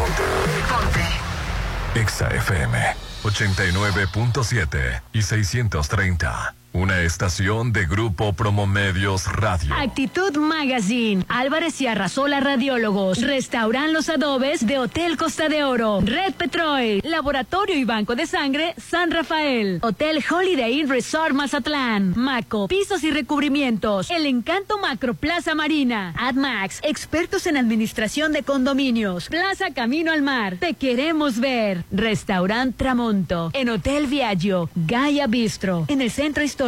Ponte, ponte. Exa FM 89.7 y 630. Una estación de Grupo Promomedios Radio. Actitud Magazine. Álvarez y Arrasola Radiólogos. Restauran los adobes de Hotel Costa de Oro. Red Petrol. Laboratorio y Banco de Sangre San Rafael. Hotel Holiday Inn Resort Mazatlán. Maco. Pisos y recubrimientos. El Encanto Macro Plaza Marina. AdMax. Expertos en administración de condominios. Plaza Camino al Mar. Te queremos ver. Restaurant Tramonto. En Hotel Viaggio. Gaia Bistro. En el centro histórico.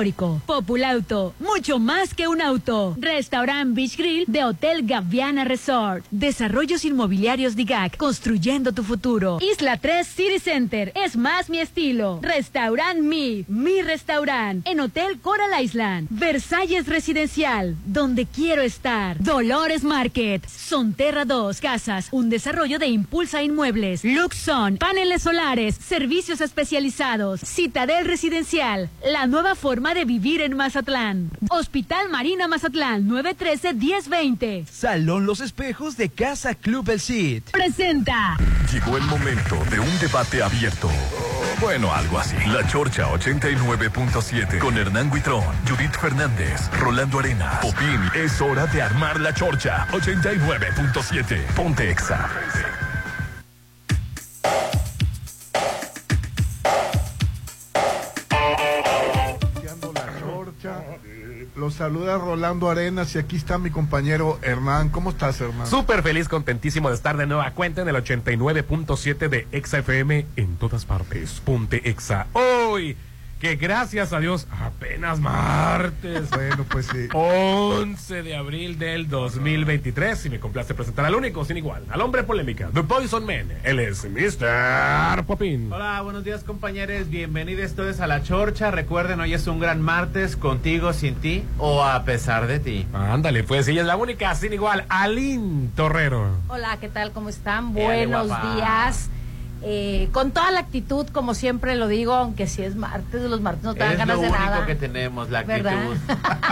Populauto, mucho más que un auto. Restaurant Beach Grill de Hotel Gaviana Resort. Desarrollos inmobiliarios DIGAC, construyendo tu futuro. Isla 3 City Center, es más mi estilo. Restaurant Mi, mi restaurant. En Hotel Coral Island. Versalles Residencial, donde quiero estar. Dolores Market, Sonterra 2, Casas, un desarrollo de Impulsa Inmuebles. Luxon, paneles solares, servicios especializados. Citadel Residencial, la nueva forma de vivir en Mazatlán. Hospital Marina Mazatlán, 913-1020. Salón Los Espejos de Casa Club El Cid. Presenta. Llegó el momento de un debate abierto. Bueno, algo así. La Chorcha 89.7 con Hernán Guitrón, Judith Fernández, Rolando Arenas, Popín. Es hora de armar la Chorcha 89.7. Ponte Exa. Los saluda Rolando Arenas y aquí está mi compañero Hernán. ¿Cómo estás, Hernán? Súper feliz, contentísimo de estar de nueva cuenta en el 89.7 de Exa FM en todas partes. Ponte Exa. Hoy, que gracias a Dios, apenas martes. Bueno, pues sí. 11 de abril del 2023 y me complace presentar al único sin igual, al hombre polémica, The Poison Man. Él es Mr. Popin. Hola, buenos días compañeros, bienvenidos todos a La Chorcha. Recuerden, hoy es un gran martes, contigo, sin ti o a pesar de ti. Ándale, pues ella es la única sin igual, Aline Torrero. Hola, ¿qué tal? ¿Cómo están? Eh, Buenos días. Eh, con toda la actitud, como siempre lo digo, aunque si es martes, los martes no te dan Es lo ganas de único nada. que tenemos, la actitud. ¿Verdad?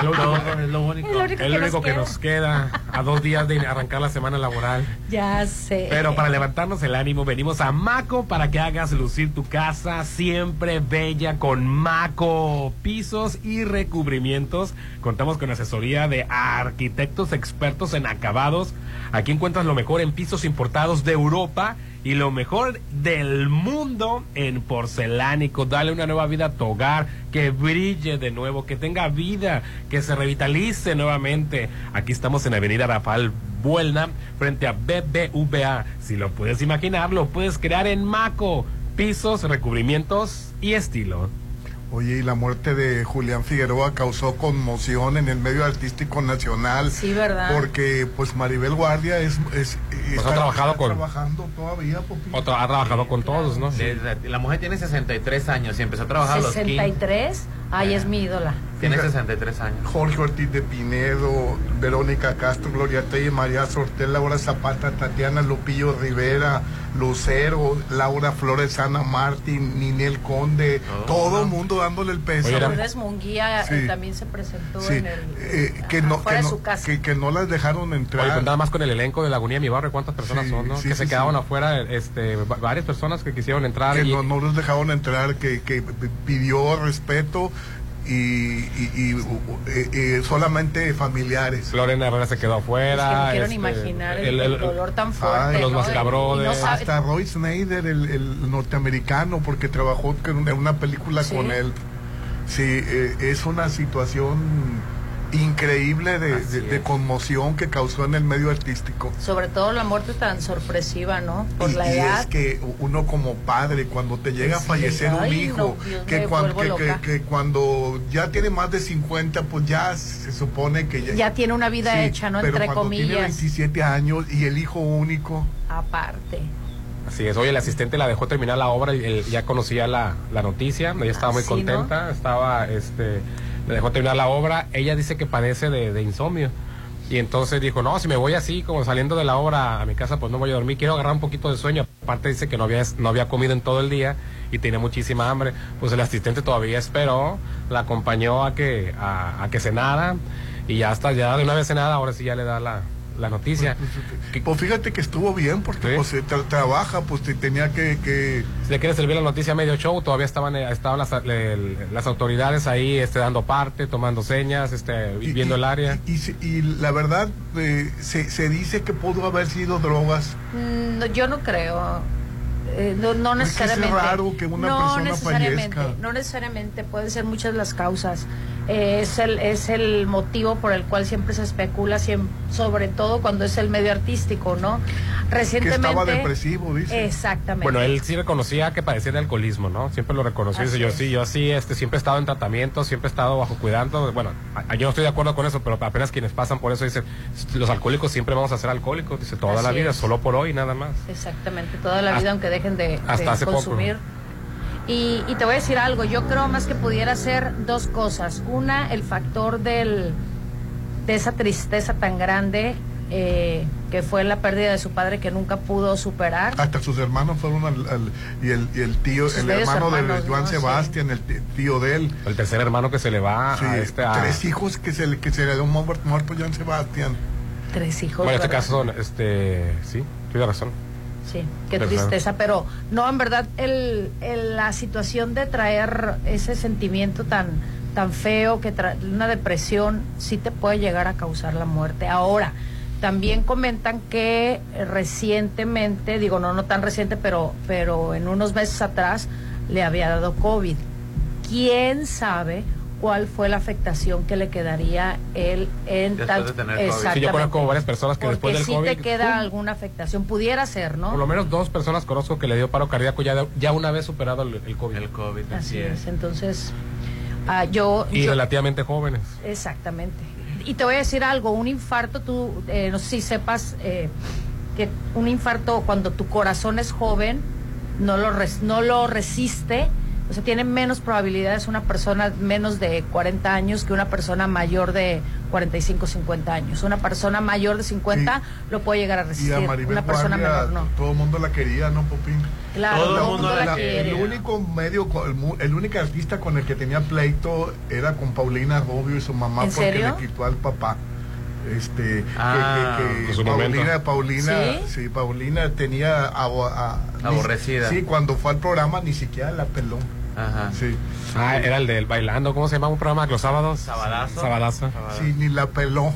Lo único- Todo, es lo único. Es lo único. Es lo que único nos que queda. nos queda a dos días de arrancar la semana laboral. Ya sé. Pero para levantarnos el ánimo, venimos a Maco para que hagas lucir tu casa siempre bella con Maco pisos y recubrimientos. Contamos con asesoría de arquitectos expertos en acabados. Aquí encuentras lo mejor en pisos importados de Europa y lo mejor del mundo en porcelánico. Dale una nueva vida a tu hogar, que brille de nuevo, que tenga vida, que se revitalice nuevamente. Aquí estamos en Avenida Rafael Buelna, frente a BBVA. Si lo puedes imaginar, lo puedes crear en Maco. Pisos, recubrimientos y estilo. Oye, y la muerte de Julián Figueroa causó conmoción en el medio artístico nacional. Sí, ¿verdad? Porque, pues, Maribel Guardia es. es Pues ha trabajado con- trabajando todavía. Otro, ha trabajado con todos, ¿no? Desde- La mujer tiene 63 años y empezó a trabajar a los 15. 63. Ay, es mi ídola. Tiene Fíjate. 63 años. Jorge Ortiz de Pinedo, Verónica Castro, Gloria Telle, María Sortel, Laura Zapata, Tatiana Lupillo Rivera, Lucero, Laura Flores, Ana Martín, Ninel Conde, Oh. todo el mundo dándole el peso. Lourdes Munguía Sí. eh, también se presentó Sí, en el. eh, que, ajá, no, fuera que, de no, su casa. que, que no las dejaron entrar. Oye, pues nada más con el elenco de La Agonía de mi barrio, ¿cuántas personas Sí, son, no? sí, que sí, se quedaban afuera, este, va- varias personas que quisieron entrar que y, no, no los dejaron entrar, que, que pidió respeto y, y- y, eh, eh, solamente familiares. Lorena Herrera se quedó Es que afuera. no quiero este, ni imaginar el, el dolor tan fuerte. Ay, los ¿no? mascabrones. Y no Hasta Roy Snyder, el, el norteamericano, porque trabajó en una- en una película Sí. con él. Sí, eh, es una situación increíble de, de- conmoción que causó en el medio artístico. Sobre todo la muerte tan sorpresiva, ¿no? Por y, la y edad. es que uno como padre, cuando te llega a fallecer un hijo, no, que, me cuan- vuelvo que- que- loca. que cuando ya tiene más de 50, pues ya se supone que ya... Ya tiene una vida Sí, hecha, ¿no? pero Entre cuando tiene comillas. 27 años y el hijo único... Aparte. Así es, oye, el asistente la dejó terminar la obra y él ya conocía la, la noticia, ella estaba Ah, muy sí, contenta, estaba, este, le dejó terminar la obra, ella dice que padece de, de insomnio. Y entonces dijo, no, si me voy así, como saliendo de la obra a mi casa, pues no voy a dormir, quiero agarrar un poquito de sueño. Aparte dice que no había, no había comido en todo el día y tenía muchísima hambre. Pues el asistente todavía esperó, la acompañó a que, a, que cenara y ya hasta, ya de una vez cenada, ahora sí ya le da la, la noticia. Que- Pues fíjate que estuvo bien porque Sí. pues, eh, tra- trabaja, pues te tenía que... que Si le quiere servir la noticia a medio show, todavía estaban, eh, estaban las, le- las autoridades ahí este, dando parte, tomando señas, este, y- viendo y- el área. Y, y se- y la verdad, eh, se, se dice que pudo haber sido drogas. Mm, no, yo no creo. Eh, no, no Es que es necesariamente. raro que una no persona necesariamente, fallezca. No necesariamente, pueden ser muchas las causas. Eh, es, el, es el motivo por el cual siempre se especula, siem- sobre todo cuando es el medio artístico, ¿no? Que Recientemente. estaba depresivo, dice. Exactamente. Bueno, él sí reconocía que padecía de alcoholismo, ¿no? Siempre lo reconoció. Dice, yo es. sí, yo sí, este, siempre he estado en tratamiento, siempre he estado bajo cuidado. Bueno, a- yo no estoy de acuerdo con eso, pero apenas quienes pasan por eso dicen, los alcohólicos siempre vamos a ser alcohólicos, dice, toda la vida, es. solo por hoy, nada más. Exactamente, toda la Hasta- vida, aunque dejen de, hasta de hace poco. consumir. Y, y te voy a decir algo, yo creo más que pudiera ser dos cosas. Una, el factor del, de esa tristeza tan grande eh, que fue la pérdida de su padre que nunca pudo superar. Hasta sus hermanos fueron al, al- y, el, y el tío, Sus el hermano hermanos, de. Sí. Sebastián, el tío de él. El tercer hermano que se le va Sí, a este... a- tres hijos que se le, que se le dio muerto, muerto Joan Sebastián. Tres hijos. bueno, en este caso, son, este, sí, tienes razón. Sí, qué tristeza, pero no, en verdad, el, el- la situación de traer ese sentimiento tan tan feo, que tra- una depresión, sí te puede llegar a causar la muerte. Ahora, también comentan que recientemente, digo, no, no tan reciente, pero, pero en unos meses atrás le había dado COVID. ¿Quién sabe cuál fue la afectación que le quedaría él en Después tal- de tener COVID. Sí, yo conozco varias personas que Porque después del sí COVID... te queda ¡pum! alguna afectación, pudiera ser, ¿no? Por lo menos dos personas conozco que le dio paro cardíaco ya, de- ya una vez superado el, el COVID. El COVID, así, Así es. es, entonces ah, yo, y yo- relativamente jóvenes. exactamente. Y te voy a decir algo, un infarto, tú eh, no sé si sepas eh, que un infarto cuando tu corazón es joven no lo res- no lo resiste, o sea, tiene menos probabilidades una persona menos de 40 años que una persona mayor de 45, 50 años. Una persona mayor de 50 lo puede llegar a Y resistir, a Maribel una persona Guardia, menor no. todo el mundo la quería, ¿no, Popín? Claro, todo el todo mundo mundo la la. El único medio, co- el, mu- el único artista con el que tenía pleito era con Paulina Rubio y su mamá ¿En porque serio? le quitó al papá. Este, Ah, que, que- que Paulina. Paulina, ¿Sí? ¿Sí? Paulina tenía abo- a- ni- Aborrecida. Sí, cuando fue al programa ni siquiera la peló. Ajá. Sí, Ah, era el del bailando, ¿cómo se llama un programa? Los sábados. Sabadazo. Sabadazo. sí, ni la peló.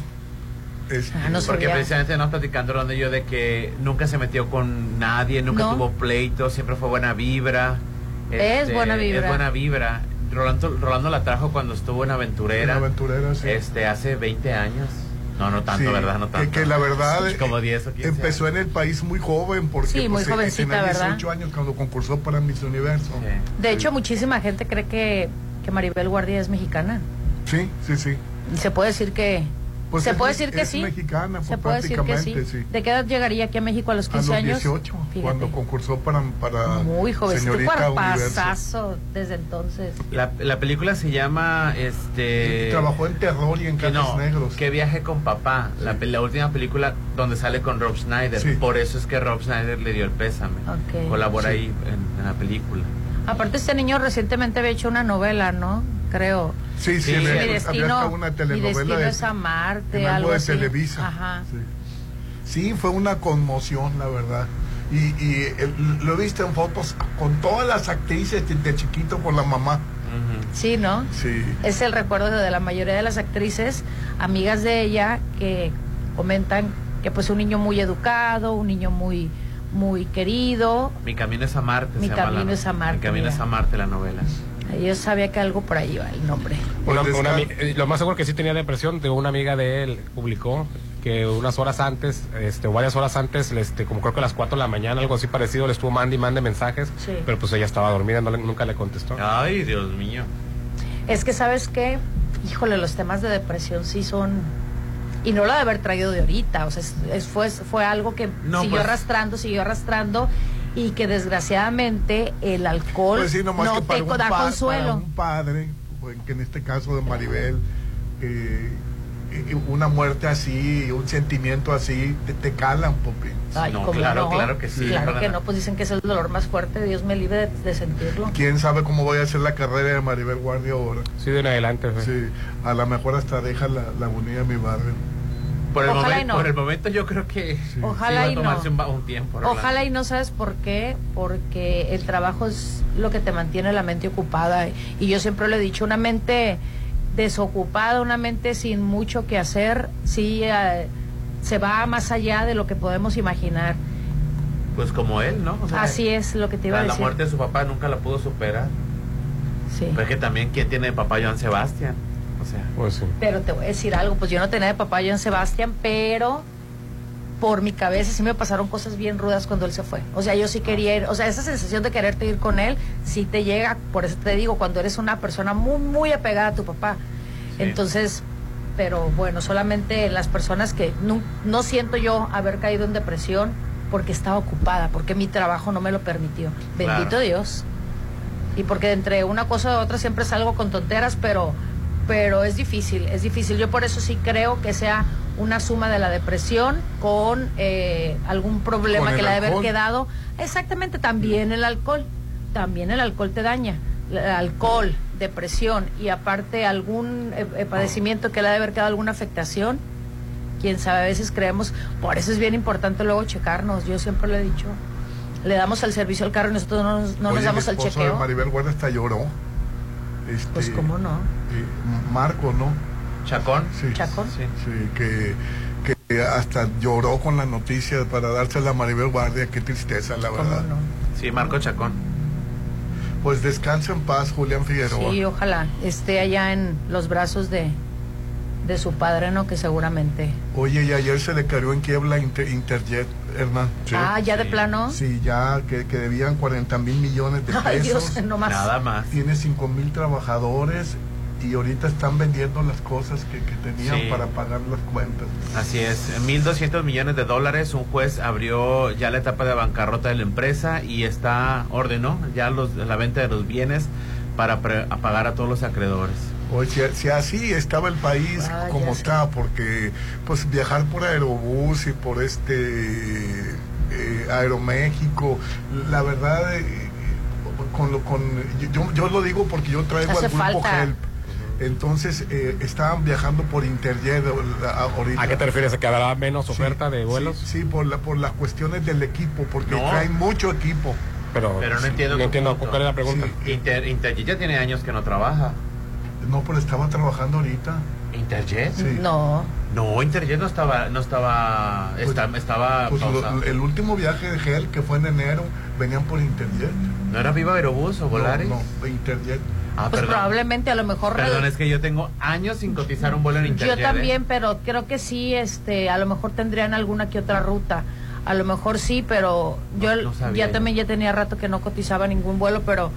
Este, Ah, no. Porque sabía. precisamente nos platicando y yo de que nunca se metió con nadie, nunca No. tuvo pleito, siempre fue buena vibra. Este, Es buena vibra. Es buena vibra. Rolando, Rolando la trajo cuando estuvo en Aventurera. Una aventurera, sí. Este, hace 20 años. No, no tanto, Sí, ¿verdad? No que- tanto. Que, la verdad Como 10 o 15 empezó en el país muy joven porque Sí, muy pues, jovencita, tenía ¿verdad? 18 años cuando concursó para Miss Universo. Sí. De hecho, muchísima gente cree que, que Maribel Guardia es mexicana. Sí, sí, sí. Y se puede decir que Pues se es puede decir que es sí. mexicana, pues, se puede decir que sí. sí. ¿De qué edad llegaría aquí a México a los A 15 los años? 18, Fíjate. cuando concursó para, para Muy jovencito, Señorita cuerpazazo desde entonces. La, la película se llama este Trabajó en terror y en que Cajas no, Negros. que viaje con papá, la, pe- la última película donde sale con Rob Schneider. Sí. Por eso es que Rob Schneider le dio el pésame. Ok. Colabora Sí. ahí en, en la película. Aparte, este niño recientemente había hecho una novela, ¿no? Creo. Sí, sí, Sí. Mi había destino, una mi telenovela destino de, es amarte, en algo algo de así. Televisa. Ajá. Sí. Sí, fue una conmoción, la verdad. Y, y el- lo he visto en fotos con todas las actrices de, de chiquito por la mamá. Sí, ¿no? Sí. Es el recuerdo de la mayoría de las actrices, amigas de ella, que comentan que pues un niño muy educado, un niño muy muy querido. Mi camino es a Marte. Mi se llama camino la- es a Marte, Mi camino mira. es a Marte, la novela. Yo sabía que algo por ahí iba el nombre. Una- Pues una eh, lo más seguro que sí tenía depresión, de una amiga de él publicó que unas horas antes, este, o varias horas antes, este, como creo que a las 4 de la mañana, algo así parecido, le estuvo mande y mande mensajes, Sí. pero pues ella estaba dormida, no le- nunca le contestó. Ay, Dios mío. Es que, ¿sabes qué? Híjole, los temas de depresión sí son... Y no lo de haber traído de ahorita, o sea, es, es- fue, fue algo que No, siguió pues- arrastrando, siguió arrastrando y que desgraciadamente el alcohol Pues sí, no que para te un, da pa- consuelo. un padre, pues, que en este caso de Maribel, eh, eh, una muerte así, un sentimiento así, te, te calan, Popi. Ay, No, ¿cómo claro, no? claro que sí, Claro que no, pues dicen que es el dolor más fuerte, Dios me libre de, de sentirlo. ¿Quién sabe cómo voy a hacer la carrera de Maribel Guardia ahora? Sí, de en adelante. fue. Sí, a lo mejor hasta deja la, la agonía de mi barrio. Por el, Ojalá y momento, no. por el momento yo creo que Ojalá sí va y a no. tomarse un, ba- un tiempo. Rolando. Ojalá y no sabes por qué, porque el trabajo es lo que te mantiene la mente ocupada. Y yo siempre lo he dicho, una mente desocupada, una mente sin mucho que hacer, sí eh, se va más allá de lo que podemos imaginar. Pues como él, ¿no? O sea, Así es lo que te iba a la decir. muerte de su papá nunca la pudo superar. Sí. Pero es que también, ¿quién tiene de papá Joan Sebastián? O sea, Pues sí. Pero te voy a decir algo, pues yo no tenía de papá Joan Sebastián, pero por mi cabeza sí me pasaron cosas bien rudas cuando él se fue. O sea, yo sí quería ir, o sea, esa sensación de quererte ir con él, sí te llega, por eso te digo, cuando eres una persona muy, muy apegada a tu papá. Sí. Entonces, pero bueno, solamente las personas que no, no siento yo haber caído en depresión porque estaba ocupada, porque mi trabajo no me lo permitió. Bendito Claro. Dios. Y porque entre una cosa y otra siempre salgo con tonteras, pero, pero es difícil, es difícil. Yo por eso sí creo que sea una suma de la depresión con eh, algún problema Con que le ha de haber quedado. Exactamente, también el alcohol. También el alcohol te daña. El alcohol, depresión y aparte algún eh, eh, padecimiento que le ha de haber quedado alguna afectación. Quién sabe, a veces creemos, por eso es bien importante luego checarnos. Yo siempre lo he dicho. Le damos el servicio al carro y nosotros no nos, no Oye, nos damos el el esposo de chequeo. Maribel Guardia hasta lloró. Este, Pues cómo no. Eh, Marco, ¿no? Chacón. Sí. Chacón. Sí. Sí, que, que hasta lloró con la noticia para dársela a Maribel Guardia. Qué tristeza, la ¿Cómo verdad. no? Sí, Marco Chacón. Pues descansa en paz, Julián Figueroa. Sí, ojalá esté allá en los brazos de, de su padre, ¿no? Que seguramente. Oye, y ayer se le cayó en quiebra Inter- Interjet, Hernán. Ah, ya de Sí. plano. Sí, ya que, que debían 40 mil millones de pesos. Ay, Dios, no más. Nada más. Tiene 5 mil trabajadores y ahorita están vendiendo las cosas que, que tenían Sí. para pagar las cuentas. Así es, 1.200 millones de dólares. Un juez abrió ya la etapa de bancarrota de la empresa y está ordenó ya los, la venta de los bienes para pre- a pagar a todos los acreedores. Oye, si, si así estaba el país Vaya, como sí. está, porque pues viajar por Aerobús y por este eh, Aeroméxico, la verdad, eh, con lo, con, yo, yo lo digo porque yo traigo Hace al grupo falta. Help. Entonces eh, estaban viajando por Interjet ahorita. ¿A qué te refieres? ¿A que habrá menos Sí, oferta de vuelos? Sí, sí, por, la, por las cuestiones del equipo, porque No. traen mucho equipo. Pero, Pero no entiendo No entiendo punto. cuál es la pregunta. Sí. Inter, Interjet ya tiene años que no trabaja. No, pero estaba trabajando ahorita. ¿Interjet? Sí. No. No, Interjet no estaba, no estaba, Pues- esta- estaba Pues lo- el último viaje de Gel, que fue en enero, venían por Interjet. ¿No era Viva Aerobús o Volaris? No, no, Interjet. Ah, Pues perdón. probablemente a lo mejor. Perdón, es que yo tengo años sin cotizar un vuelo en Interjet. Yo ¿eh? también, pero creo que sí, este, a lo mejor tendrían alguna que otra ruta. A lo mejor sí, pero yo No, no sabía ya yo. también ya tenía rato que no cotizaba ningún vuelo, pero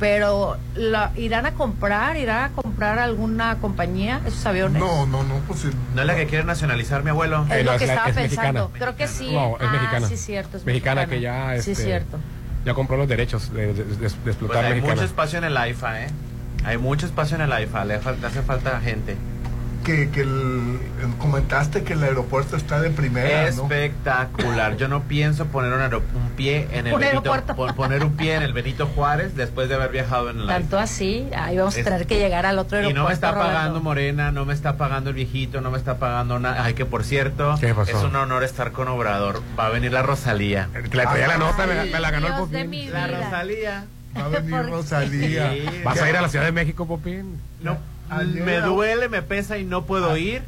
pero la, irán a comprar, irán a comprar alguna compañía esos aviones. No, no, no, pues ¿No es la que quiere nacionalizar mi abuelo? Es Eh, lo que es la- estaba es pensando. mexicana. Creo que sí. No, es ah, mexicana. sí, cierto. Es Mexicana que ya, Sí, este, cierto. Ya compró los derechos de, de- de- de Pues explotar hay mexicana. mucho espacio en el AIFA, ¿eh? Hay mucho espacio en el AIFA, le hace falta gente. Que, que el- comentaste que el aeropuerto está de primera, ¿no? Espectacular. Yo no pienso poner un, aero- un pie en el Un Benito, poner un pie en el Benito Juárez después de haber viajado en el Tanto así, ahí vamos a tener que llegar al otro Y aeropuerto. no me está pagando Morena, no me está pagando el viejito, no me está pagando nada. Ay, que por cierto, es un honor estar con Obrador. Va a venir la Rosalía. La Ay, nota, me, la- me la ganó el Dios mi La. Rosalía. Va a venir. Rosalía. Sí. ¿Vas a ir a la Ciudad de México, Popín? No, Ayer- me duele, me pesa y no puedo Ah. ir.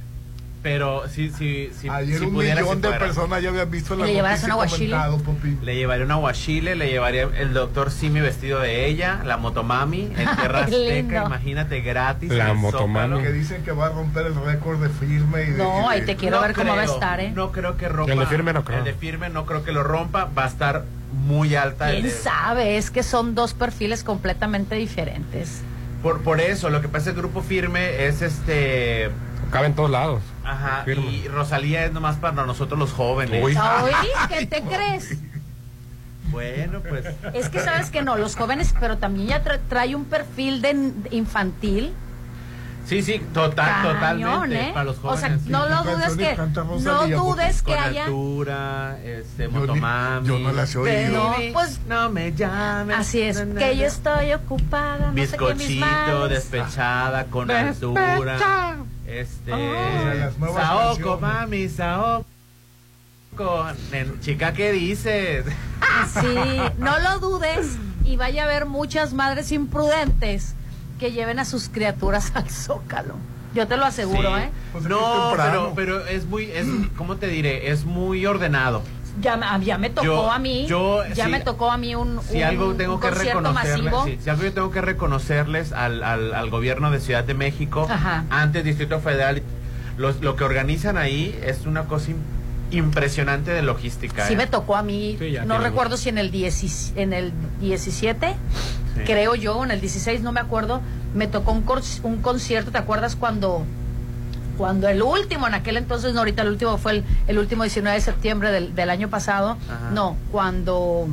Pero sí, sí, sí. Ayer si un pudiera, millón si de fuera. personas ya habían visto la ¿Le llevarás noticia un aguachile? comentado, Popi. Le llevaría un aguachile, le llevaría el doctor Simi vestido de ella, la motomami, en tierra azteca, imagínate, gratis. La el motomami. Zócalo. Que dicen que va a romper el récord de firme y de... No, y de- ahí te quiero ver cómo va a estar, ¿eh? No creo que rompa. El de firme no creo. El de firme no creo que lo rompa, va a estar muy alta. el ¿Quién de- sabe? Es que son dos perfiles completamente diferentes. Por, por eso, lo que pasa es que el grupo firme es este. Cabe en todos lados. Ajá, Firme. y Rosalía es nomás para nosotros los jóvenes. Uy. Ay, ¿qué te crees? Bueno, pues. Es que sabes que no, los jóvenes, pero también ya tra- trae un perfil de infantil. Sí, sí, total, cañón, totalmente. ¿eh? Para los O sea, jóvenes. no sí. lo ¿Qué dudes que no dudes que Con haya altura, este, Yo ni- motomami. yo no las he oído. Pero- Baby, pues- no me llames. Así es, Na, na, que na. yo estoy ocupada, no sé Bizcochito, males. despechada, con Despecha. altura. Este. Saoko, canciones. mami, Saoko. Nen- Chica, ¿qué dices? Sí, no lo dudes y vaya a haber muchas madres imprudentes que lleven a sus criaturas al zócalo. Yo te lo aseguro, Sí. ¿eh? Pues es no, pero, pero es muy, es, ¿cómo te diré? Es muy ordenado. Ya, me- ya me tocó Yo- a mí, yo, ya sí, me tocó a mí un, Si un- algo tengo un que concierto reconocerles, masivo. sí, si algo yo tengo que reconocerles al, al, al gobierno de Ciudad de México, Ajá. antes Distrito Federal, los, lo que organizan ahí es una cosa im- impresionante de logística. Sí ¿eh? me tocó a mí, no recuerdo si en el, 10 en el 17, Sí. creo yo, en el 16, no me acuerdo, me tocó un, concierto, ¿te acuerdas cuando cuando el último, en aquel entonces, no ahorita el último fue el, el último 19 de septiembre del, del año pasado, Ajá. no, cuando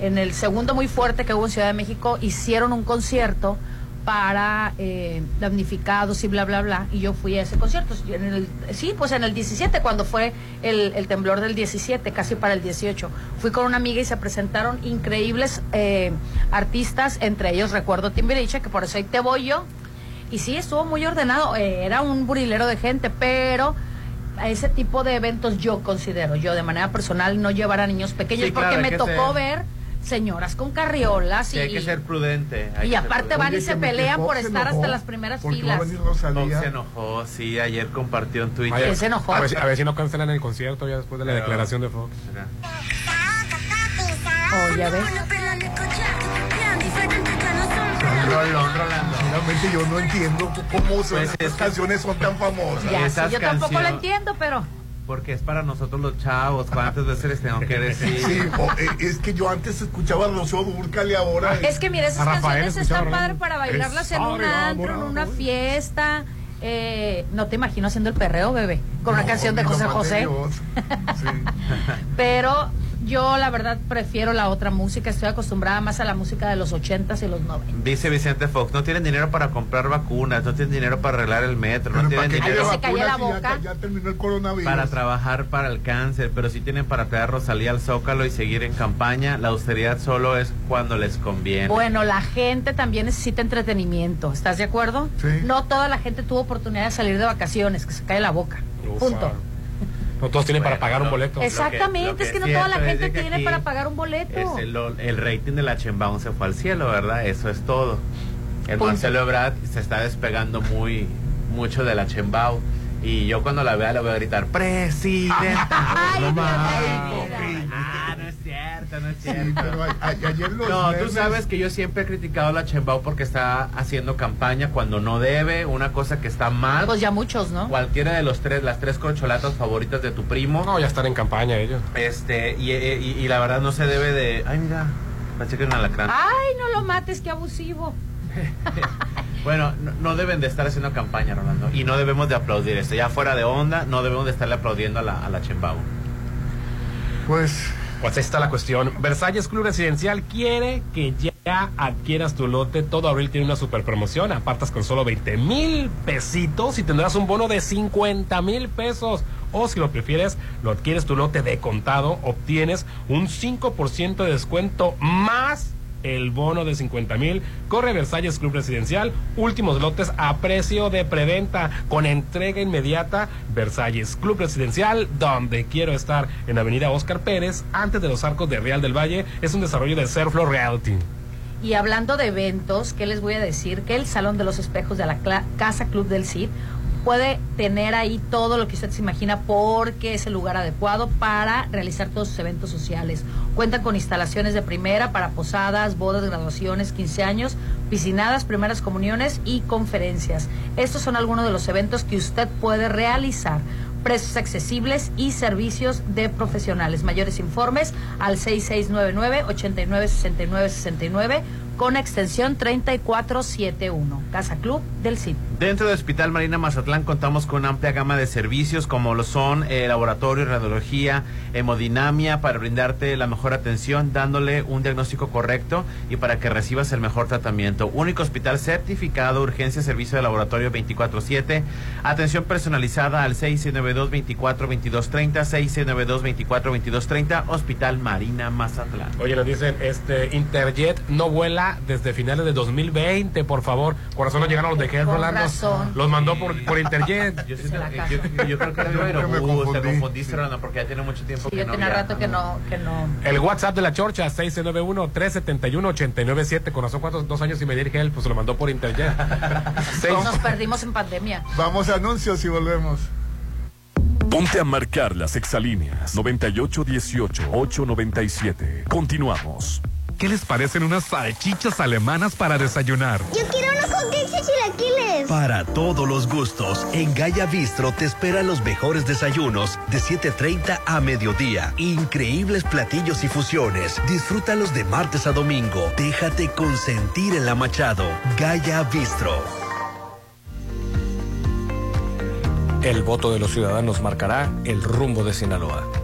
en el segundo muy fuerte que hubo en Ciudad de México hicieron un concierto para eh, damnificados y bla, bla, bla, y yo fui a ese concierto. En el- sí, pues en el 17, cuando fue el, el temblor del 17, casi para el 18. Fui con una amiga y se presentaron increíbles eh, artistas, entre ellos recuerdo Timbiriche, que por eso ahí te voy yo. Y sí, estuvo muy ordenado, eh, era un burilero de gente, pero a ese tipo de eventos yo considero, yo de manera personal, no llevar a niños pequeños, Sí, porque me tocó ver señoras con carriolas Sí, y, hay que ser prudente. hay y aparte prudente. van y se pelean por estar enojó hasta las primeras filas. Rosalía. se enojó, sí, ayer compartió en Twitter. Él se enojó. A ver, si- a ver si no cancelan el concierto ya después de la Pero- declaración de Fox. Oh, ya ves. Rolón, Rolando. Realmente yo no entiendo cómo son- Pues es estas que- canciones son tan famosas. Ya, sí, yo tampoco lo entiendo, pero Porque es para nosotros los chavos. ¿Cuántas veces les tengo que decir? Sí, o- eh, es que yo antes escuchaba a Rocío Dúrcal y ahora... es que mira, esas canciones están padres para bailarlas en un antro, en una fiesta. Eh, no te imagino haciendo el perreo, bebé, con una No, canción de José José. Dios. Sí. Pero yo la verdad prefiero la otra música, estoy acostumbrada más a la música de los ochentas y los noventas. Dice Vicente Fox, no tienen dinero para comprar vacunas, no tienen dinero para arreglar el metro, no Pero ¿para tienen dinero se la ya-. Ya, terminó el coronavirus. para trabajar para el cáncer, pero sí tienen para traer a Rosalía al Zócalo y seguir en campaña. La austeridad solo es cuando les conviene. Bueno, la gente también necesita entretenimiento, ¿estás de acuerdo? Sí. No toda la gente tuvo oportunidad de salir de vacaciones, que se cae la boca. Ufa. Punto. No todos tienen Bueno, para pagar un boleto. Exactamente, lo que es que no toda la gente tiene para pagar un boleto. Este, lo- el rating de la Chembaun se fue al cielo, ¿verdad? Eso es todo. El Punto. Marcelo Ebrard se está despegando muy mucho de la Chembao. Y yo cuando la vea le voy a gritar, ¡Presidenta! Ay, no Ah, no es cierto, no es Sí, cierto. pero a- a- ayer los No, tú sabes que yo siempre he criticado a la Chembao porque está haciendo campaña cuando no debe, una cosa que está mal. Pues ya muchos, ¿no? Cualquiera de los tres, las tres corcholatas favoritas de tu primo. No, ya están en campaña ellos. Este, y, y- y la verdad no se debe de. Ay, mira, pensé que era un alacrán. Ay, no lo mates, qué abusivo. Bueno, no, no deben de estar haciendo campaña, Rolando. Y no debemos de aplaudir esto. Ya fuera de onda, no debemos de estarle aplaudiendo a la, a la Chembao. Pues Pues ahí está la cuestión. Versalles Club Residencial quiere que ya adquieras tu lote. Todo abril tiene una super promoción. Apartas con solo 20 mil pesitos y tendrás un bono de 50 mil pesos. O si lo prefieres, lo adquieres tu lote de contado, obtienes un 5% de descuento más el bono de 50 mil. Corre Versalles Club Residencial. Últimos lotes a precio de preventa con entrega inmediata. Versalles Club Residencial, donde quiero estar en Avenida Oscar Pérez, antes de los arcos de Real del Valle. Es un desarrollo de Serflo Realty. Y hablando de eventos, ¿qué les voy a decir? Que el Salón de los Espejos de la Casa Club del CID puede tener ahí todo lo que usted se imagina porque es el lugar adecuado para realizar todos sus eventos sociales. Cuentan con instalaciones de primera para posadas, bodas, graduaciones, 15 años, piscinadas, primeras comuniones y conferencias. Estos son algunos de los eventos que usted puede realizar precios accesibles y servicios de profesionales. Mayores informes al 6699 896969 con extensión 3471. Casa Club del CIP. Dentro del Hospital Marina Mazatlán contamos con una amplia gama de servicios como lo son eh, laboratorio, radiología, hemodinamia para brindarte la mejor atención, dándole un diagnóstico correcto y para que recibas el mejor tratamiento. Único hospital certificado, urgencia, servicio de laboratorio 24/7, atención personalizada al 692-24-2230, 692-24-2230, Hospital Marina Mazatlán. Oye, nos dicen, este Interjet no vuela desde finales de 2020, por favor. Corazón no llegaron los de Gel, Con Rolando. razón. Los mandó por, por Interjet. Yo, siento- creo que era me Aerobús, te confundí. confundiste, Rolando, porque ya tiene mucho tiempo Sí, que yo no tenía rato que no, que no. El WhatsApp de la Chorcha, 691-371-897. Corazón, ¿cuántos? Dos años y medir Gel, pues se lo mandó por Interjet. Seis- Nos perdimos en pandemia. Vamos a anuncios y volvemos. Ponte a marcar las exalíneas 9818-897. Continuamos. ¿Qué les parecen unas salchichas alemanas para desayunar? Yo quiero unos hotcakes y chilaquiles. Para todos los gustos, en Gaya Bistro te esperan los mejores desayunos de 7.30 a mediodía. Increíbles platillos y fusiones. Disfrútalos de martes a domingo. Déjate consentir en la Machado. Gaya Bistro. El voto de los ciudadanos marcará el rumbo de Sinaloa.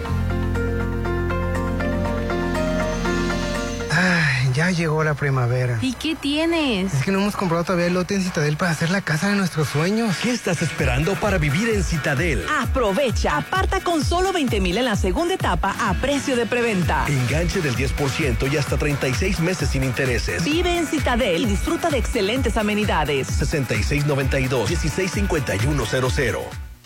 Ya llegó la primavera. ¿Y qué tienes? Es que no hemos comprado todavía el lote en Citadel para hacer la casa de nuestros sueños. ¿Qué estás esperando para vivir en Citadel? Aprovecha, aparta con solo 20 mil en la segunda etapa a precio de preventa. Enganche del 10% y hasta 36 meses sin intereses. Vive en Citadel y disfruta de excelentes amenidades. 6692-165100.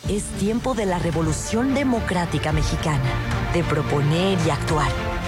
Es tiempo de la revolución democrática mexicana, de proponer y actuar.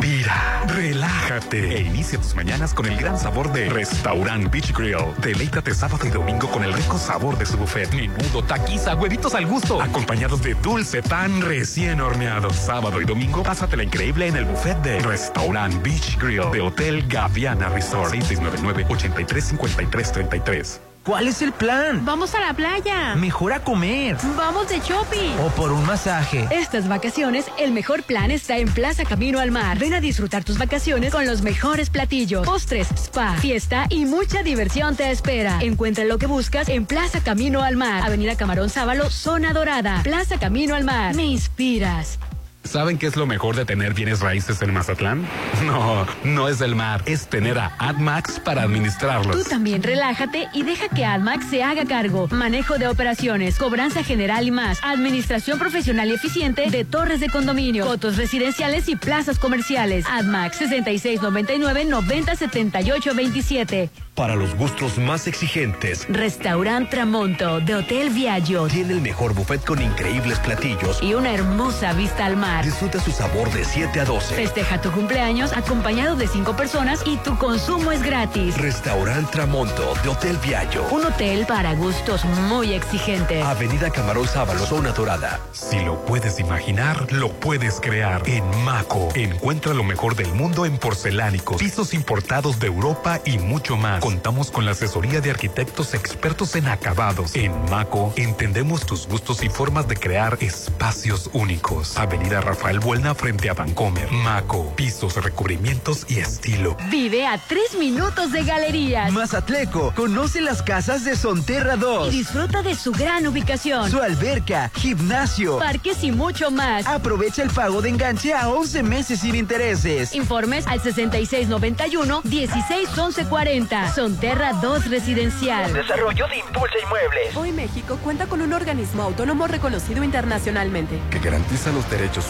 Respira, relájate e inicia tus mañanas con el gran sabor de Restaurant Beach Grill. Deleítate sábado y domingo con el rico sabor de su buffet. Menudo, taquiza, huevitos al gusto, acompañados de dulce pan recién horneado. Sábado y domingo, pásatela increíble en el buffet de Restaurant Beach Grill de Hotel Gaviana Resort 6699-835333. ¿Cuál es el plan? Vamos a la playa. Mejor a comer. Vamos de shopping. O por un masaje. Estas vacaciones, el mejor plan está en Plaza Camino al Mar. Ven a disfrutar tus vacaciones con los mejores platillos, postres, spa, fiesta y mucha diversión te espera. Encuentra lo que buscas en Plaza Camino al Mar, Avenida Camarón Sábalo, Zona Dorada. Plaza Camino al Mar. Me inspiras. ¿Saben qué es lo mejor de tener bienes raíces en Mazatlán? No, no es el mar, es tener a AdMax para administrarlos. Tú también relájate y deja que AdMax se haga cargo. Manejo de operaciones, cobranza general y más. Administración profesional y eficiente de torres de condominio, cotos residenciales y plazas comerciales. AdMax 6699-907827. Para los gustos más exigentes, Restaurant Tramonto de Hotel Viaggio. tiene el mejor buffet con increíbles platillos. Y una hermosa vista al mar. Disfruta su sabor de 7 a 12. Festeja tu cumpleaños acompañado de cinco personas y tu consumo es gratis. Restaurant Tramonto de Hotel Viallo. Un hotel para gustos muy exigentes. Avenida Camarón Sábalo, Zona Dorada. Si lo puedes imaginar, lo puedes crear. En Maco, encuentra lo mejor del mundo en porcelánicos, pisos importados de Europa y mucho más. Contamos con la asesoría de arquitectos expertos en acabados. En Maco entendemos tus gustos y formas de crear espacios únicos. Avenida Rafael Buelna frente a Vancomer. Maco, pisos, recubrimientos y estilo. Vive a tres minutos de galerías. Mazatleco, conoce las casas de Sonterra 2. Y disfruta de su gran ubicación. Su alberca, gimnasio, parques y mucho más. Aprovecha el pago de enganche a 11 meses sin intereses. Informes al 6691 161140. Sonterra 2 Residencial. Desarrollo de Impulsa Inmuebles. Hoy México cuenta con un organismo autónomo reconocido internacionalmente que garantiza los derechos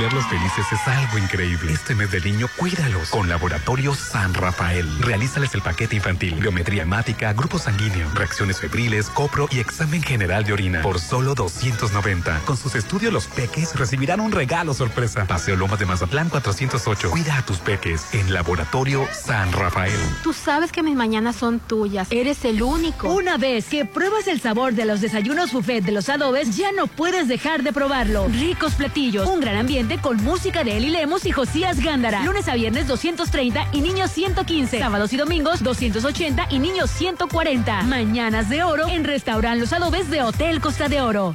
Verlos felices es algo increíble. Este mes del niño, cuídalos. Con Laboratorio San Rafael. Realízales el paquete infantil, biometría hemática, grupo sanguíneo, reacciones febriles, copro y examen general de orina. Por solo 290. Con sus estudios, los peques recibirán un regalo sorpresa. Paseo Lomas de Mazatlán 408. Cuida a tus peques en Laboratorio San Rafael. Tú sabes que mis mañanas son tuyas. Eres el único. Una vez que pruebas el sabor de los desayunos buffet de los adobes, ya no puedes dejar de probarlo. Ricos platillos, un gran con música de Eli Lemos y Josías Gándara. Lunes a viernes 230 y niños 115. Sábados y domingos 280 y niños 140. Mañanas de oro en Restaurant Los Adobes de Hotel Costa de Oro.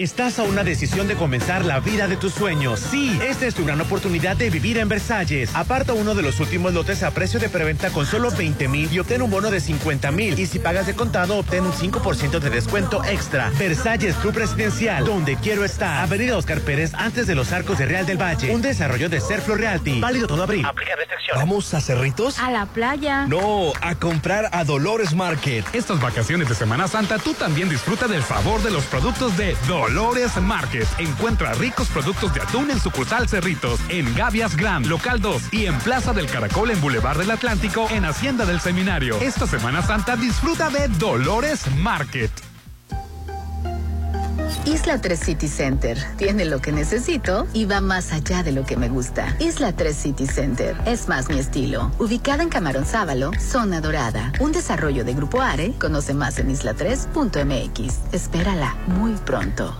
Estás a una decisión de comenzar la vida de tus sueños. Sí, esta es tu gran oportunidad de vivir en Versalles. Aparta uno de los últimos lotes a precio de preventa con solo 20 mil y obtén un bono de 50 mil. Y si pagas de contado, obtén un 5% de descuento extra. Versalles Club Residencial, donde quiero estar. Avenida Oscar Pérez, antes de los arcos de Real del Valle. Un desarrollo de Serflo Realty. Válido todo abril. Aplica restricciones. ¿Vamos a Cerritos? A la playa. No, a comprar a Dolores Market. Estas vacaciones de Semana Santa, tú también disfruta del favor de los productos de Dolores Market. Encuentra ricos productos de atún en sucursal Cerritos, en Gavias Grand, local 2 y en Plaza del Caracol en Boulevard del Atlántico, en Hacienda del Seminario. Esta Semana Santa disfruta de Dolores Market. Isla 3 City Center tiene lo que necesito y va más allá de lo que me gusta. Isla 3 City Center es más mi estilo. Ubicada en Camarón Sábalo, zona dorada. Un desarrollo de Grupo Are. Conoce más en isla3.mx. Espérala muy pronto.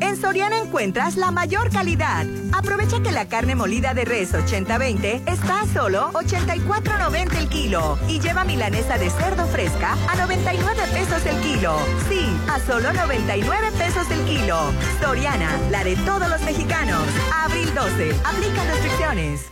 En Soriana encuentras la mayor calidad. Aprovecha que la carne molida de res 80-20 está a solo 84.90 el kilo y lleva milanesa de cerdo fresca a 99 pesos el kilo. Sí, a solo 99 pesos el kilo. Soriana, la de todos los mexicanos. Abril 12. Aplica restricciones.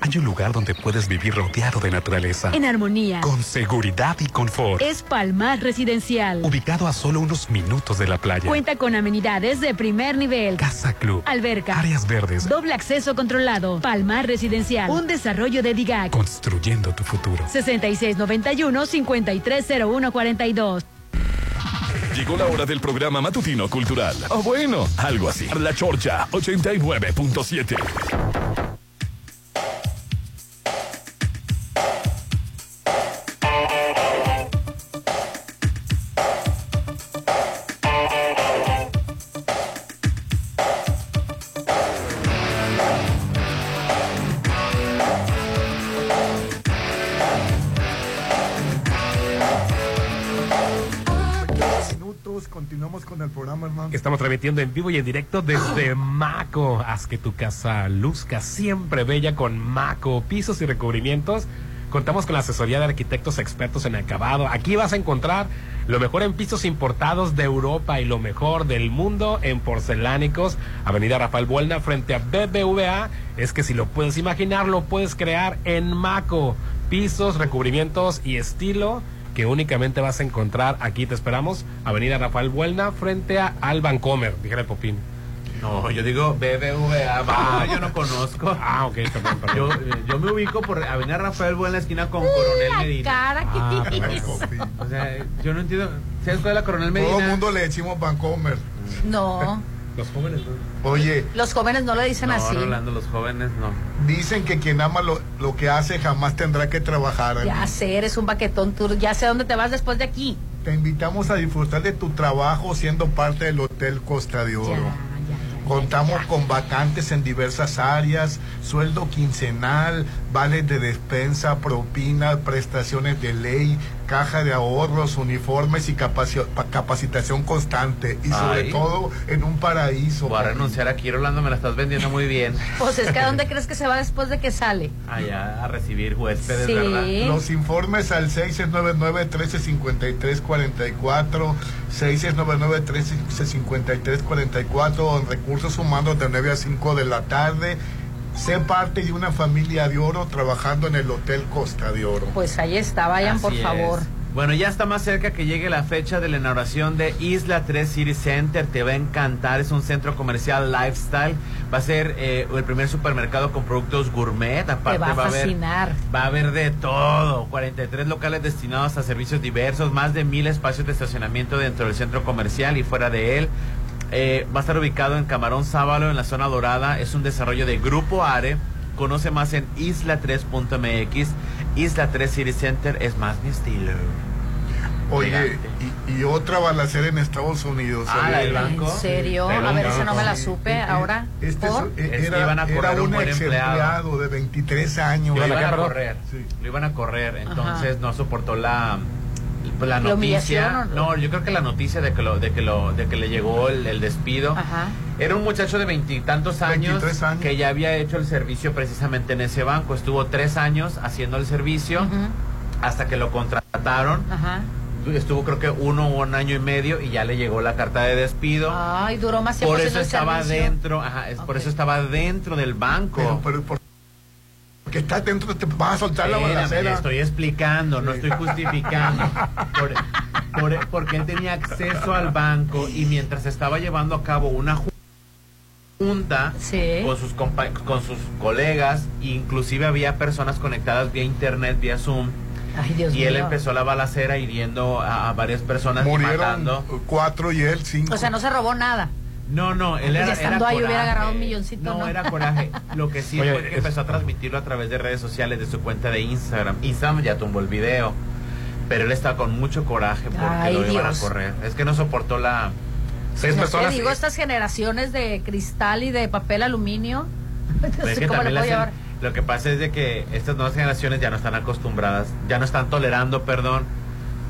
Hay un lugar donde puedes vivir rodeado de naturaleza. En armonía. Con seguridad y confort. Es Palmar Residencial. Ubicado a solo unos minutos de la playa. Cuenta con amenidades de primer nivel. Casa Club. Alberca. Áreas verdes. Doble acceso controlado. Palmar Residencial. Un desarrollo de DIGAC. Construyendo tu futuro. 6691-530142. Llegó la hora del programa matutino cultural. O bueno, algo así. La Chorcha 89.7. Estamos transmitiendo en vivo y en directo desde Maco. Haz que tu casa luzca siempre bella con Maco. Pisos y recubrimientos. Contamos con la asesoría de arquitectos expertos en acabado. Aquí vas a encontrar lo mejor en pisos importados de Europa y lo mejor del mundo en porcelánicos. Avenida Rafael Buelna frente a BBVA. Es que si lo puedes imaginar, lo puedes crear en Maco. Pisos, recubrimientos y estilo que únicamente vas a encontrar aquí. Te esperamos. Avenida Rafael Buelna frente a Alban Comer, dijera el Popín. No, yo digo BBVA, va, yo no conozco. Ah, ok, perdón, perdón. Yo, yo me ubico por Avenida Rafael Buena esquina con Coronel La Medina. cara que Ah, tienes. O sea, yo no entiendo. ¿Sabes cuál es la Coronel Medina? Todo el mundo le decimos Vancomer. No, Los jóvenes. Oye, los jóvenes no le dicen No, así. Rolando, los jóvenes no. dicen que quien ama lo, lo que hace jamás tendrá que trabajar. Ya sé, eres un baquetón, tú ya sé dónde te vas después de aquí. Te invitamos a disfrutar de tu trabajo siendo parte del Hotel Costa de Oro. Contamos con vacantes en diversas áreas, sueldo quincenal, vales de despensa, propina, prestaciones de ley, caja de ahorros, uniformes y capaci- pa- capacitación constante. Y sobre Ay. todo en un paraíso. Voy a renunciar aquí, Rolando, me la estás vendiendo muy bien. Pues es que ¿a dónde crees que se va después de que sale? Allá a recibir huéspedes, Sí. ¿verdad? Los informes al 699-1353-44, 699-1353-44, en recursos humanos de 9 a 5 de la tarde. Sé parte de una familia de oro trabajando en el Hotel Costa de Oro. Pues ahí está, vayan por favor. Bueno, ya está más cerca que llegue la fecha de la inauguración de Isla 3 City Center. Te va a encantar. Es un centro comercial lifestyle. Va a ser eh, el primer supermercado con productos gourmet. Aparte Te va a haber fascinar. Va a haber de todo. 43 locales destinados a servicios diversos, más de mil espacios de estacionamiento dentro del centro comercial y fuera de él. Eh, va a estar ubicado en Camarón Sábalo, en la zona dorada. Es un desarrollo de Grupo Are. Conoce más en isla3.mx. Isla 3 City Center es más mi estilo. Oye, y, y otra balacera en Estados Unidos. Ah, la del banco. ¿En serio? A ver, esa no me la supe. Ahora, Este ¿por? es- Es que era, iban a era correr un un buen ex empleado. empleado de 23 años. Lo iban a correr. Sí. Lo iban a correr. Entonces no soportó la la ¿La noticia. No, yo creo que la noticia de que lo de que lo de que le llegó el, el despido. Ajá. Era un muchacho de veintitantos años, 23 años. que ya había hecho el servicio precisamente en ese banco. Estuvo tres años haciendo el servicio hasta que lo contrataron. Ajá. Estuvo creo que uno o un año y medio y ya le llegó la carta de despido. Ay, duró más tiempo por eso el estaba servicio. dentro, ajá, es por eso estaba dentro del banco. Pero, pero, por- porque estás dentro, te vas a soltar la Espérame, balacera. estoy explicando, no estoy justificando. Por- por- porque él tenía acceso al banco y mientras estaba llevando a cabo una ju- junta Sí. con sus compa- con sus colegas, inclusive había personas conectadas vía internet, vía Zoom, Ay, Dios y él mío. empezó la balacera hiriendo a, a varias personas y Murieron matando. cuatro y él cinco. O sea, no se robó nada. No, no, él era, estando era ahí hubiera coraje. agarrado un milloncito, No, ¿no? era coraje. Lo que sí Oye, fue que es- empezó a transmitirlo a través de redes sociales de su cuenta de Instagram. Instagram ya tumbó el video. Pero él estaba con mucho coraje porque Ay, lo iban Dios. a correr. Es que no soportó la. Seis No personas. te digo, estas generaciones de cristal y de papel aluminio. No Es sé que cómo le hacen- Lo que pasa es de que estas nuevas generaciones ya no están acostumbradas, ya no están tolerando, perdón,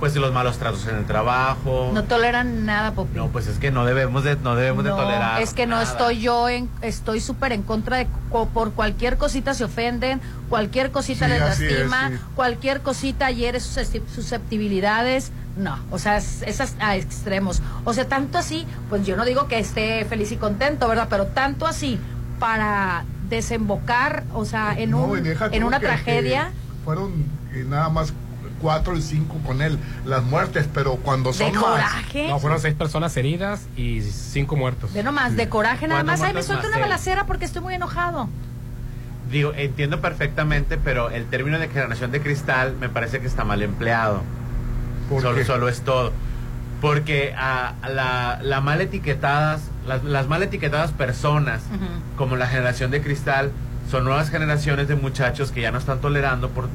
pues los malos tratos en el trabajo. No toleran nada, Popi. No, pues es que no debemos de, no debemos de tolerar. es que no nada. estoy yo en, estoy súper en contra de co- por cualquier cosita se ofenden, cualquier cosita Sí, les es, lastima, sí. cualquier cosita hiere sus suscep- susceptibilidades, no, o sea, es- esas a extremos. O sea, tanto así, pues yo no digo que esté feliz y contento, ¿verdad? Pero tanto así para desembocar, o sea, en No, un en una que- tragedia que fueron eh, nada más cuatro y cinco con él, las muertes, pero cuando de son más. coraje. No, fueron seis personas heridas y cinco muertos. De nomás, de coraje nada más. Ay, me más una balacera porque estoy muy enojado. Digo, entiendo perfectamente, pero el término de generación de cristal me parece que está mal empleado. ¿Por Solo, qué? solo es todo. Porque a la, la mal etiquetadas, las, las mal etiquetadas personas, como la generación de cristal, son nuevas generaciones de muchachos que ya no están tolerando, por,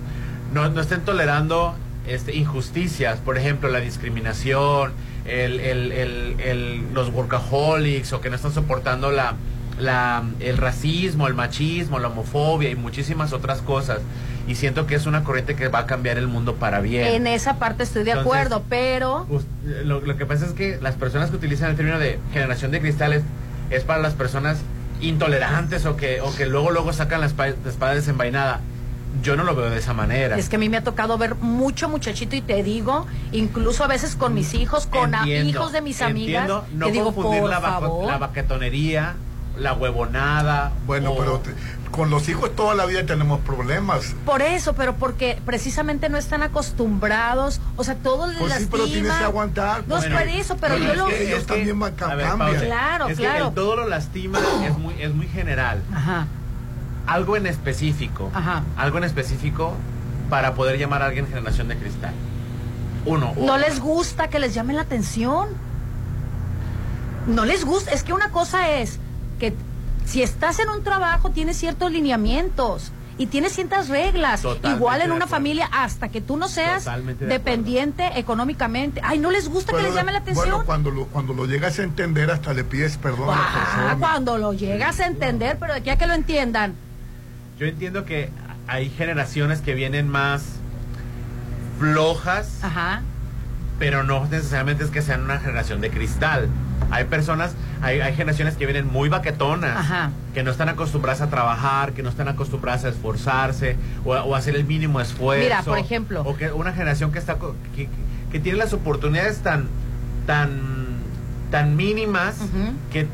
no, no estén tolerando este, injusticias, por ejemplo, la discriminación, el, el- el- el- los workaholics, o que no están soportando la, la, el racismo, el machismo, la homofobia y muchísimas otras cosas. y siento que es una corriente que va a cambiar el mundo para bien. En esa parte estoy de Entonces, acuerdo, pero Lo, lo que pasa es que las personas que utilizan el término de generación de cristales es para las personas intolerantes o que, o que luego luego sacan la espada desenvainada. Yo no lo veo de esa manera. es que a mí me ha tocado ver mucho muchachito y te digo, incluso a veces con mis hijos, con Entiendo, hijos de mis amigas, entiendo, no que digo, confundir por la, favor. la baquetonería, la huevonada. Bueno, o- pero te- con los hijos toda la vida tenemos problemas. Por eso, pero porque precisamente no están acostumbrados, o sea, todo les Pues sí, pero tienes lastima. que aguantar. No es Bueno, por eso, pero bueno, yo es lo que- ellos es que- también van- a pausa. Claro, es claro. Que el todo lo lastima es muy, es muy general. Ajá. Algo en específico. Ajá. Algo en específico para poder llamar a alguien generación de cristal. Uno. No les gusta que les llame la atención. No les gusta. Es que una cosa es que si estás en un trabajo tienes ciertos lineamientos y tienes ciertas reglas. Totalmente Igual en una familia hasta que tú no seas Totalmente de dependiente económicamente. Ay, no les gusta que les llame la atención. Bueno, cuando lo, cuando lo llegas a entender, hasta le pides perdón a la Ah, persona. cuando lo llegas a entender, pero de aquí a que lo entiendan. Yo entiendo que hay generaciones que vienen más flojas, Ajá. pero no necesariamente es que sean una generación de cristal. Hay personas, hay, hay generaciones que vienen muy baquetonas, Ajá. que no están acostumbradas a trabajar, que no están acostumbradas a esforzarse o, a- o hacer el mínimo esfuerzo. Mira, por ejemplo. O que una generación que está que, que- tiene las oportunidades tan tan tan mínimas que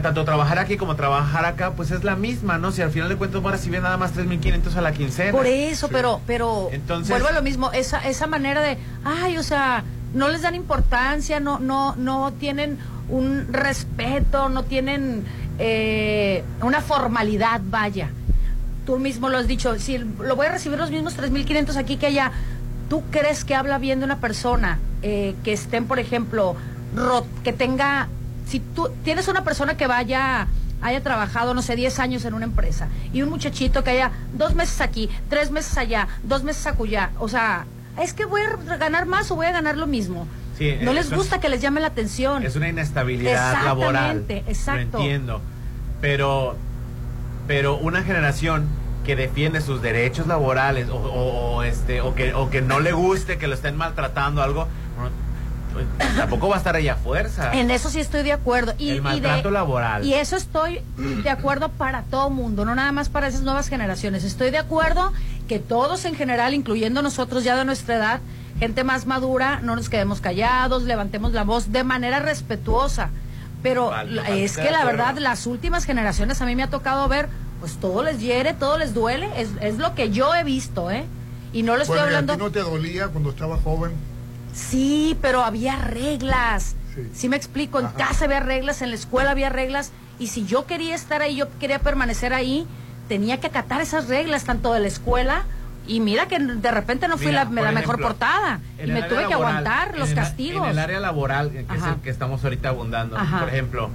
tanto trabajar aquí como trabajar acá, pues es la misma, ¿no? Si al final de cuentas van a recibir nada más 3.500 a la quincena. Por eso, pero, pero Entonces- vuelvo a lo mismo, esa, esa manera de, ay, o sea, no les dan importancia, no, no, no tienen un respeto, no tienen eh, una formalidad, vaya. Tú mismo lo has dicho, si lo voy a recibir los mismos 3.500 aquí que allá, ¿tú crees que habla bien de una persona eh, que estén, por ejemplo, ro- que tenga, si tú tienes una persona que vaya haya trabajado, no sé, 10 años en una empresa y un muchachito que haya dos meses aquí, tres meses allá, dos meses acullá, o sea, es que voy a ganar más o voy a ganar lo mismo. Sí, no eh, les gusta es- que les llame la atención. Es una inestabilidad laboral. Exactamente, exacto. Lo entiendo. Pero, pero una generación que defiende sus derechos laborales o, o- o, este o que o que no le guste que lo estén maltratando algo pues, tampoco va a estar ahí a fuerza. En eso sí estoy de acuerdo. Y, El y maltrato de- laboral. Y eso estoy de acuerdo para todo mundo, no nada más para esas nuevas generaciones. Estoy de acuerdo que todos en general, incluyendo nosotros ya de nuestra edad, gente más madura, no nos quedemos callados, levantemos la voz de manera respetuosa. Pero Vale, es que la verdad, las últimas generaciones a mí me ha tocado ver, pues todo les hiere, todo les duele, es, es lo que yo he visto, ¿eh? Y no lo estoy Bueno, ¿y a hablando... ti no te dolía cuando estabas joven? Sí, pero había reglas. Sí. Sí, me explico, en Ajá. casa había reglas, en la escuela había reglas, y si yo quería estar ahí, yo quería permanecer ahí, tenía que acatar esas reglas, tanto de la escuela, y mira que de repente no fui Mira, la, la mejor portada, y me tuve que aguantar en los castigos. En el área laboral, que es el que estamos ahorita abundando, Ajá. por ejemplo,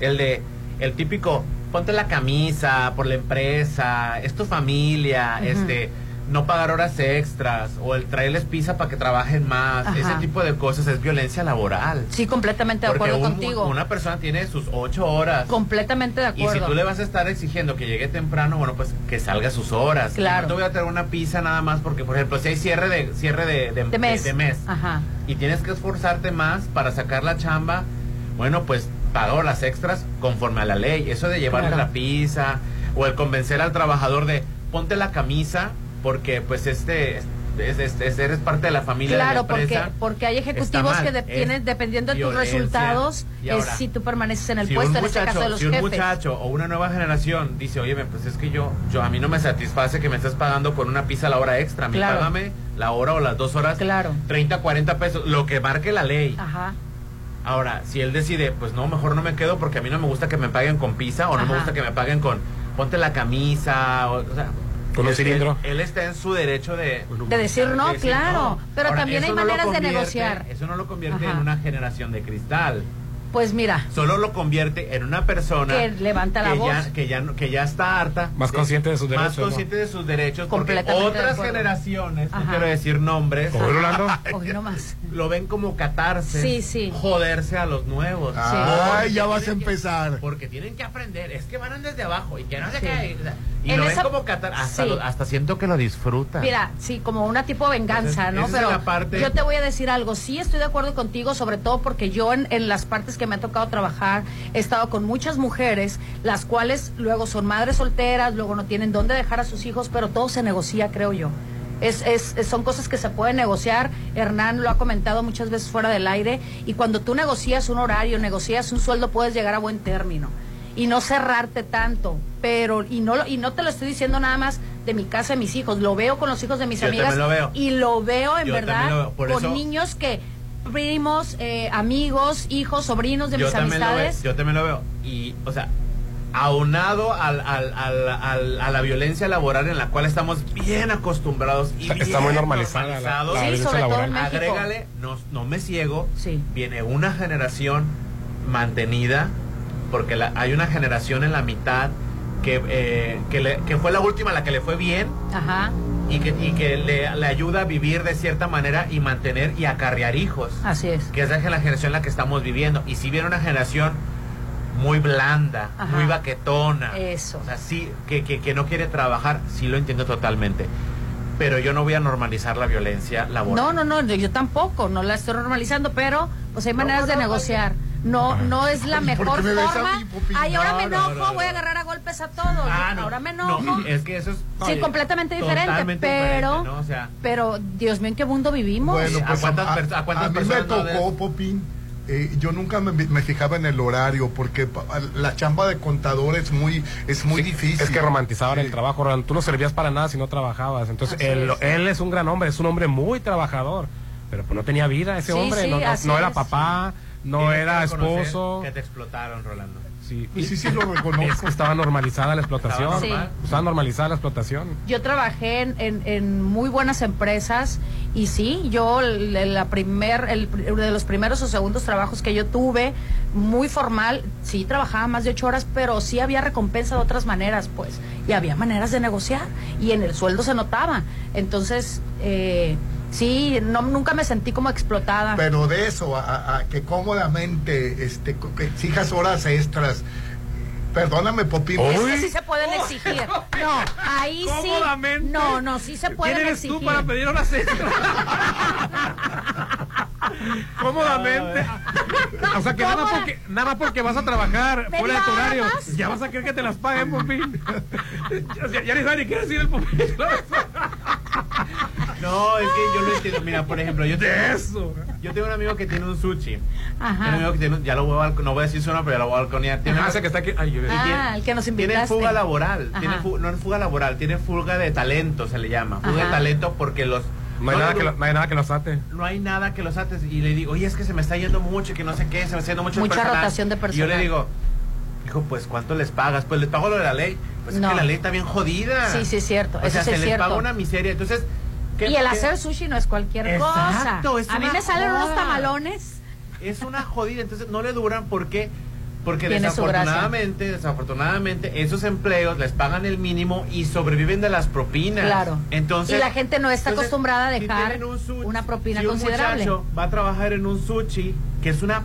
el de el típico ponte la camisa por la empresa, es tu familia, este no pagar horas extras o el traerles pizza para que trabajen más, Ajá. ese tipo de cosas es violencia laboral. Sí, completamente de Porque acuerdo un- contigo. una persona tiene sus ocho horas. Completamente de Y acuerdo. si tú le vas a estar exigiendo que llegue temprano, bueno, pues que salga sus horas. Claro. No te voy a traer una pizza nada más porque, por ejemplo, si hay cierre de cierre de, de- de mes. de- de mes Ajá. y tienes que esforzarte más para sacar la chamba, bueno, pues paga horas extras conforme a la ley. Eso de llevarle Claro. la pizza o el convencer al trabajador de ponte la camisa porque pues este es, es- es- eres parte de la familia de la Claro, porque, empresa. porque hay ejecutivos mal. que de- tienen, dependiendo de tus resultados, es si tú permaneces en el si puesto, un en este caso de los si un jefes. muchacho o una nueva generación dice, oye, pues es que yo, yo a mí no me satisface que me estés pagando por una pizza la hora extra. Mí Claro. págame la hora o las dos horas, Claro. 30, 40 pesos, lo que marque la ley. Ajá. Ahora, si él decide, pues no, mejor no me quedo porque a mí no me gusta que me paguen con pizza o no me gusta que me paguen con ponte la camisa o, o sea, Con un él- cilindro. Él, él está en su derecho de, De decir no, de decir claro. Pero Ahora, también hay no maneras de convierte- negociar. Eso no lo convierte Ajá. en una generación de cristal. Pues mira, Solo lo convierte en una persona Que levanta la que voz. Ya, que, ya, que ya está harta. Más consciente de sus Más derechos, ¿no? consciente de sus derechos. Porque otras generaciones, no quiero decir nombres, hoy nomás. lo ven como catarse. Sí, sí. Joderse a los nuevos. Ay, ya vas a que- empezar. Porque tienen que aprender. Es que van desde abajo y que no sé Sí. Y en lo esa- ven como catar, hasta, Sí. lo- hasta siento que lo disfrutan. Mira, sí, como una tipo venganza, Entonces, ¿no? esa es Pero la parte- yo te voy a decir algo. Sí estoy de acuerdo contigo, sobre todo porque yo en, en las partes que me ha tocado trabajar he estado con muchas mujeres, las cuales luego son madres solteras, luego no tienen dónde dejar a sus hijos, pero todo se negocia, creo yo. Es, es, es- son cosas que se pueden negociar. Hernán lo ha comentado muchas veces fuera del aire. Y cuando tú negocias un horario, negocias un sueldo, puedes llegar a buen término y no cerrarte tanto. Pero, y no, lo- y no te lo estoy diciendo nada más de mi casa, de mis hijos, lo veo con los hijos de mis Yo amigas. también lo veo. Y lo veo en Yo verdad también lo veo. Por con eso- niños que, primos, eh, amigos, hijos, sobrinos de yo mis también lo veo, amistades. yo también lo veo. Y, o sea, aunado al, al- al- al- a la violencia laboral en la cual estamos bien acostumbrados y Está- está bien muy normalizada la- normalizados, la Sí, violencia sobre todo laboral. en México. Agrégale, no, no me ciego, viene una generación mantenida, porque la- hay una generación en la mitad que, eh, que, le- que fue la última la que le fue bien Ajá. y que, y que le, le ayuda a vivir de cierta manera y mantener y acarrear hijos. Así es. Que es la generación en la que estamos viviendo. Y si viene una generación muy blanda, Ajá. muy baquetona, Eso. o sea, sí, que, que, que no quiere trabajar, sí lo entiendo totalmente. Pero yo no voy a normalizar la violencia laboral. No, no, no, yo tampoco, no la estoy normalizando, pero pues hay maneras de negociar. No, no es la Ay, ¿por mejor a forma. mí? Ay, ahora No, me no, enojo, no, no, voy a no. agarrar a golpes a todos. Ah, no. ahora me enojo. No, es que eso es... Sí, completamente diferente, Totalmente pero, diferente, ¿no? O sea, pero Dios mío, ¿en qué mundo vivimos? Bueno, pues, ¿A cuántas pers- a cuántas mí personas me no tocó, Popín. eh, yo nunca me, me fijaba en el horario porque pa- la chamba de contador es muy es muy difícil. Es que romantizaban el trabajo. Tú no servías para nada si no trabajabas. Entonces, él, es. él es un gran hombre, es un hombre muy trabajador. Pero pues no tenía vida ese Sí, hombre. sí, no, no- no era papá, no era esposo. Que te explotaron, Rolando. Sí, Pues sí, sí lo reconozco. Es que estaba normalizada la explotación. Estaba normal. Estaba normalizada la explotación. Yo trabajé en, en- en muy buenas empresas y sí, yo el, la primer, el, de los primeros o segundos trabajos que yo tuve, muy formal, sí trabajaba más de ocho horas, pero sí había recompensa de otras maneras, pues, y había maneras de negociar y en el sueldo se notaba. Entonces, eh, sí, no, nunca me sentí como explotada. Pero de eso, a, a- a que cómodamente este, que exijas horas extras. Perdóname, Popín. Es que sí se pueden exigir. No, ahí sí. No, no, sí se pueden ¿Quién eres exigir. tú para pedir horas extras? Cómodamente. O sea que nada porque, nada porque vas a trabajar fuera de tu hora horario. Ya vas a querer que te las paguen, Popín. Ya, ya, ni sabes ni qué decir el Popín. No, es que yo lo entiendo. Mira, por ejemplo, yo tengo, eso. yo tengo un amigo que tiene un sushi. Ajá. Tengo un amigo que tiene ya lo voy a, no voy a decir su nombre, pero ya lo voy a balconear. Tiene Ah, ese que está aquí. Ay, yo- Ah, el que nos Tiene invitaste. fuga laboral, Ajá. tiene fu- no es fuga laboral, tiene fuga de talento, se le llama. Fuga Ajá. de talento porque los... No hay, nada que lo- no hay nada que los ate. no hay nada que los ates. Y le digo, oye, es que se me está yendo mucho y que no sé qué, se me está yendo mucho Mucha personal". rotación de Y yo le digo, hijo, pues ¿cuánto les pagas? Pues les pago lo de la ley. Pues No. es que la ley está bien jodida. Sí, sí, es cierto. O Eso sea, sí se es les cierto. paga una miseria. Entonces, ¿qué- Y el qué- hacer sushi no es cualquier Exacto, cosa. es A mí me salen unos tamalones. es una jodida, entonces no le duran porque porque desafortunadamente, desafortunadamente esos empleos les pagan el mínimo y sobreviven de las propinas. Claro. Entonces y la gente no está entonces, acostumbrada a si dejar tienen un sushi, una propina si un considerable. muchacho va a trabajar en un sushi, que es una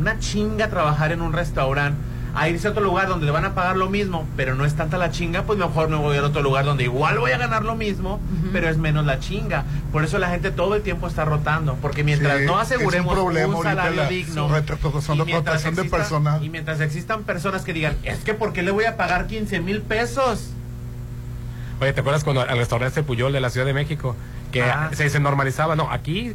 una chinga trabajar en un restaurante, a irse a otro lugar donde le van a pagar lo mismo, pero no es tanta la chinga, pues mejor me voy a otro lugar donde igual voy a ganar lo mismo, pero es menos la chinga. Por eso la gente todo el tiempo está rotando, porque mientras Sí, no es un aseguremos un, problema salario la digno, y de mientras rotación de exista- personal. y mientras existan personas que digan, es que ¿por qué le voy a pagar 15 mil pesos? Oye, ¿te acuerdas cuando al restaurante Puyol de la Ciudad de México? Que Ah. se, se normalizaba. No, aquí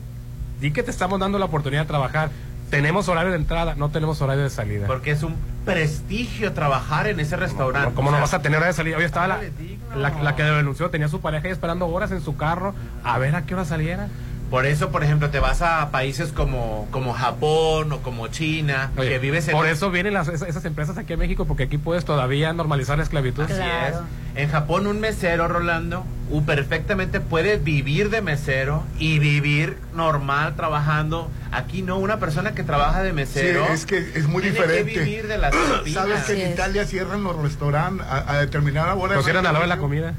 di que te estamos dando la oportunidad de trabajar. Tenemos horario de entrada, no tenemos horario de salida. Porque es un prestigio trabajar en ese restaurante. ¿Cómo O no vas a tener hora de salida? Hoy estaba la, la, la que denunció, tenía su pareja ahí esperando horas en su carro a ver a qué hora saliera. Por eso, por ejemplo, te vas a países como, como Japón o como China, Oye, que vives en... por eso vienen las- esas, esas empresas aquí a México, porque aquí puedes todavía normalizar la esclavitud. Así es. En Japón un mesero, Rolando, perfectamente puede vivir de mesero y vivir normal trabajando. Aquí no, una persona que trabaja de Sí, mesero... es que es muy tiene diferente. que vivir de las. Sabes que en Italia cierran los restaurantes a, a determinada hora. Nos cierran a la hora de la comida.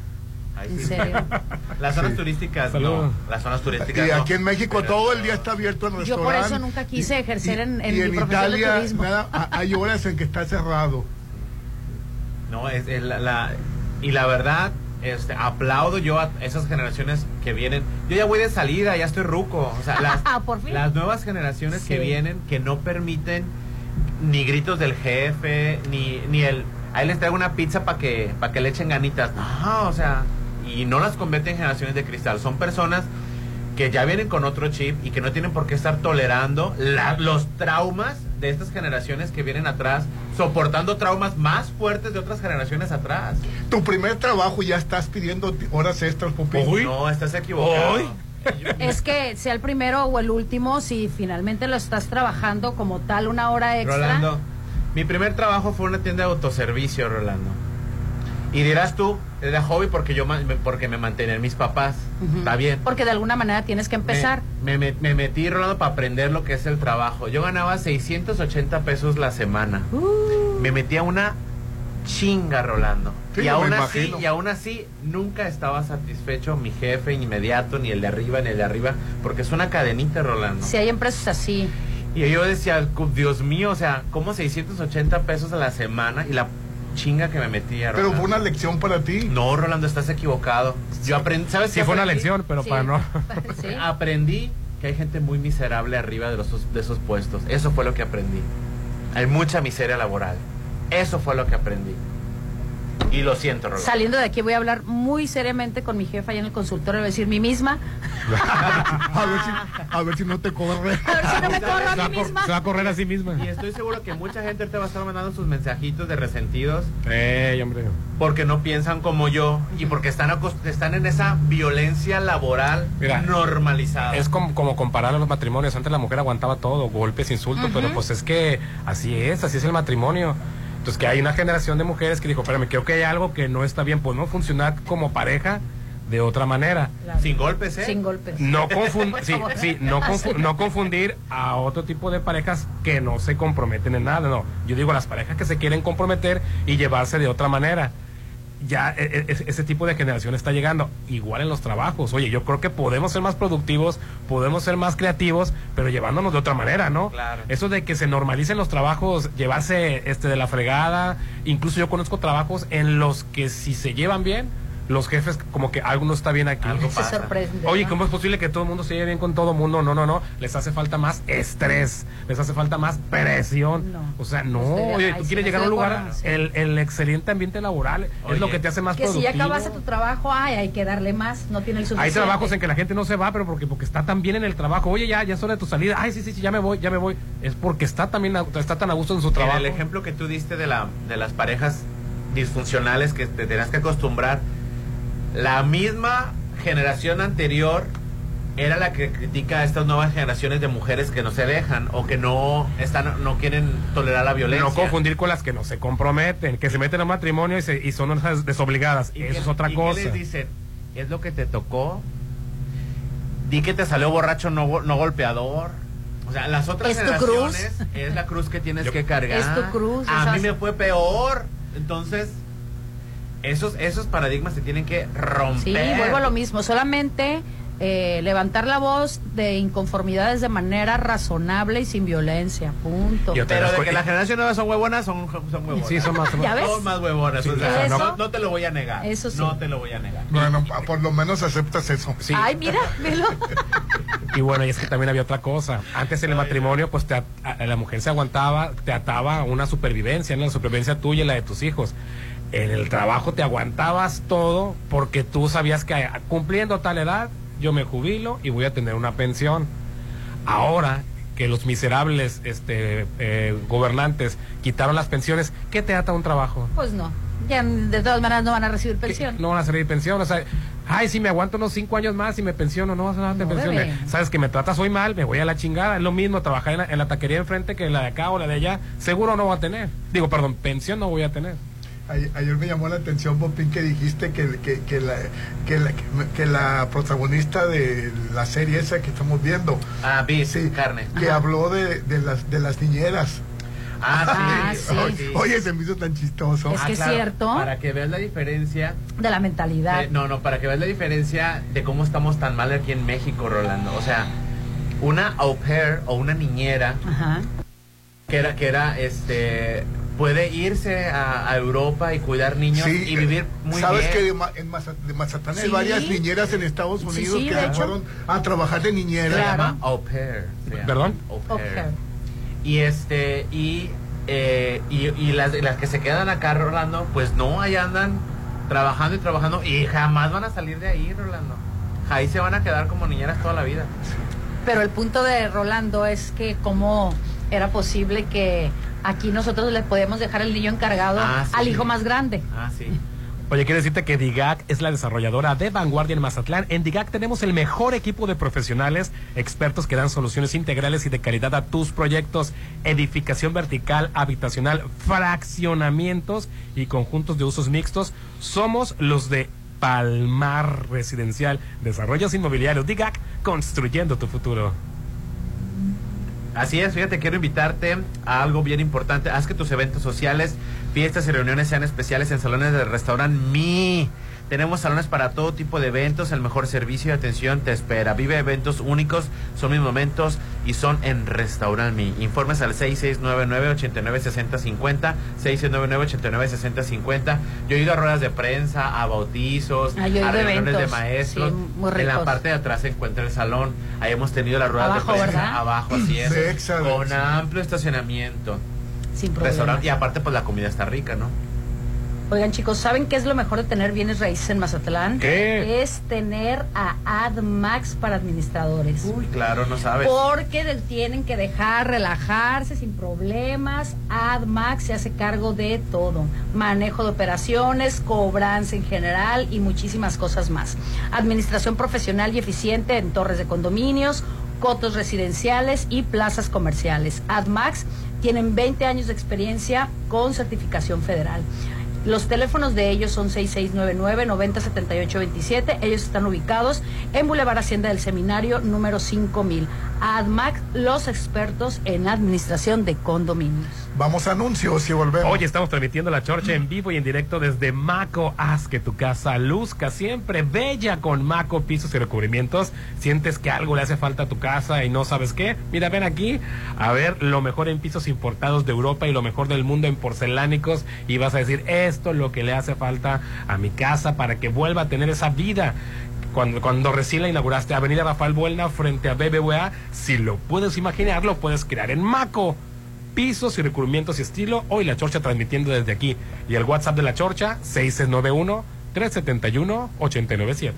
Ay, ¿En sí. serio? Las zonas turísticas, no. Las zonas turísticas Y no. aquí en México Pero- todo el día está abierto el Yo restaurante. por eso nunca quise ejercer en, en y mi en de Italia nada, hay horas en que está cerrado. No, es, es la, la- Y la verdad, este, aplaudo yo a esas generaciones que vienen. Yo ya voy de salida, ya estoy ruco. O sea, las, Por fin. las nuevas generaciones que vienen que no permiten ni gritos del jefe, ni, ni el... Ahí les traigo una pizza para que, para que le echen ganitas. No, o sea, y no las convierten en generaciones de cristal. Son personas que ya vienen con otro chip y que no tienen por qué estar tolerando la- los traumas de estas generaciones que vienen atrás, soportando traumas más fuertes de otras generaciones atrás. Tu primer trabajo y ya estás pidiendo horas extras, Popín. No, estás equivocado. Es que sea el primero o el último, si finalmente lo estás trabajando como tal una hora extra. Rolando, mi primer trabajo fue una tienda de autoservicio, Rolando. Y dirás tú, era hobby porque yo porque me mantenían mis papás. Está bien. Porque de alguna manera tienes que empezar. Me, me- me metí, Rolando, para aprender lo que es el trabajo. Yo ganaba 680 pesos la semana. Uh. Me metí a una chinga, Rolando. Sí, y, aún así, y aún así, nunca estaba satisfecho mi jefe inmediato, ni el de arriba, ni el de arriba, porque es una cadenita, Rolando. Si hay empresas así. Y yo decía, Dios mío, o sea, como 680 pesos a la semana y la chinga que me Pero Rolando. fue una lección para ti. No, Rolando, estás equivocado. Yo aprendí, ¿sabes Sí qué fue una lección, pero Sí. para no... Sí. Aprendí que hay gente muy miserable arriba de, los, de esos puestos. Eso fue lo que aprendí. Hay mucha miseria laboral. Eso fue lo que aprendí. Y lo siento, Rolando. Saliendo de aquí voy a hablar muy seriamente con mi jefa allá en el consultorio, voy a decir mi misma. a, ver si, a ver si no te corre. A ver si no me corro Se va a mí misma. se va a correr a sí misma. Y estoy seguro que mucha gente te va a estar mandando sus mensajitos de resentidos Ey, hombre. porque no piensan como yo y porque están, están en esa violencia laboral Mira, normalizada. Es como, como comparar a los matrimonios. Antes la mujer aguantaba todo, golpes, insultos, pero pues es que así es, así es el matrimonio. Entonces que hay una generación de mujeres que dijo, espérame, creo que hay algo que no está bien, podemos funcionar como pareja de otra manera. Sin golpes, ¿eh? Sin golpes. No, confun- sí, sí, no, confu- no confundir a otro tipo de parejas que no se comprometen en nada, no. Yo digo las parejas que se quieren comprometer y llevarse de otra manera. Ya e- e- ese tipo de generación está llegando. Igual en los trabajos. Oye, yo creo que podemos ser más productivos, podemos ser más creativos, pero llevándonos de otra manera, ¿no? Claro. Eso de que se normalicen los trabajos, llevarse este de la fregada. Incluso yo conozco trabajos en los que si se llevan bien, los jefes como que algo no está bien aquí. Algo Se pasa. sorprende. Oye, ¿no? ¿cómo es posible que todo el mundo se lleve bien con todo el mundo? No, no, no. Les hace falta más estrés, les hace falta más presión. No. O sea, no. Oye, tú quieres llegar a un lugar, el, el excelente ambiente laboral Oye, es lo que te hace más Que si productivo. ya acabaste tu trabajo, ay, hay que darle más, no tiene el Hay suficiente. trabajos en que la gente no se va, pero porque, porque está tan bien en el trabajo. Oye, ya, ya es hora de tu salida. Ay, sí, sí, sí, ya me voy, ya me voy. Es porque está también, a- está tan a gusto en su En trabajo. el ejemplo que tú diste de, la, de las parejas disfuncionales que te tenías que acostumbrar, la misma generación anterior era la que critica a estas nuevas generaciones de mujeres que no se dejan o que no están no quieren tolerar la violencia. No confundir con las que no se comprometen, que se meten a matrimonio y, se- y son desobligadas. ¿Y Eso qué- es otra y cosa. qué les dicen? ¿Es lo que te tocó? Di que te salió borracho, no, go- no golpeador. O sea, las otras ¿Es tu generaciones es la cruz que tienes que cargar. Es tu cruz, A mí me fue peor. Entonces, esos, esos paradigmas se tienen que romper. Sí, vuelvo a lo mismo, solamente eh, levantar la voz de inconformidades de manera razonable y sin violencia, punto. Yo Pero de que cu- la generación nueva son huevonas, son, son huevonas. Sí, son más- son más- ¿Ya ves? Son más huevonas. Sí, o sea, ¿Eso? no, no te lo voy a negar. Eso sí. No te lo voy a negar. Bueno, por lo menos aceptas eso. Sí. Ay, mira, velo. Y bueno, y es que también había otra cosa. Antes en el matrimonio, pues te a- la mujer se aguantaba, te ataba a una supervivencia, ¿no? la supervivencia tuya y la de tus hijos. En el trabajo te aguantabas todo porque tú sabías que cumpliendo tal edad, yo me jubilo y voy a tener una pensión. Ahora que los miserables este, eh, gobernantes quitaron las pensiones, ¿qué te ata un trabajo? Pues no, ya de todas maneras no van a recibir pensión. No van a salir pensión, o sea, ay, si me aguanto unos cinco años más y me pensiono, no vas a darte pensión. Sabes que me tratas hoy mal, me voy a la chingada. Es lo mismo trabajar en la, en la taquería enfrente que la de acá o la de allá. Seguro no voy a tener. Digo, perdón, pensión no voy a tener. Ay- Ayer me llamó la atención, Popín, que dijiste que, que, que la, que, la, que la protagonista de la serie esa que estamos viendo, Ah, bis, Sí. carne. que habló de, de, las, de las niñeras. Ah, Ah, sí. sí. Oye, oye, se me hizo tan chistoso. Es que es claro, cierto. Para que veas la diferencia. De la mentalidad. de- no, no, para que veas la diferencia de cómo estamos tan mal aquí en México, Rolando. O sea, una au pair o una niñera Ajá. que era, que era este puede irse a, a Europa y cuidar niños Sí, y vivir muy ¿Sabes bien. que de, Ma- en Maza- de Mazatlán hay varias niñeras en Estados Unidos sí, que se fueron a trabajar de niñera? Se llama au pair. llama ¿Perdón? Au Au pair. pair. Y este, y, eh, y, y las, las que se quedan acá, Rolando, pues no, ahí andan trabajando y trabajando y jamás van a salir de ahí, Rolando. Ahí se van a quedar como niñeras toda la vida. Pero el punto de Rolando es que cómo era posible que aquí nosotros le podíamos dejar el niño encargado Ah, sí. al hijo más grande. Ah, sí. Oye, quiero decirte que DIGAC es la desarrolladora de vanguardia en Mazatlán. En DIGAC tenemos el mejor equipo de profesionales, expertos que dan soluciones integrales y de calidad a tus proyectos. Edificación vertical, habitacional, fraccionamientos y conjuntos de usos mixtos. Somos los de Palmar Residencial, Desarrollos Inmobiliarios. DIGAC, construyendo tu futuro. Así es, fíjate, quiero invitarte a algo bien importante. Haz que tus eventos sociales, fiestas y reuniones sean especiales en salones del restaurante Mi. Tenemos salones para todo tipo de eventos, el mejor servicio y atención te espera. Vive eventos únicos, son mis momentos y son en Restaurant Mi. Informes al 6699-896050, 6699-896050. Yo he ido a ruedas de prensa, a bautizos, Ah, yo he ido a reuniones de maestros. sí, en la parte de atrás se encuentra el salón. Ahí hemos tenido las ruedas Abajo, de prensa. ¿verdad? Abajo, así es. De. Con amplio estacionamiento. Sin problema. Restaurante, y aparte, pues la comida está rica, ¿no? Oigan chicos, ¿saben qué es lo mejor de tener bienes raíces en Mazatlán? ¿Qué? Es tener a AdMax para administradores. Uy, claro, no sabes. Porque tienen que dejar relajarse sin problemas. AdMax se hace cargo de todo. Manejo de operaciones, cobranza en general y muchísimas cosas más. Administración profesional y eficiente en torres de condominios, cotos residenciales y plazas comerciales. AdMax tienen 20 años de experiencia con certificación federal. Los teléfonos de ellos son 6699-907827. Ellos están ubicados en Boulevard Hacienda del Seminario número 5000. AdMax, los expertos en administración de condominios. Vamos a anuncios y volvemos. Hoy estamos transmitiendo la chorcha en vivo y en directo desde Maco. Haz que tu casa luzca siempre bella con Maco pisos y recubrimientos. Sientes que algo le hace falta a tu casa y no sabes qué. Mira, ven aquí a ver lo mejor en pisos importados de Europa y lo mejor del mundo en porcelánicos y vas a decir esto es lo que le hace falta a mi casa para que vuelva a tener esa vida. Cuando, cuando recién la inauguraste, Avenida Rafael Buelna frente a BBVA, si lo puedes imaginar, lo puedes crear en Maco pisos y recubrimientos y estilo. Hoy la Chorcha transmitiendo desde aquí. Y el WhatsApp de la Chorcha, 691-371-897.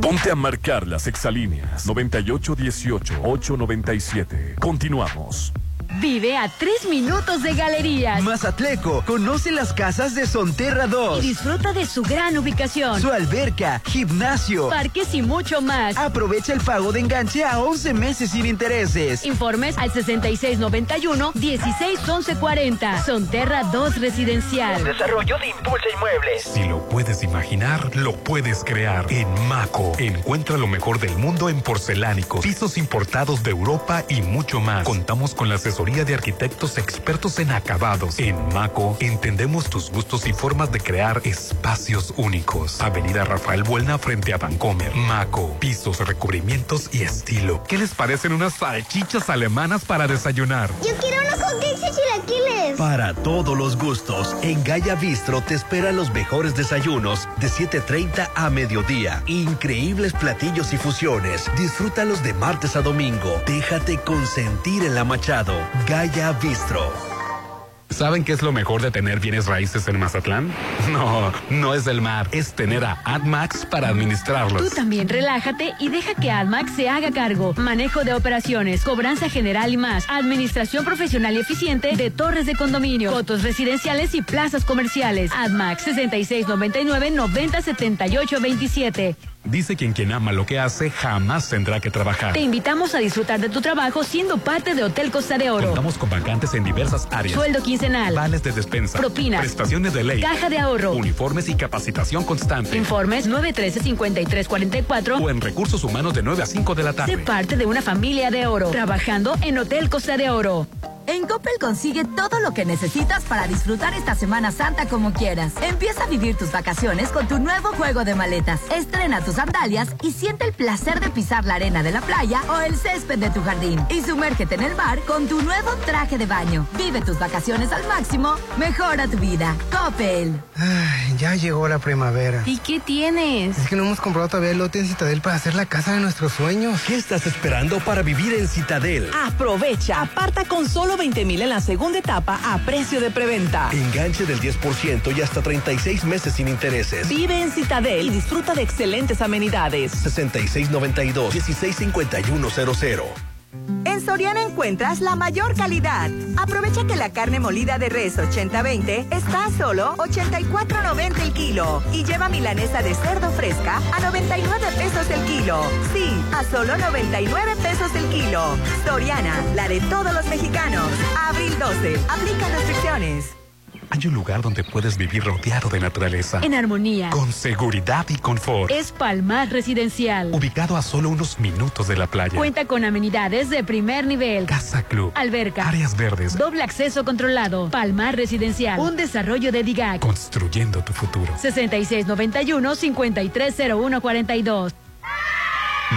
Ponte a marcar las exalíneas 9818-897. Continuamos. Vive a tres minutos de galerías. Mazatleco, conoce las casas de Sonterra 2. Y disfruta de su gran ubicación. Su alberca, gimnasio, Parques y mucho más. Aprovecha el pago de enganche a 11 meses sin intereses. Informes al 6691-161140. Sonterra 2 Residencial. Desarrollo de Impulsa Inmuebles. Si lo puedes imaginar, lo puedes crear. En Maco, encuentra lo mejor del mundo en porcelánicos, pisos importados de Europa y mucho más. Contamos con la asesoría de arquitectos expertos en acabados. En Maco, entendemos tus gustos y formas de crear espacios únicos. Avenida Rafael Buelna frente a Vancomer. Maco, pisos, recubrimientos y estilo. ¿Qué les parecen unas salchichas alemanas para desayunar? Yo quiero unos hotcakes y chilaquiles. Para todos los gustos, en Gaya Bistro te esperan los mejores desayunos de 7.30 a mediodía. Increíbles platillos y fusiones. Disfrútalos de martes a domingo. Déjate consentir en la Machado. Gaya Bistro. ¿Saben qué es lo mejor de tener bienes raíces en Mazatlán? No, no es el mar, es tener a AdMax para administrarlos. Tú también relájate y deja que AdMax se haga cargo. Manejo de operaciones, cobranza general y más. Administración profesional y eficiente de torres de condominio, fotos residenciales y plazas comerciales. AdMax 6699-907827. Dice quien quien ama lo que hace jamás tendrá que trabajar. Te invitamos a disfrutar de tu trabajo siendo parte de Hotel Costa de Oro. Contamos con vacantes en diversas áreas. Sueldo quincenal. Vales de despensa. Propinas. Prestaciones de ley. Caja de ahorro. Uniformes y capacitación constante. Informes 913-5344. O en recursos humanos de 9 a 5 de la Sé tarde. parte de una familia de oro. Trabajando en Hotel Costa de Oro. En Coppel consigue todo lo que necesitas para disfrutar esta Semana Santa como quieras. Empieza a vivir tus vacaciones con tu nuevo juego de maletas. Estrena tus sandalias y siente el placer de pisar la arena de la playa o el césped de tu jardín. Y sumérgete en el mar con tu nuevo traje de baño. Vive tus vacaciones al máximo. Mejora tu vida. Coppel. Ay, ya llegó la primavera. ¿Y qué tienes? Es que no hemos comprado todavía el lote en Citadel para hacer la casa de nuestros sueños. ¿Qué estás esperando para vivir en Citadel? Aprovecha, aparta con solo 20 mil en la segunda etapa a precio de preventa. Enganche del 10% y hasta 36 meses sin intereses. Vive en Citadel y disfruta de excelentes amenidades. 6692-165100. En Soriana encuentras la mayor calidad. Aprovecha que la carne molida de res 80-20 está a solo 84.90 el kilo. Y lleva milanesa de cerdo fresca a 99 pesos el kilo. Sí, a solo 99 pesos el kilo. Soriana, la de todos los mexicanos. Abril 12. Aplica restricciones. Hay un lugar donde puedes vivir rodeado de naturaleza. En armonía. Con seguridad y confort. Es Palmar Residencial. Ubicado a solo unos minutos de la playa. Cuenta con amenidades de primer nivel. Casa Club. Alberca. Áreas verdes. Doble acceso controlado. Palmar Residencial. Un desarrollo de DIGAC. Construyendo tu futuro. 6691-530142.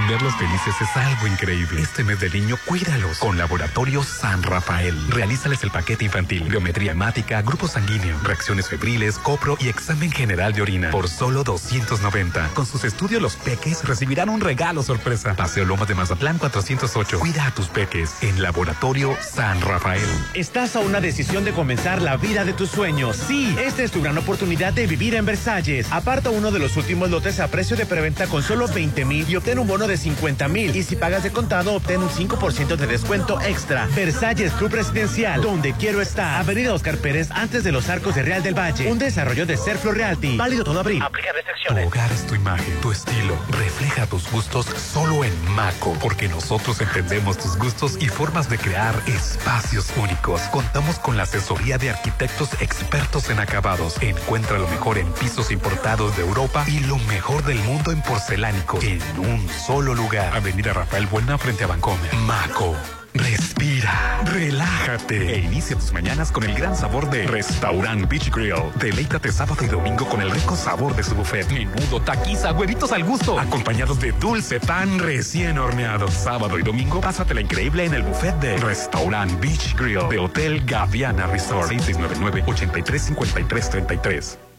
Verlos felices es algo increíble. Este mes del niño, cuídalos. Con Laboratorio San Rafael. Realízales el paquete infantil, biometría hemática, grupo sanguíneo, reacciones febriles, copro y examen general de orina. Por solo 290. Con sus estudios, los peques recibirán un regalo sorpresa. Paseo Lomas de Mazatlán 408. Cuida a tus peques en Laboratorio San Rafael. Estás a una decisión de comenzar la vida de tus sueños. Sí, esta es tu gran oportunidad de vivir en Versalles. Aparta uno de los últimos lotes a precio de preventa con solo 20 mil y obtén un bono de 50 mil. Y si pagas de contado, obtén un 5% de descuento extra. Versalles Club Residencial, donde quiero estar. Avenida Oscar Pérez, antes de los arcos de Real del Valle. Un desarrollo de Serflo Realty. Válido todo abril. Aplica Tu restricciones. hogar es tu imagen, tu estilo. Refleja tus gustos solo en Maco, porque nosotros entendemos tus gustos y formas de crear espacios únicos. Contamos con la asesoría de arquitectos expertos en acabados. Encuentra lo mejor en pisos importados de Europa y lo mejor del mundo en porcelánicos en un solo lugar. Avenida Rafael Buena frente a Bancomer. Maco. Respira, relájate e inicia tus mañanas con el gran sabor de Restaurant Beach Grill. Deleítate sábado y domingo con el rico sabor de su buffet. Menudo, taquiza, huevitos al gusto, acompañados de dulce tan recién horneado. Sábado y domingo, pásatela increíble en el buffet de Restaurant Beach Grill de Hotel Gaviana Resort. 6699-835333.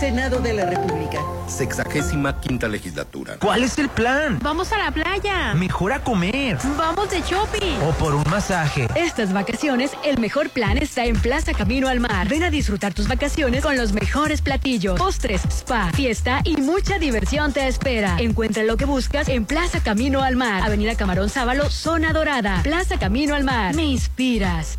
Senado de la República. Sexagésima quinta legislatura. ¿Cuál es el plan? Vamos a la playa. Mejor a comer. Vamos de shopping. O por un masaje. Estas vacaciones, el mejor plan está en Plaza Camino al Mar. Ven a disfrutar tus vacaciones con los mejores platillos, postres, spa, fiesta y mucha diversión te espera. Encuentra lo que buscas en Plaza Camino al Mar. Avenida Camarón Sábalo, Zona Dorada. Plaza Camino al Mar. Me inspiras.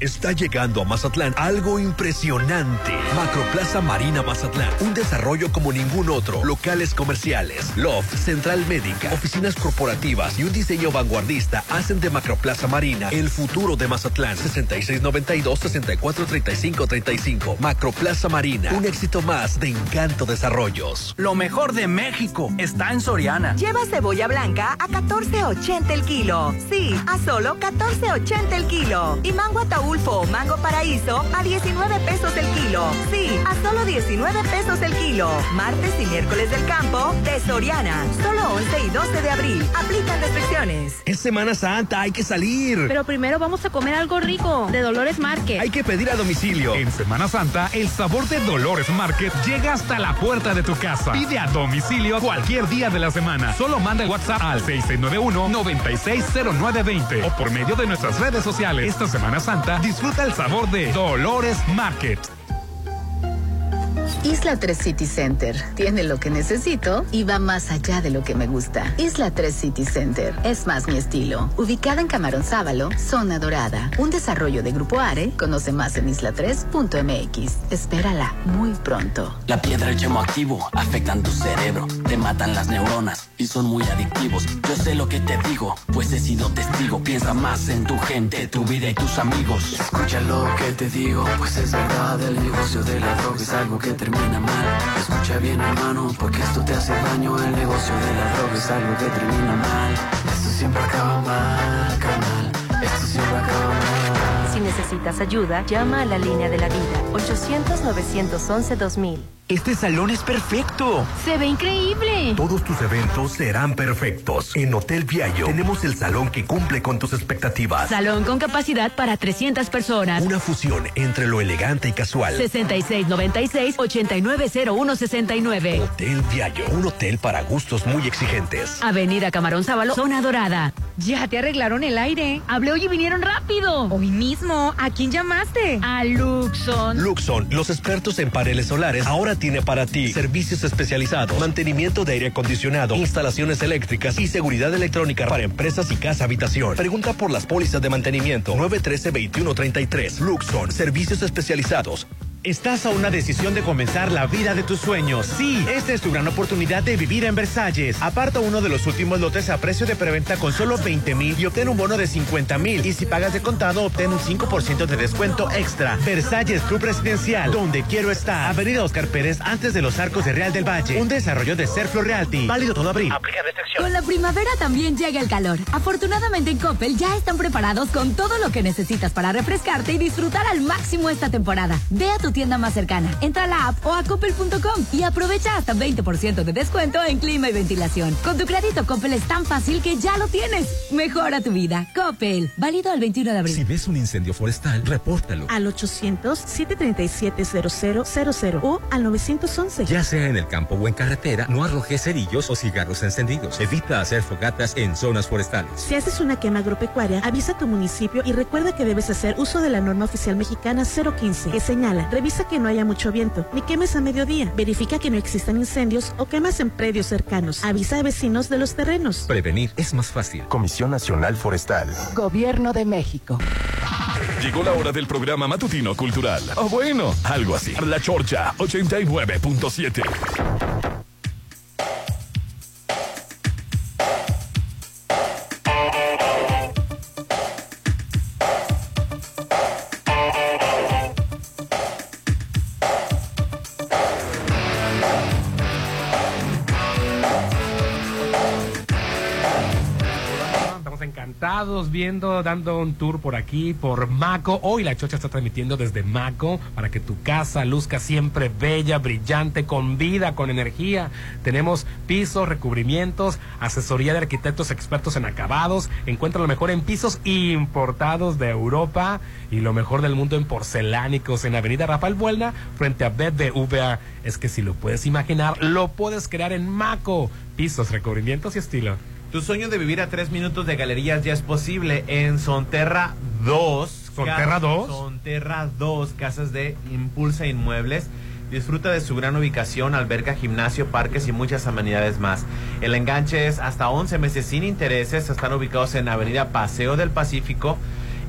Está llegando a Mazatlán algo impresionante. Macroplaza Marina Mazatlán. Un desarrollo como ningún otro. Locales comerciales, loft, central médica, oficinas corporativas y un diseño vanguardista hacen de Macroplaza Marina el futuro de Mazatlán. 6692-643535. Macroplaza Marina. Un éxito más de Encanto Desarrollos. Lo mejor de México está en Soriana. Lleva cebolla blanca a 14.80 el kilo. Sí, a solo 14.80 el kilo. Y mango ataúd Ataulfo o mango paraíso a 19 pesos el kilo. Sí, a solo 19 pesos el kilo. Martes y miércoles del campo de Soriana. Solo 11 y 12 de abril. Aplican restricciones. Es Semana Santa, hay que salir. Pero primero vamos a comer algo rico de Dolores Market. Hay que pedir a domicilio. En Semana Santa, el sabor de Dolores Market llega hasta la puerta de tu casa. Pide a domicilio cualquier día de la semana. Solo manda el WhatsApp al 6691-960920 o por medio de nuestras redes sociales. Esta Semana Santa, disfruta el sabor de Dolores Market. Isla 3 City Center tiene lo que necesito y va más allá de lo que me gusta. Isla 3 City Center es más mi estilo. Ubicada en Camarón Sábalo, zona dorada. Un desarrollo de Grupo Are. Conoce más en isla3.mx. Espérala muy pronto. La piedra y el chemo activo afectan tu cerebro, te matan las neuronas y son muy adictivos. Yo sé lo que te digo, pues he sido testigo. Piensa más en tu gente, tu vida y tus amigos. Escucha lo que te digo, pues es verdad. El negocio de la droga es algo que termina mal. Escucha bien, hermano, porque esto te hace daño. El negocio de la droga es algo que termina mal. Esto siempre acaba mal, canal. Esto siempre acaba mal. Si necesitas ayuda, llama a la línea de la vida 800-911-2000. Este salón es perfecto. Se ve increíble. Todos tus eventos serán perfectos. En Hotel Viallo tenemos el salón que cumple con tus expectativas. Salón con capacidad para 300 personas. Una fusión entre lo elegante y casual. 6696-890169. Hotel Viallo, un hotel para gustos muy exigentes. Avenida Camarón Sábalo, zona dorada. Ya te arreglaron el aire. Hablé hoy y vinieron rápido. Hoy mismo. ¿A quién llamaste? A Luxon. Luxon, los expertos en paneles solares, ahora tiene para ti servicios especializados, mantenimiento de aire acondicionado, instalaciones eléctricas y seguridad electrónica para empresas y casa habitación. Pregunta por las pólizas de mantenimiento 913-2133. Luxon, servicios especializados. Estás a una decisión de comenzar la vida de tus sueños. Sí, esta es tu gran oportunidad de vivir en Versalles. Aparta uno de los últimos lotes a precio de preventa con solo 20 mil y obtén un bono de 50 mil. Y si pagas de contado, obtén un 5% de descuento extra. Versalles Club Residencial, donde quiero estar. Avenida Oscar Pérez, antes de los arcos de Real del Valle. Un desarrollo de Serflo Realty. Válido todo abril. Aplica restricciones. Con la primavera también llega el calor. Afortunadamente en Coppel ya están preparados con todo lo que necesitas para refrescarte y disfrutar al máximo esta temporada. Ve a tu tienda más cercana, entra a la app o a coppel.com y aprovecha hasta 20% de descuento en clima y ventilación. Con tu crédito Coppel es tan fácil que ya lo tienes. Mejora tu vida. Coppel, válido al 21 de abril. Si ves un incendio forestal, repórtalo. Al 800-737-0000 o al 911. Ya sea en el campo o en carretera, no arrojes cerillos o cigarros encendidos. Evita hacer fogatas en zonas forestales. Si haces una quema agropecuaria, avisa a tu municipio y recuerda que debes hacer uso de la norma oficial mexicana 015, que señala, revisa que no haya mucho viento, ni quemes a mediodía, verifica que no existan incendios o quemas en predios cercanos, avisa a vecinos de los terrenos. Prevenir es más fácil. Comisión Nacional Forestal. Gobierno de México. Llegó la hora del programa matutino cultural. O bueno, algo así. La Chorcha 89.7. viendo, dando un tour por aquí, por Maco. Hoy la Chocha está transmitiendo desde Maco para que tu casa luzca siempre bella, brillante, con vida, con energía. Tenemos pisos, recubrimientos, asesoría de arquitectos expertos en acabados. Encuentra lo mejor en pisos importados de Europa y lo mejor del mundo en porcelánicos en Avenida Rafael Buelna frente a BBVA. Es que si lo puedes imaginar, lo puedes crear en Maco. Pisos, recubrimientos y estilo. Tu sueño de vivir a tres minutos de galerías ya es posible en Sonterra 2. ¿Sonterra 2? Sonterra 2, casas de Impulsa Inmuebles. Disfruta de su gran ubicación, alberca, gimnasio, parques y muchas amenidades más. El enganche es hasta 11 meses sin intereses. Están ubicados en Avenida Paseo del Pacífico.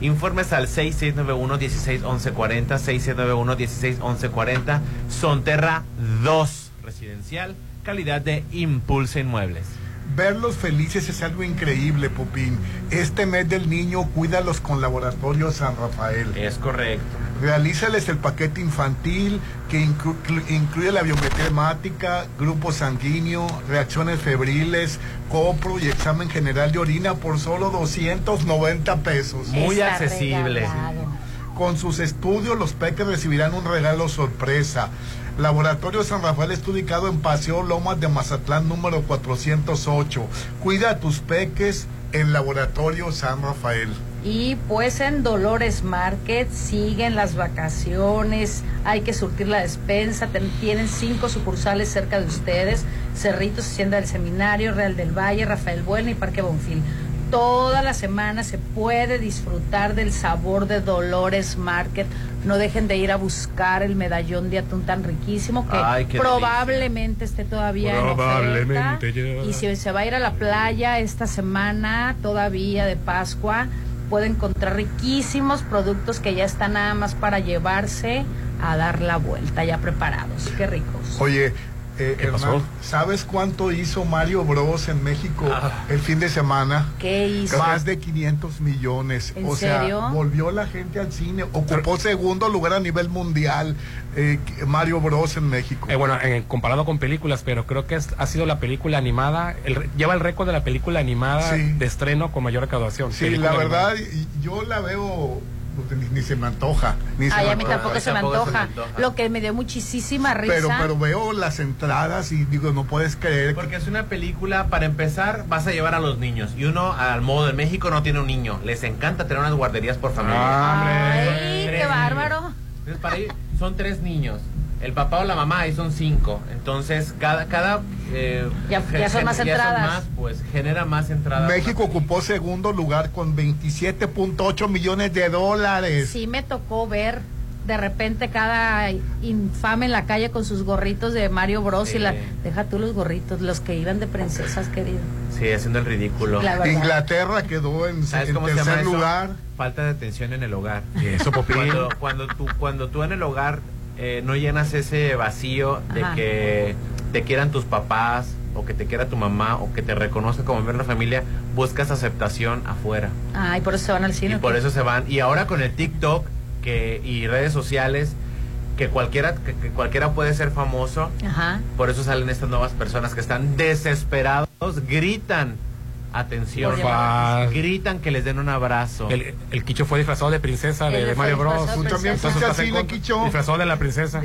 Informes al 6691-161140, 6691-161140. Sonterra 2, residencial, calidad de Impulsa Inmuebles. Verlos felices es algo increíble, Pupín. Este mes del niño, cuídalos con Laboratorio San Rafael. Es correcto. Realízales el paquete infantil que inclu- clu- incluye la biometría hemática, grupo sanguíneo, reacciones febriles, copro y examen general de orina por solo 290 pesos. Muy accesible. Con sus estudios, los peques recibirán un regalo sorpresa. Laboratorio San Rafael está ubicado en Paseo Lomas de Mazatlán número 408. Cuida a tus peques en Laboratorio San Rafael. Y pues en Dolores Market siguen las vacaciones, hay que surtir la despensa, tienen cinco sucursales cerca de ustedes, Cerritos, Hacienda del Seminario, Real del Valle, Rafael Bueno y Parque Bonfil. Toda la semana se puede disfrutar del sabor de Dolores Market. No dejen de ir a buscar el medallón de atún tan riquísimo que Ay, probablemente esté todavía en Probablemente oferta. ya. Y si se va a ir a la playa esta semana, todavía de Pascua, puede encontrar riquísimos productos que ya están nada más para llevarse a dar la vuelta, ya preparados. Qué ricos. Oye, eh, ¿Qué Hernán, pasó? ¿sabes cuánto hizo Mario Bros en México Ah. el fin de semana? ¿Qué hizo? Más de 500 millones. ¿En o sea, serio? volvió la gente al cine. Ocupó segundo lugar a nivel mundial eh, Mario Bros en México. Eh, bueno, en- comparado con películas, pero creo que es- ha sido la película animada, el lleva el récord de la película animada Sí. de estreno con mayor recaudación. sí, la verdad, yo la veo, ni, ni se me antoja. Ni se Ay, me a mí antoja. tampoco se me tampoco se me antoja. Lo que me dio muchísima risa. Pero, pero veo las entradas y digo, no puedes creer. que- Porque es una película, para empezar, vas a llevar a los niños. Y uno, al modo de México, no tiene un niño. Les encanta tener unas guarderías por familia. Ah, Ay, qué bárbaro. Entonces, para ir, son tres niños. El papá o la mamá, ahí son cinco. Entonces, cada... cada eh, Ya- ya son más entradas. más, pues, genera más entradas. México ocupó segundo lugar con 27.8 millones de dólares. Sí me tocó ver de repente cada infame en la calle con sus gorritos de Mario Bros. y la... Deja tú los gorritos, los que iban de princesas, querido. Sí, haciendo el ridículo. Inglaterra quedó en, ¿Sabes en cómo se llama tercer eso? lugar. Falta de atención en el hogar. Y eso. Cuando, cuando, tú, cuando tú en el hogar eh, no llenas ese vacío de Ajá. que te quieran tus papás o que te quiera tu mamá o que te reconozca como miembro de la familia, buscas aceptación afuera. Ay, por eso se van al cine. Y ¿o por eso se van. Y ahora con el TikTok que, y redes sociales, que cualquiera, que, que cualquiera puede ser famoso, Ajá. por eso salen estas nuevas personas que están desesperados, gritan atención, gritan que les den un abrazo. El, el Quicho fue disfrazado de princesa de, de Mario Bros. de Tú también fuiste cine, contra. Quicho. Disfrazado de la princesa.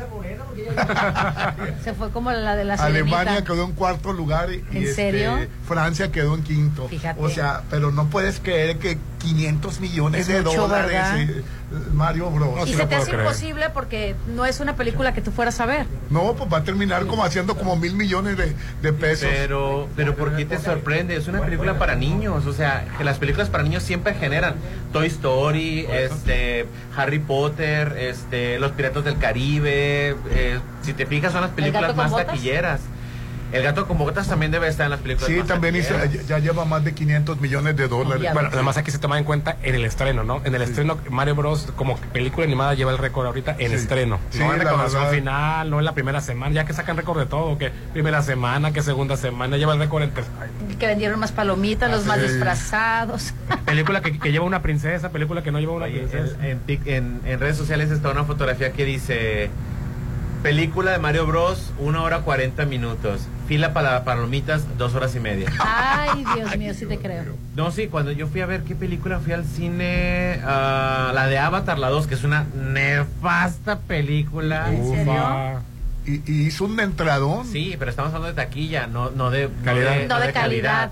Se fue como la de la Alemania sirenita. quedó en cuarto lugar y, ¿En este, serio? Francia quedó en quinto. Fíjate. O sea, pero no puedes creer que 500 millones Es de mucho, dólares ¿verdad? Mario Bros. No, Y se te hace creer. imposible porque no es una película que tú fueras a ver. No, pues va a terminar como haciendo como mil millones de, de pesos. Pero, pero ¿por qué te sorprende? Es una película para niños, o sea, que las películas para niños siempre generan Toy Story, este, Harry Potter, este, Los Piratas del Caribe, eh, si te fijas son las películas más botas? taquilleras. El gato con botas también debe estar en las películas Sí, más también hizo- ya lleva más de 500 millones de dólares. Bueno, además hay que se toma en cuenta en el estreno, ¿no? En el estreno, Mario Bros. como película animada lleva el récord ahorita en Sí. estreno. Sí, no en verdad. final, no en la primera semana, ya que sacan récord de todo, que primera semana, que segunda semana, lleva el récord en ter- Que vendieron más palomitas, los más disfrazados. película que, que lleva una princesa, película que no lleva una Oye, princesa. en redes sociales está una fotografía que dice película de Mario Bros, una hora 40 minutos. Fila para palomitas, dos horas y media. Ay, Dios mío, sí te creo. No, sí, cuando yo fui a ver qué película fui al cine, ah, la de Avatar, la 2, que es una nefasta película. ¿En serio? Ufa. Y, y hizo un entradón. Sí, pero estamos hablando de taquilla, no, no de Calidad. No de calidad.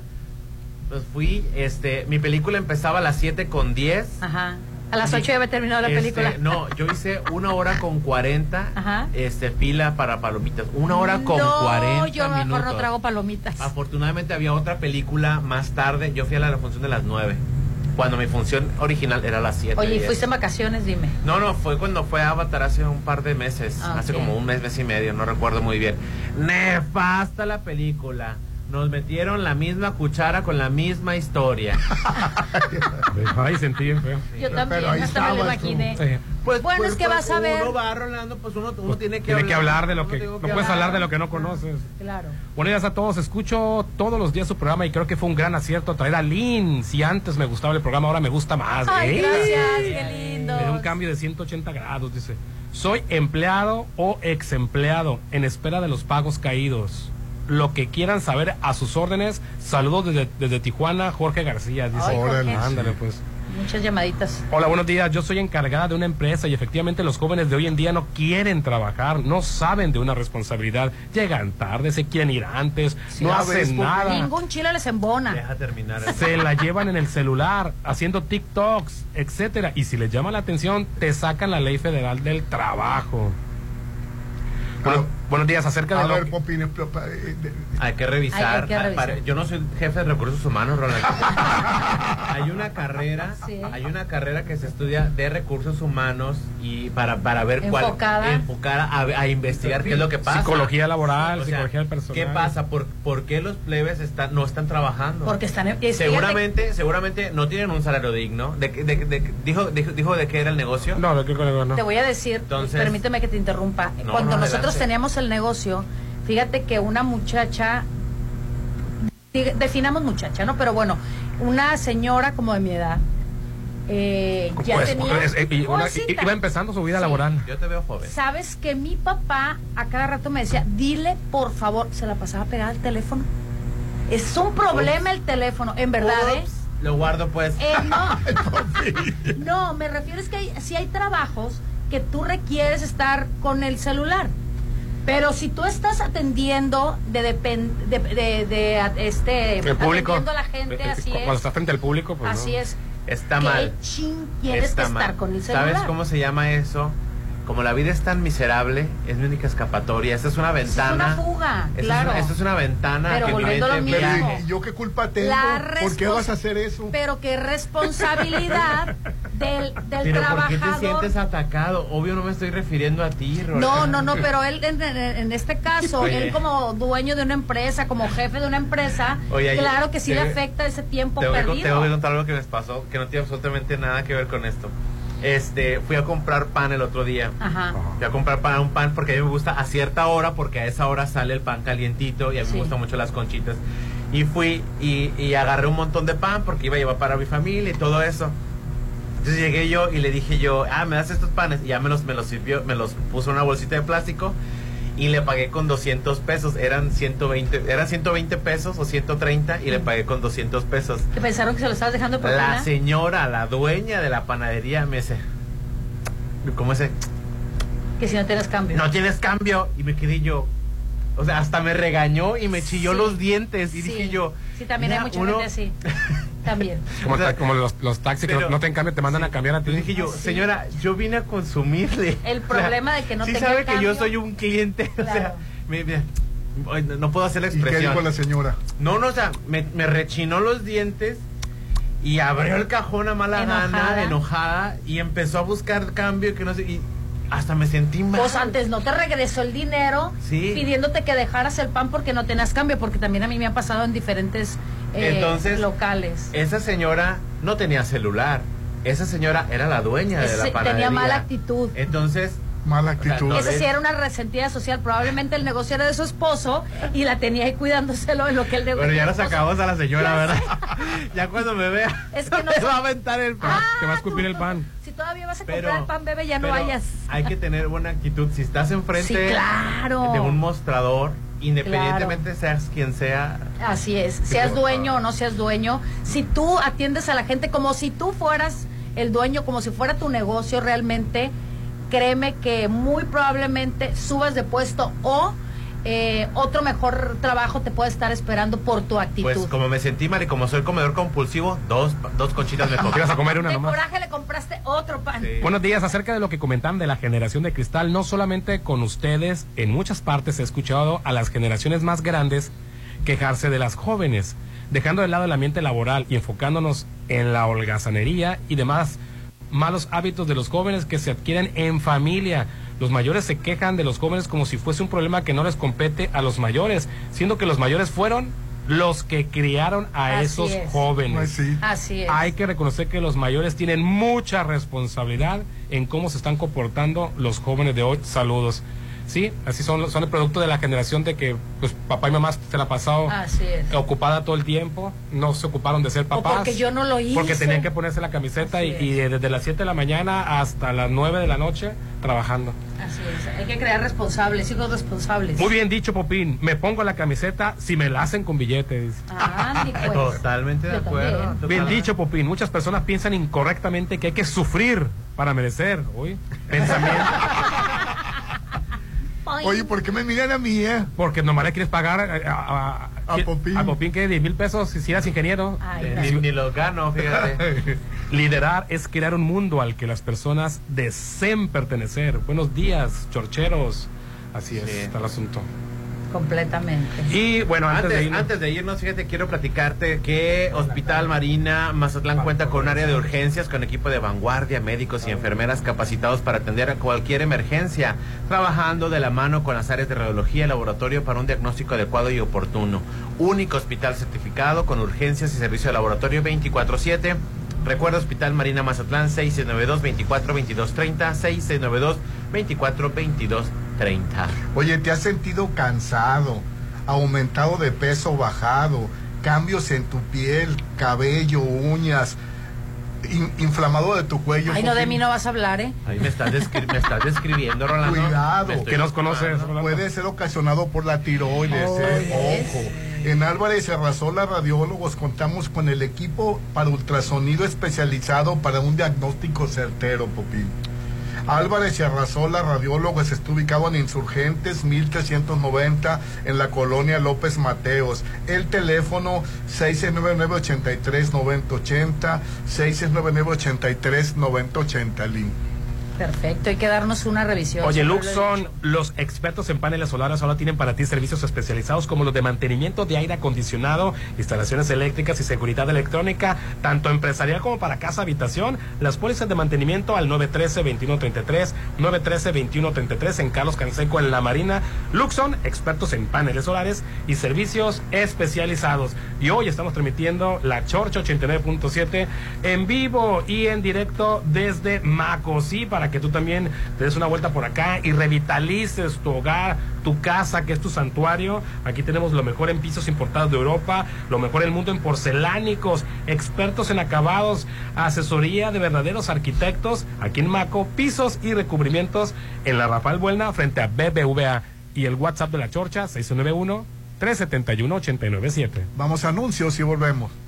Pues fui, este, mi película empezaba a las 7 con 10. Ajá. A las 8 ya había terminado la Este, película. No, yo hice una hora con 40 Ajá. este, fila para palomitas. Una hora con no, 40 yo mejor minutos. no trago palomitas. Afortunadamente había otra película más tarde. Yo fui a la, función de las 9. Cuando mi función original era a las 7. Oye, ¿y fuiste en vacaciones? Dime. No, no, fue cuando fue a Avatar hace un par de meses. Hace como un mes, mes y medio, no recuerdo muy bien. Nefasta la película. Nos metieron la misma cuchara con la misma historia. Ay, sentí bien feo. Yo también, pero ahí hasta me lo estabas tú. imaginé. Sí. Pues, Bueno, es que vas a ver. Uno va Rolando, pues uno, uno tiene que Tiene que hablar de lo uno que... tiene No puedes hablar de lo que no conoces. Claro. Buenos días a todos. Escucho todos los días su programa y creo que fue un gran acierto traer a Lynn. Si antes me gustaba el programa, ahora me gusta más. Ay, ¡Ey! gracias, qué lindo. Me dio un cambio de 180 grados, dice. Soy empleado o ex empleado en espera de los pagos caídos. Lo que quieran saber a sus órdenes. Saludos desde, desde Tijuana, Jorge García. Dice. Ay, Jorge. Ándale, pues. Muchas llamaditas. Hola, buenos días. Yo soy encargada de una empresa y efectivamente los jóvenes de hoy en día no quieren trabajar, no saben de una responsabilidad. Llegan tarde, se quieren ir antes, no hacen ves, porque nada. Ningún chile les embona. Deja terminar. Se la llevan en el celular, haciendo TikToks, etcétera. Y si les llama la atención, te sacan la ley federal del trabajo. Bueno, buenos días, acerca de A lo ver, que- Popín, expl- pa- eh, de- Hay que revisar. Hay que revisar. para- yo no soy jefe de recursos humanos, Roland. hay una carrera, hay una carrera que se estudia de recursos humanos y para, para ver Enfocada. cuál enfocada a, a investigar qué es lo que pasa. Psicología laboral, O sea, psicología del personal. ¿Qué pasa? ¿Por, por qué los plebes están, no están trabajando? Porque están en- es- seguramente, seguramente no tienen un salario digno. ¿De, de, de- dijo, dijo, dijo de qué era el negocio? No, de qué no. Te voy a decir, Entonces- permíteme que te interrumpa. No, Cuando no, nosotros adelante. teníamos el negocio, fíjate que una muchacha, definamos muchacha, ¿no? Pero bueno, una señora como de mi edad, eh, ya Pues, tenía es- eh, y una- bolsita. iba empezando su vida Sí. laboral. Yo te veo joven. Sabes que mi papá a cada rato me decía, dile por favor, se la pasaba pegada al teléfono. Es un problema el teléfono, en verdad, ¿eh? Lo guardo pues. Eh, no. no, me refiero es que hay, si hay trabajos que tú requieres estar con el celular. Pero si tú estás atendiendo de, depen- de, de- de, este El público. atendiendo a la gente, así Cuando es. estás frente al público, pues Así no. es. Está ¿Qué mal. chin quieres Está que estar mal. con el celular? ¿Sabes cómo se llama eso? Como la vida es tan miserable, es mi única escapatoria. Esta es una Esa es ventana. una fuga, Esta es claro. una- esta es una ventana Pero que volviendo a lo mismo. ¿Y yo qué culpa tengo? La ¿Por qué vas a hacer eso? Pero que responsabilidad del, del Pero ¿por qué te trabajador. sientes atacado? Obvio no me estoy refiriendo a ti, Roland. No, no, no, pero él en, en- este caso, Oye. él como dueño de una empresa, como jefe de una empresa, Oye, claro que sí le te- afecta ese tiempo te voy, a, perdido. te voy a contar algo que me pasó, que no tiene absolutamente nada que ver con esto. Este, fui a comprar pan el otro día. Ajá. Fui a comprar pan, un pan porque a mí me gusta a cierta hora, porque a esa hora sale el pan calientito y a mí Sí. me gustan mucho las conchitas. Y fui y, y agarré un montón de pan porque iba a llevar para mi familia y todo eso. Entonces llegué yo y le dije yo, ah, me das estos panes. Y ya me los, me los sirvió, me los puso en una bolsita de plástico y le pagué con 200 pesos. Eran 120, eran 120 pesos o 130 y le pagué con 200 pesos. Que pensaron que se lo estabas dejando por La señora, la dueña de la panadería, me dice, ¿cómo ese? Que si no tienes cambio. No tienes cambio. Y me quedé yo, o sea, hasta me regañó y me chilló Sí. los dientes. Y Sí. dije yo, Sí, también hay mucha uno- gente así. También. Como, los, los taxis que Pero- no, no te en cambio, te mandan a cambiar a ti. dije yo, señora, yo vine a consumirle. El O sea, problema de que no sí tenga sabe que cambio. yo soy un cliente. O sea, me- no- puedo hacer la ¿Y qué expresión. dijo la señora? No, no, o sea, me, me rechinó los dientes y abrió el cajón a mala Enojada. gana, enojada, y empezó a buscar cambio que no sé, y hasta me sentí mal. Pues antes no te regresó el dinero Sí. pidiéndote que dejaras el pan porque no tenías cambio, porque también a mí me ha pasado en diferentes eh, Entonces, locales. Esa señora no tenía celular. Esa señora era la dueña de la panadería. tenía mala actitud. Entonces, Mala sea, actitud. no Esa sí era una resentida social. Probablemente el negocio era de su esposo y la tenía ahí cuidándoselo en lo que el negocio. bueno, ya esposo- acabamos a la señora, Ya ¿verdad? ya cuando me vea, Es que no me va a aventar el pan. te va a escupir el pan. Si todavía vas a Pero- comprar pan, bebé, ya no pero vayas. Hay que tener buena actitud. Si estás enfrente Sí, claro. de un mostrador, independientemente seas quien sea, Así es, seas dueño o no seas dueño, si tú atiendes a la gente como si tú fueras el dueño, como si fuera tu negocio realmente, créeme que muy probablemente subas de puesto o eh, otro mejor trabajo te puede estar esperando por tu actitud. pues como me sentí mal y como soy comedor compulsivo, dos, dos conchitas me ibas a comer una de nomás. coraje le compraste otro pan. Buenos días, acerca de lo que comentaban de la generación de cristal, no solamente con ustedes, en muchas partes he escuchado a las generaciones más grandes quejarse de las jóvenes, dejando de lado el ambiente laboral y enfocándonos en la holgazanería y demás malos hábitos de los jóvenes que se adquieren en familia. Los mayores se quejan de los jóvenes como si fuese un problema que no les compete a los mayores, siendo que los mayores fueron los que criaron a Así esos es. jóvenes. Así es. Hay que reconocer que los mayores tienen mucha responsabilidad en cómo se están comportando los jóvenes de hoy. Saludos. Sí, así son, son el producto de la generación de que pues papá y mamá se la ha pasado Así es. ocupada todo el tiempo, no se ocuparon de ser papás. porque yo no lo hice. Porque tenían que ponerse la camiseta y, y desde las 7 de la mañana hasta las 9 de la noche trabajando. Así es, hay que crear responsables, hijos responsables. Muy bien dicho, Popín. Me pongo la camiseta si me la hacen con billetes. Ah, ni pues. Totalmente de Yo acuerdo. también. Bien dicho, Popín. Muchas personas piensan incorrectamente que hay que sufrir para merecer. Uy, pensamiento. Oye, ¿por qué me miran a mí, eh? Porque nomás le quieres pagar a, a, A Popín. A Popín que 10 mil pesos si eras ingeniero. Ay, Eh. Ni, ni lo gano, fíjate. Liderar es crear un mundo al que las personas deseen pertenecer. Buenos días, chorcheros. Así es, está el asunto. Completamente. Y bueno, antes, Antes, de irnos, antes de irnos, fíjate, quiero platicarte que Hospital Marina Mazatlán cuenta con un área de urgencias con equipo de vanguardia, médicos y enfermeras capacitados para atender a cualquier emergencia, trabajando de la mano con las áreas de radiología y laboratorio para un diagnóstico adecuado y oportuno. Único hospital certificado con urgencias y servicio de laboratorio 24/7. Recuerda Hospital Marina Mazatlán 6692-242230, 6692-242230. Oye, ¿te has sentido cansado, aumentado de peso, bajado, cambios en tu piel, cabello, uñas, in- inflamado de tu cuello? Ay, no, de mí no vas a hablar, ¿eh? Ahí me estás, descri- me estás describiendo, Rolando. Cuidado. Que nos conoces. Rolando? Puede ser ocasionado por la tiroides, eh, ojo. En Álvarez Arrasola Radiólogos contamos con el equipo para ultrasonido especializado para un diagnóstico certero, Popín. Álvarez y Arrasola Radiólogos está ubicado en Insurgentes 1390 en la colonia López Mateos. El teléfono 699-83-9080, 699-83-9080, Link. Perfecto, hay que darnos una revisión. Oye, lo Luxon, dicho. los expertos en paneles solares ahora tienen para ti servicios especializados como los de mantenimiento de aire acondicionado, instalaciones eléctricas y seguridad electrónica, tanto empresarial como para casa habitación. Las pólizas de mantenimiento al 913-2133, 913-2133 en Carlos Canseco en La Marina. Luxon, expertos en paneles solares y servicios especializados. Y hoy estamos transmitiendo la Chorcha 89.7 en vivo y en directo desde Maco, sí, que tú también te des una vuelta por acá y revitalices tu hogar, tu casa, que es tu santuario. Aquí tenemos lo mejor en pisos importados de Europa, lo mejor del mundo en porcelánicos, expertos en acabados, asesoría de verdaderos arquitectos, aquí en Maco, pisos y recubrimientos en la Rafael Buelna frente a BBVA y el WhatsApp de la Chorcha 691 371 897. Vamos a anuncios y volvemos.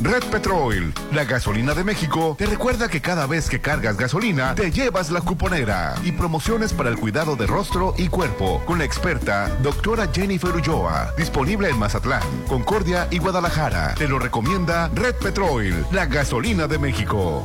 Red Petrol, la gasolina de México, te recuerda que cada vez que cargas gasolina, te llevas la cuponera y promociones para el cuidado de rostro y cuerpo con la experta doctora Jennifer Ulloa, disponible en Mazatlán, Concordia y Guadalajara. Te lo recomienda Red Petrol, la gasolina de México.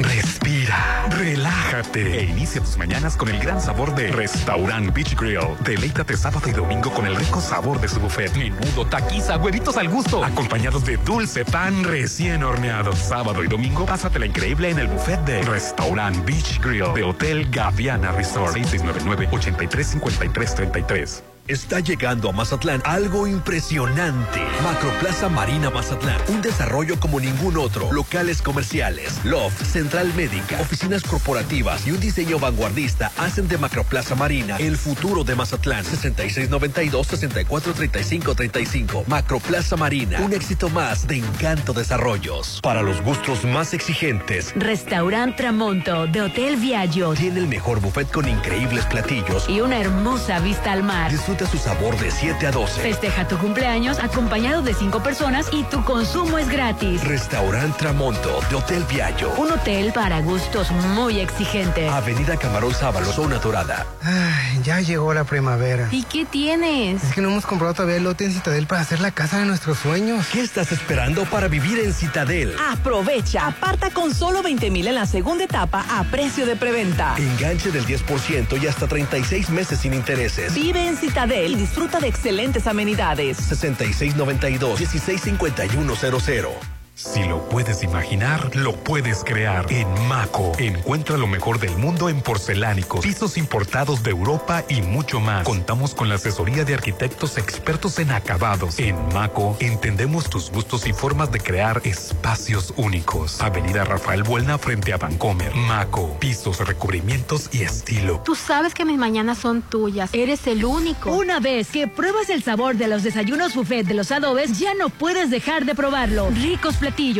Respira, relájate e inicia tus mañanas con el gran sabor de Restaurant Beach Grill. Deleítate sábado y domingo con el rico sabor de su buffet. Menudo, taquiza, huevitos al gusto, acompañados de dulce pan recién horneado. Sábado y domingo, pásatela increíble en el buffet de Restaurant Beach Grill de Hotel Gaviana Resort. 6699-835333. Está llegando a Mazatlán algo impresionante. Macroplaza Marina Mazatlán. Un desarrollo como ningún otro. Locales comerciales, loft, central médica, oficinas corporativas y un diseño vanguardista hacen de Macroplaza Marina el futuro de Mazatlán. 6692-643535. Macroplaza Marina. Un éxito más de Encanto Desarrollos. Para los gustos más exigentes. Restaurant Tramonto de Hotel Viaggio. Tiene el mejor buffet con increíbles platillos. Y una hermosa vista al mar. Disfruta disfruta su sabor de 7 a 12. Festeja tu cumpleaños acompañado de 5 personas y tu consumo es gratis. Restaurant Tramonto de Hotel Viallo. Un hotel para gustos muy exigentes. Avenida Camarón Sábalo, zona dorada. Ay, ya llegó la primavera. ¿Y qué tienes? Es que no hemos comprado todavía el lote en Citadel para hacer la casa de nuestros sueños. ¿Qué estás esperando para vivir en Citadel? Aprovecha. Aparta con solo 20 mil en la segunda etapa a precio de preventa. Enganche del 10% y hasta 36 meses sin intereses. Vive en Citadel y disfruta de excelentes amenidades. 6692-165100. Si lo puedes imaginar, lo puedes crear. En Maco, encuentra lo mejor del mundo en porcelánicos, pisos importados de Europa y mucho más. Contamos con la asesoría de arquitectos expertos en acabados. En Maco, entendemos tus gustos y formas de crear espacios únicos. Avenida Rafael Buelna frente a Vancomer. Maco, pisos, recubrimientos y estilo. Tú sabes que mis mañanas son tuyas. Eres el único. Una vez que pruebas el sabor de los desayunos buffet de los adobes, ya no puedes dejar de probarlo. Ricos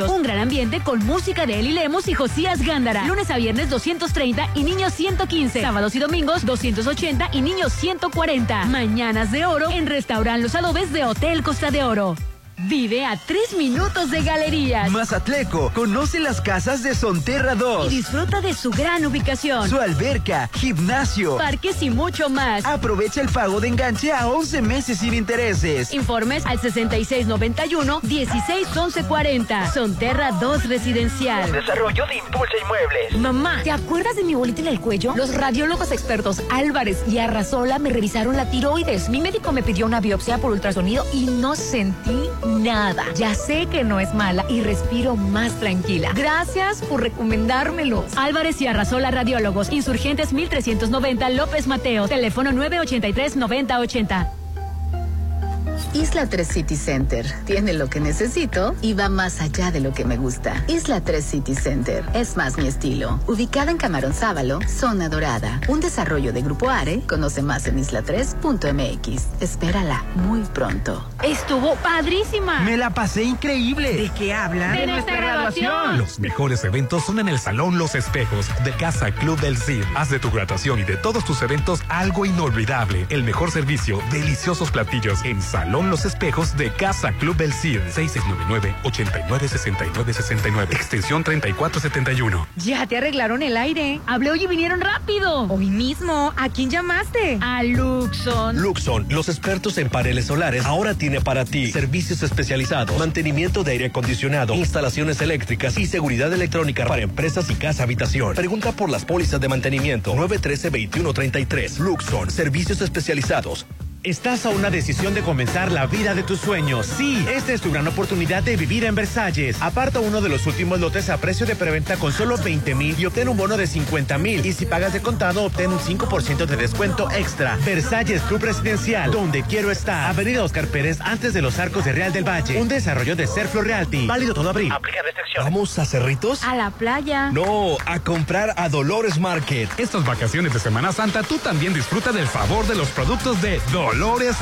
un gran ambiente con música de Eli Lemos y Josías Gándara. Lunes a viernes 230 y niños 115. Sábados y domingos 280 y niños 140. Mañanas de oro en Restaurant Los Adobes de Hotel Costa de Oro. Vive a tres minutos de galerías. Mazatleco, conoce las casas de Sonterra 2. Y disfruta de su gran ubicación. Su alberca, gimnasio, parques y mucho más. Aprovecha el pago de enganche a 11 meses sin intereses. Informes al 6691-161140. Sonterra 2 Residencial. Desarrollo de Impulsa Inmuebles. Mamá, ¿te acuerdas de mi bolita en el cuello? Los radiólogos expertos Álvarez y Arrasola me revisaron la tiroides. Mi médico me pidió una biopsia por ultrasonido y no sentí nada. Ya sé que no es mala y respiro más tranquila. Gracias por recomendármelo. Álvarez y Arrasola Radiólogos, Insurgentes 1390 López Mateo, teléfono 983 9080. Isla 3 City Center tiene lo que necesito y va más allá de lo que me gusta. Isla 3 City Center es más mi estilo. Ubicada en Camarón Sábalo, zona dorada. Un desarrollo de Grupo Are. Conoce más en isla3.mx. Espérala muy pronto. Estuvo padrísima. Me la pasé increíble. ¿De qué habla? De, nuestra graduación. Los mejores eventos son en el Salón Los Espejos de Casa Club del CID. Haz de tu graduación y de todos tus eventos algo inolvidable. El mejor servicio, deliciosos platillos en Salón Los Espejos de Casa Club del CID. 6699-896969. Extensión 3471. Ya te arreglaron el aire. Hablé hoy y vinieron rápido. Hoy mismo. ¿A quién llamaste? A Luxon. Luxon, los expertos en paneles solares, ahora tiene para ti servicios especializados, mantenimiento de aire acondicionado, instalaciones eléctricas y seguridad electrónica para empresas y casa habitación. Pregunta por las pólizas de mantenimiento 913-2133. Luxon, servicios especializados. Estás a una decisión de comenzar la vida de tus sueños. Sí, esta es tu gran oportunidad de vivir en Versalles. Aparta uno de los últimos lotes a precio de preventa con solo 20 mil y obtén un bono de 50 mil. Y si pagas de contado, obtén un 5% de descuento extra. Versalles Club Residencial, donde quiero estar. Avenida Oscar Pérez, antes de los arcos de Real del Valle. Un desarrollo de Serflo Realty. Válido todo abril. Aplica restricción. ¿Vamos a Cerritos? A la playa. No, a comprar a Dolores Market. Estas vacaciones de Semana Santa tú también disfruta del favor de los productos de Dolores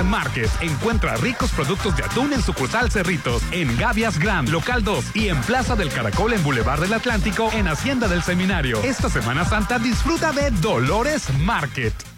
Market. Encuentra ricos productos de atún en sucursal Cerritos, en Gavias Grand, local 2 y en Plaza del Caracol en Boulevard del Atlántico en Hacienda del Seminario. Esta Semana Santa disfruta de Dolores Market.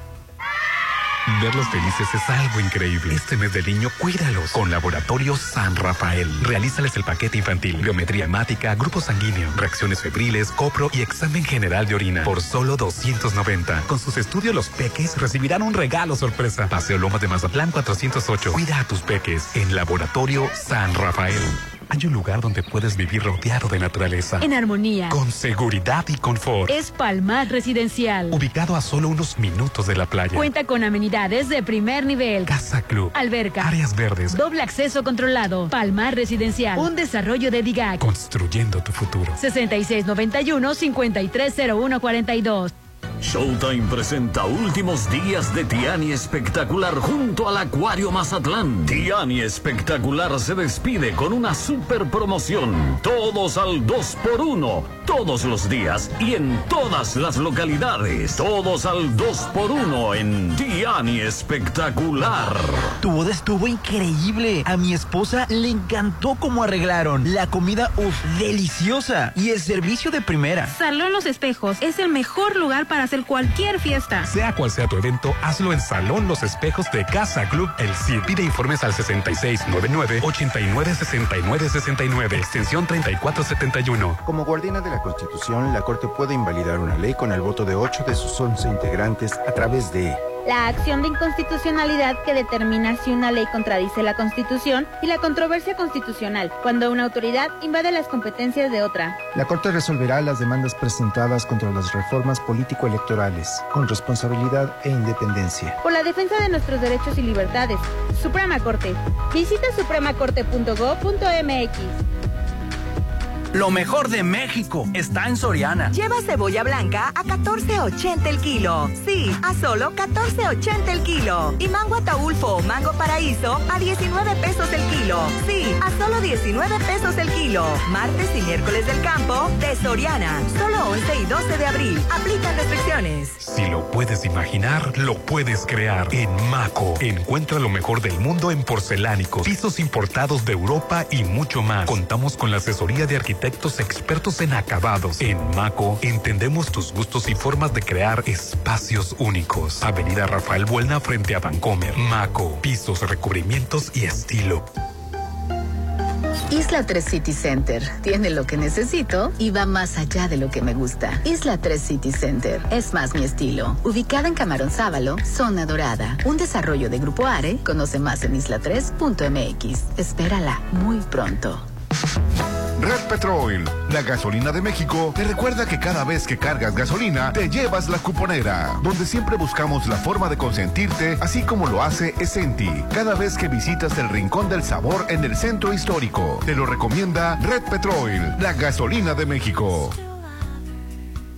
Verlos felices es algo increíble. Este mes del niño, cuídalos. Con Laboratorio San Rafael. Realízales el paquete infantil, biometría hemática, grupo sanguíneo, reacciones febriles, copro y examen general de orina. Por solo 290. Con sus estudios, los peques recibirán un regalo sorpresa. Paseo Lomas de Mazatlán 408. Cuida a tus peques en Laboratorio San Rafael. Hay un lugar donde puedes vivir rodeado de naturaleza. En armonía. Con seguridad y confort. Es Palmar Residencial. Ubicado a solo unos minutos de la playa. Cuenta con amenidades de primer nivel. Casa Club. Alberca. Áreas verdes. Doble acceso controlado. Palmar Residencial. Un desarrollo de DIGAC. Construyendo tu futuro. 6691-530142. Showtime presenta últimos días de Tiani Espectacular junto al Acuario Mazatlán. Tiani Espectacular se despide con una super promoción. Todos al 2x1. Todos los días y en todas las localidades. Todos al 2x1 en Tiani Espectacular. Tu boda estuvo increíble. A mi esposa le encantó cómo arreglaron. La comida, uff, deliciosa. Y el servicio de primera. Salón Los Espejos es el mejor lugar para hacer cualquier fiesta. Sea cual sea tu evento, hazlo en Salón Los Espejos de Casa Club El Cid. Pide informes al 6699-896969, extensión 3471. Como guardiana de la Constitución, la Corte puede invalidar una ley con el voto de 8 de sus 11 integrantes a través de la acción de inconstitucionalidad que determina si una ley contradice la Constitución y la controversia constitucional, cuando una autoridad invade las competencias de otra. La Corte resolverá las demandas presentadas contra las reformas político-electorales, con responsabilidad e independencia. Por la defensa de nuestros derechos y libertades. Suprema Corte. Visita supremacorte.go.mx. Lo mejor de México está en Soriana. Lleva cebolla blanca a 14.80 el kilo. Sí, a solo 14.80 el kilo. Y mango ataulfo o mango paraíso a 19 pesos el kilo. Sí, a solo 19 pesos el kilo. Martes y miércoles del campo de Soriana. Solo 11 y 12 de abril. Aplican restricciones. Si lo puedes imaginar, lo puedes crear. En Maco, encuentra lo mejor del mundo en porcelánicos, pisos importados de Europa y mucho más. Contamos con la asesoría de arquitectos expertos en acabados. En Maco entendemos tus gustos y formas de crear espacios únicos. Avenida Rafael Buelna frente a Vancomer. Maco, pisos, recubrimientos y estilo. Isla 3 City Center tiene lo que necesito y va más allá de lo que me gusta. Isla 3 City Center es más mi estilo. Ubicada en Camarón Sábalo, zona dorada. Un desarrollo de Grupo Are. Conoce más en isla3.mx. Espérala muy pronto. Red Petrol, la gasolina de México, te recuerda que cada vez que cargas gasolina, te llevas la cuponera, donde siempre buscamos la forma de consentirte, así como lo hace Esenti, cada vez que visitas el Rincón del Sabor en el Centro Histórico. Te lo recomienda Red Petrol, la gasolina de México.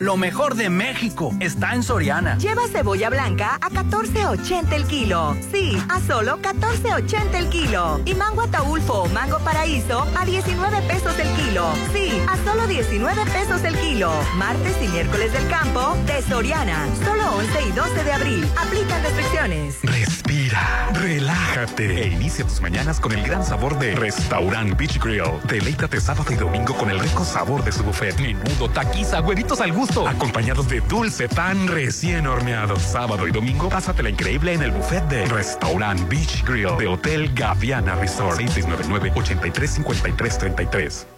Lo mejor de México está en Soriana. Lleva cebolla blanca a 14.80 el kilo. Sí, a solo 14.80 el kilo. Y mango ataulfo o mango paraíso a 19 pesos el kilo. Sí, a solo 19 pesos el kilo. Martes y miércoles del campo de Soriana. Solo 11 y 12 de abril. Aplican restricciones. Respira, relájate e inicia tus mañanas con el gran sabor de Restaurant Beach Grill. Deleítate sábado y domingo con el rico sabor de su buffet. Menudo, taquiza, huevitos al gusto acompañados de dulce pan recién horneado. Sábado y domingo, pásatela increíble en el buffet de Restaurant Beach Grill de Hotel Gaviana Resort 6699 835333.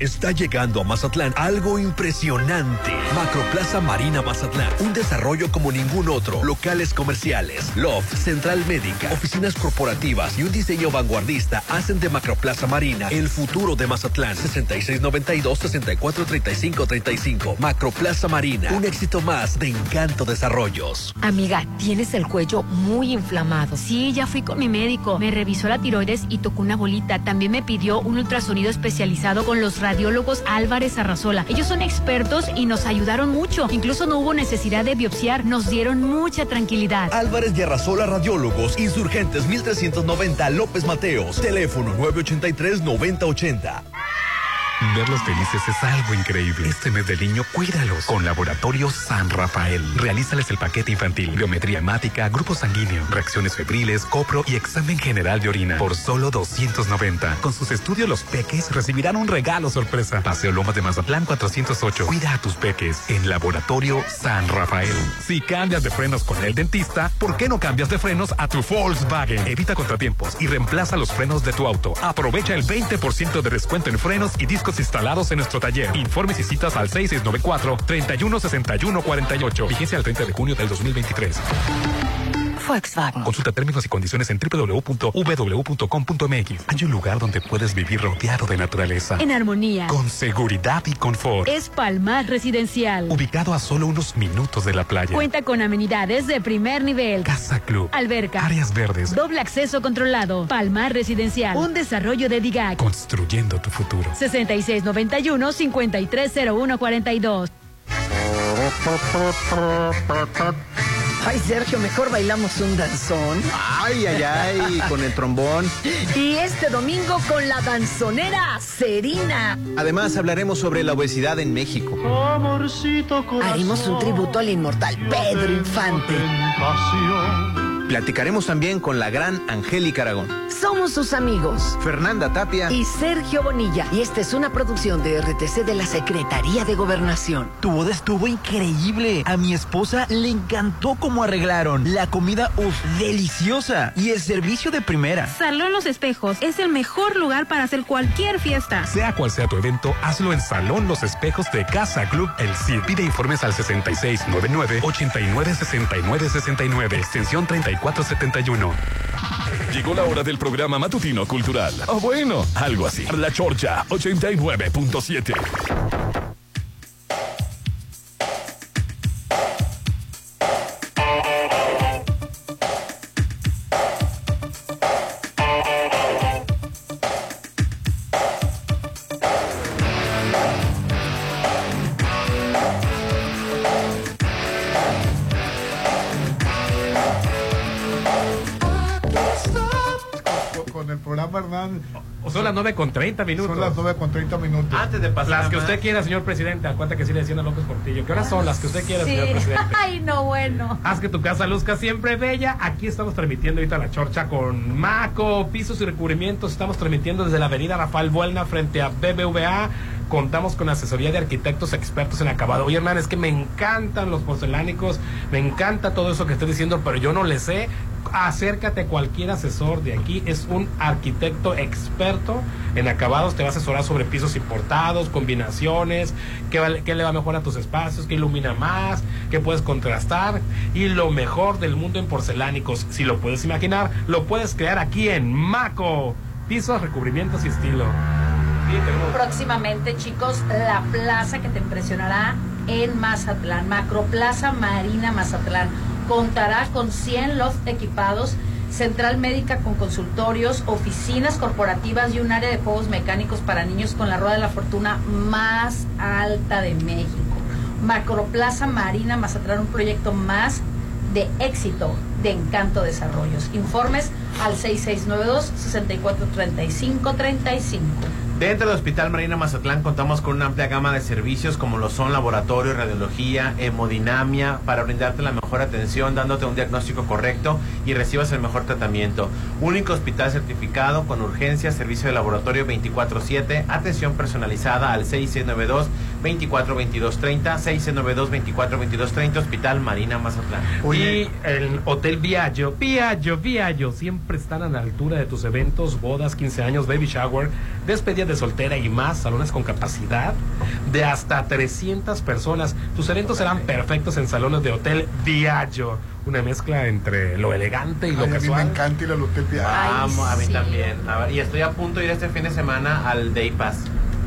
Está llegando a Mazatlán algo impresionante. Macroplaza Marina Mazatlán. Un desarrollo como ningún otro. Locales comerciales, loft, central médica, oficinas corporativas y un diseño vanguardista hacen de Macroplaza Marina el futuro de Mazatlán. 6692-643535. Macroplaza Marina. Un éxito más de Encanto Desarrollos. Amiga, tienes el cuello muy inflamado. Sí, ya fui con mi médico. Me revisó la tiroides y tocó una bolita. También me pidió un ultrasonido especializado con los radiólogos Álvarez Arrazola. Ellos son expertos y nos ayudaron mucho. Incluso no hubo necesidad de biopsiar, nos dieron mucha tranquilidad. Álvarez y Arrazola Radiólogos, Insurgentes 1390 López Mateos, teléfono 983 9080. Verlos felices es algo increíble. Este mes del niño, cuídalos con Laboratorio San Rafael. Realízales el paquete infantil, biometría hemática, grupo sanguíneo, reacciones febriles, copro y examen general de orina por solo 290. Con sus estudios, los peques recibirán un regalo sorpresa. Paseo Lomas de Mazatlán 408. Cuida a tus peques en Laboratorio San Rafael. Si cambias de frenos con el dentista, ¿por qué no cambias de frenos a tu Volkswagen? Evita contratiempos y reemplaza los frenos de tu auto. Aprovecha el 20% de descuento en frenos y discos instalados en nuestro taller. Informes y citas al 6694-316148. Vigencia al 30 de junio del 2023. Volkswagen. Consulta términos y condiciones en www.vw.com.mx. Hay un lugar donde puedes vivir rodeado de naturaleza. En armonía. Con seguridad y confort. Es Palmar Residencial. Ubicado a solo unos minutos de la playa. Cuenta con amenidades de primer nivel. Casa Club. Alberca. Áreas verdes. Doble acceso controlado. Palmar Residencial. Un desarrollo de DIGAC. Construyendo tu futuro. 6691-530142. Ay, Sergio, mejor bailamos un danzón. Ay, ay, ay, con el trombón. Y este domingo con la danzonera Serina. Además, hablaremos sobre la obesidad en México. Haremos un tributo al inmortal Pedro Infante. Platicaremos también con la gran Angélica Aragón. Somos sus amigos. Fernanda Tapia. Y Sergio Bonilla. Y esta es una producción de RTC de la Secretaría de Gobernación. Tu boda estuvo increíble. A mi esposa le encantó cómo arreglaron. La comida, uff, deliciosa. Y el servicio de primera. Salón Los Espejos es el mejor lugar para hacer cualquier fiesta. Sea cual sea tu evento, hazlo en Salón Los Espejos de Casa Club El Cid. Pide informes al 6699-896969, extensión 3471. Llegó la hora del programa matutino cultural. O bueno, algo así. La Chorcha 89.7. las 9 con 30 minutos. Son las 9 con 30 minutos. Antes de pasar. Las que usted quiera, señor presidente. Acuérdate que sí le decían a López Portillo. ¿Qué horas son las que usted quiera, Sí. señor presidente? Ay, no, bueno. Haz que tu casa luzca siempre bella. Aquí estamos transmitiendo ahorita la chorcha con Maco, pisos y recubrimientos. Estamos transmitiendo desde la avenida Rafael Buelna frente a BBVA. Contamos con asesoría de arquitectos expertos en acabado. Oye, hermano, es que me encantan los porcelánicos, me encanta todo eso que estoy diciendo, pero yo no le sé. Acércate a cualquier asesor de aquí. Es un arquitecto experto en acabados. Te va a asesorar sobre pisos importados, combinaciones, qué, le va mejor a tus espacios, qué ilumina más, qué puedes contrastar. Y lo mejor del mundo en porcelánicos, si lo puedes imaginar, lo puedes crear aquí en Maco. Pisos, recubrimientos y estilo. Próximamente, chicos, la plaza que te impresionará en Mazatlán, Macroplaza Marina Mazatlán, contará con 100 loft equipados, central médica con consultorios, oficinas corporativas y un área de juegos mecánicos para niños con la rueda de la fortuna más alta de México. Macroplaza Marina Mazatlán, un proyecto más de éxito de Encanto Desarrollos. Informes al 6692 6435 35. Dentro del Hospital Marina Mazatlán contamos con una amplia gama de servicios como lo son laboratorio, radiología, hemodinamia, para brindarte la mejor atención, dándote un diagnóstico correcto y recibas el mejor tratamiento. Único hospital certificado con urgencia, servicio de laboratorio 24-7, atención personalizada al 6692-242230, 6692-242230, Hospital Marina Mazatlán. Y el Hotel Viaggio, Viaggio, Viaggio, siempre están a la altura de tus eventos, bodas, 15 años, baby shower, despedida de soltera y más, salones con capacidad de hasta 300 personas. Tus eventos serán perfectos en salones de Hotel Viaggio, una mezcla entre lo elegante y lo Ay, a mí me casual. encanta ir al Hotel. Vamos, a mí también. A ver, y estoy a punto de ir este fin de semana al Day Pass.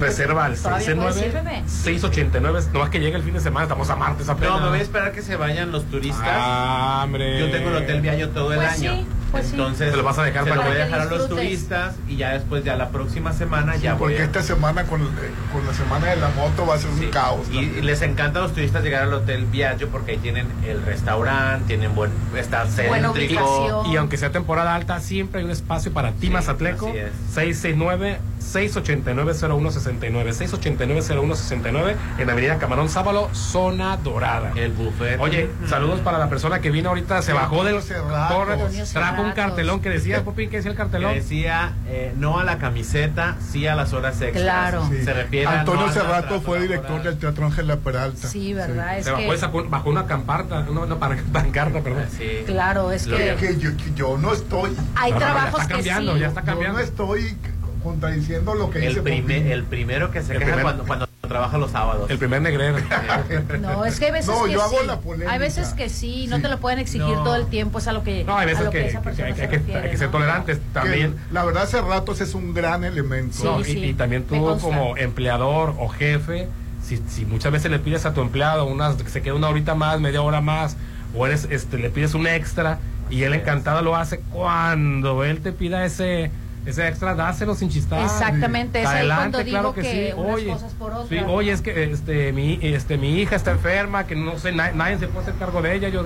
Reserva al Todavía puedes ir, bebé. 689, no es que llegue el fin de semana, estamos a martes apenas. No, me voy a esperar que se vayan los turistas. Ah, hombre. Yo tengo el Hotel Viallo todo el Pues año. sí, pues sí. Entonces, Te lo vas a dejar para lo voy que a dejar a los turistas y ya después, ya la próxima semana, ya voy Porque a- esta semana con, eh, con la semana de la moto va a ser un caos. Y, y les encanta a los turistas llegar al Hotel Viaggio porque ahí tienen el restaurante, tienen buen, está céntrico. ubicación. Y aunque sea temporada alta, siempre hay un espacio para ti, Sí, Mazatleco. así es. 669 689-0169. 689-0169 en Avenida Camarón Sábalo, zona dorada. El buffet. Oye, saludos para la persona que vino ahorita, se bajó del torre, trajo un cartelón que decía, Popín, ¿qué decía el Que cartelón? decía eh, no a la camiseta, sí a las horas extras. Claro. Sí. Se refiere a Antonio no Cerrato fue director del Teatro Ángela Peralta. Sí, ¿verdad? Es Se bajó, que- sacó- bajó una camparta, una, una pan- pancarta, perdón. Claro, es que- que yo, no estoy. Hay No, no, ya trabajos está que cambiando, sí. ya está cambiando. Yo no estoy contradiciendo lo que El, dice primer- el primero que se El queja primer- cuando, cuando trabaja los sábados. El primer negrero. No, es que hay veces No, que yo sí. hago la polémica. Hay veces que sí, no Sí. te lo pueden exigir No. todo el tiempo, es a lo que No, hay a veces que, que hay, se hay que, refiere, hay que ser ¿no? tolerantes también. Que la verdad, hace ratos es un gran elemento. No, y, y también tú como empleador o jefe, si, si muchas veces le pides a tu empleado unas, que se quede una horita más, media hora más, o eres, este, le pides un extra y él encantado lo hace cuando él te pida ese ese extra, dáselo sin chistar. Exactamente, es ahí Adelante, cuando claro digo que, que sí. unas Oye, cosas por otras, sí, ¿no? oye, es que este mi este mi hija está enferma, que no sé, na- nadie se puede hacer cargo de ella. Yo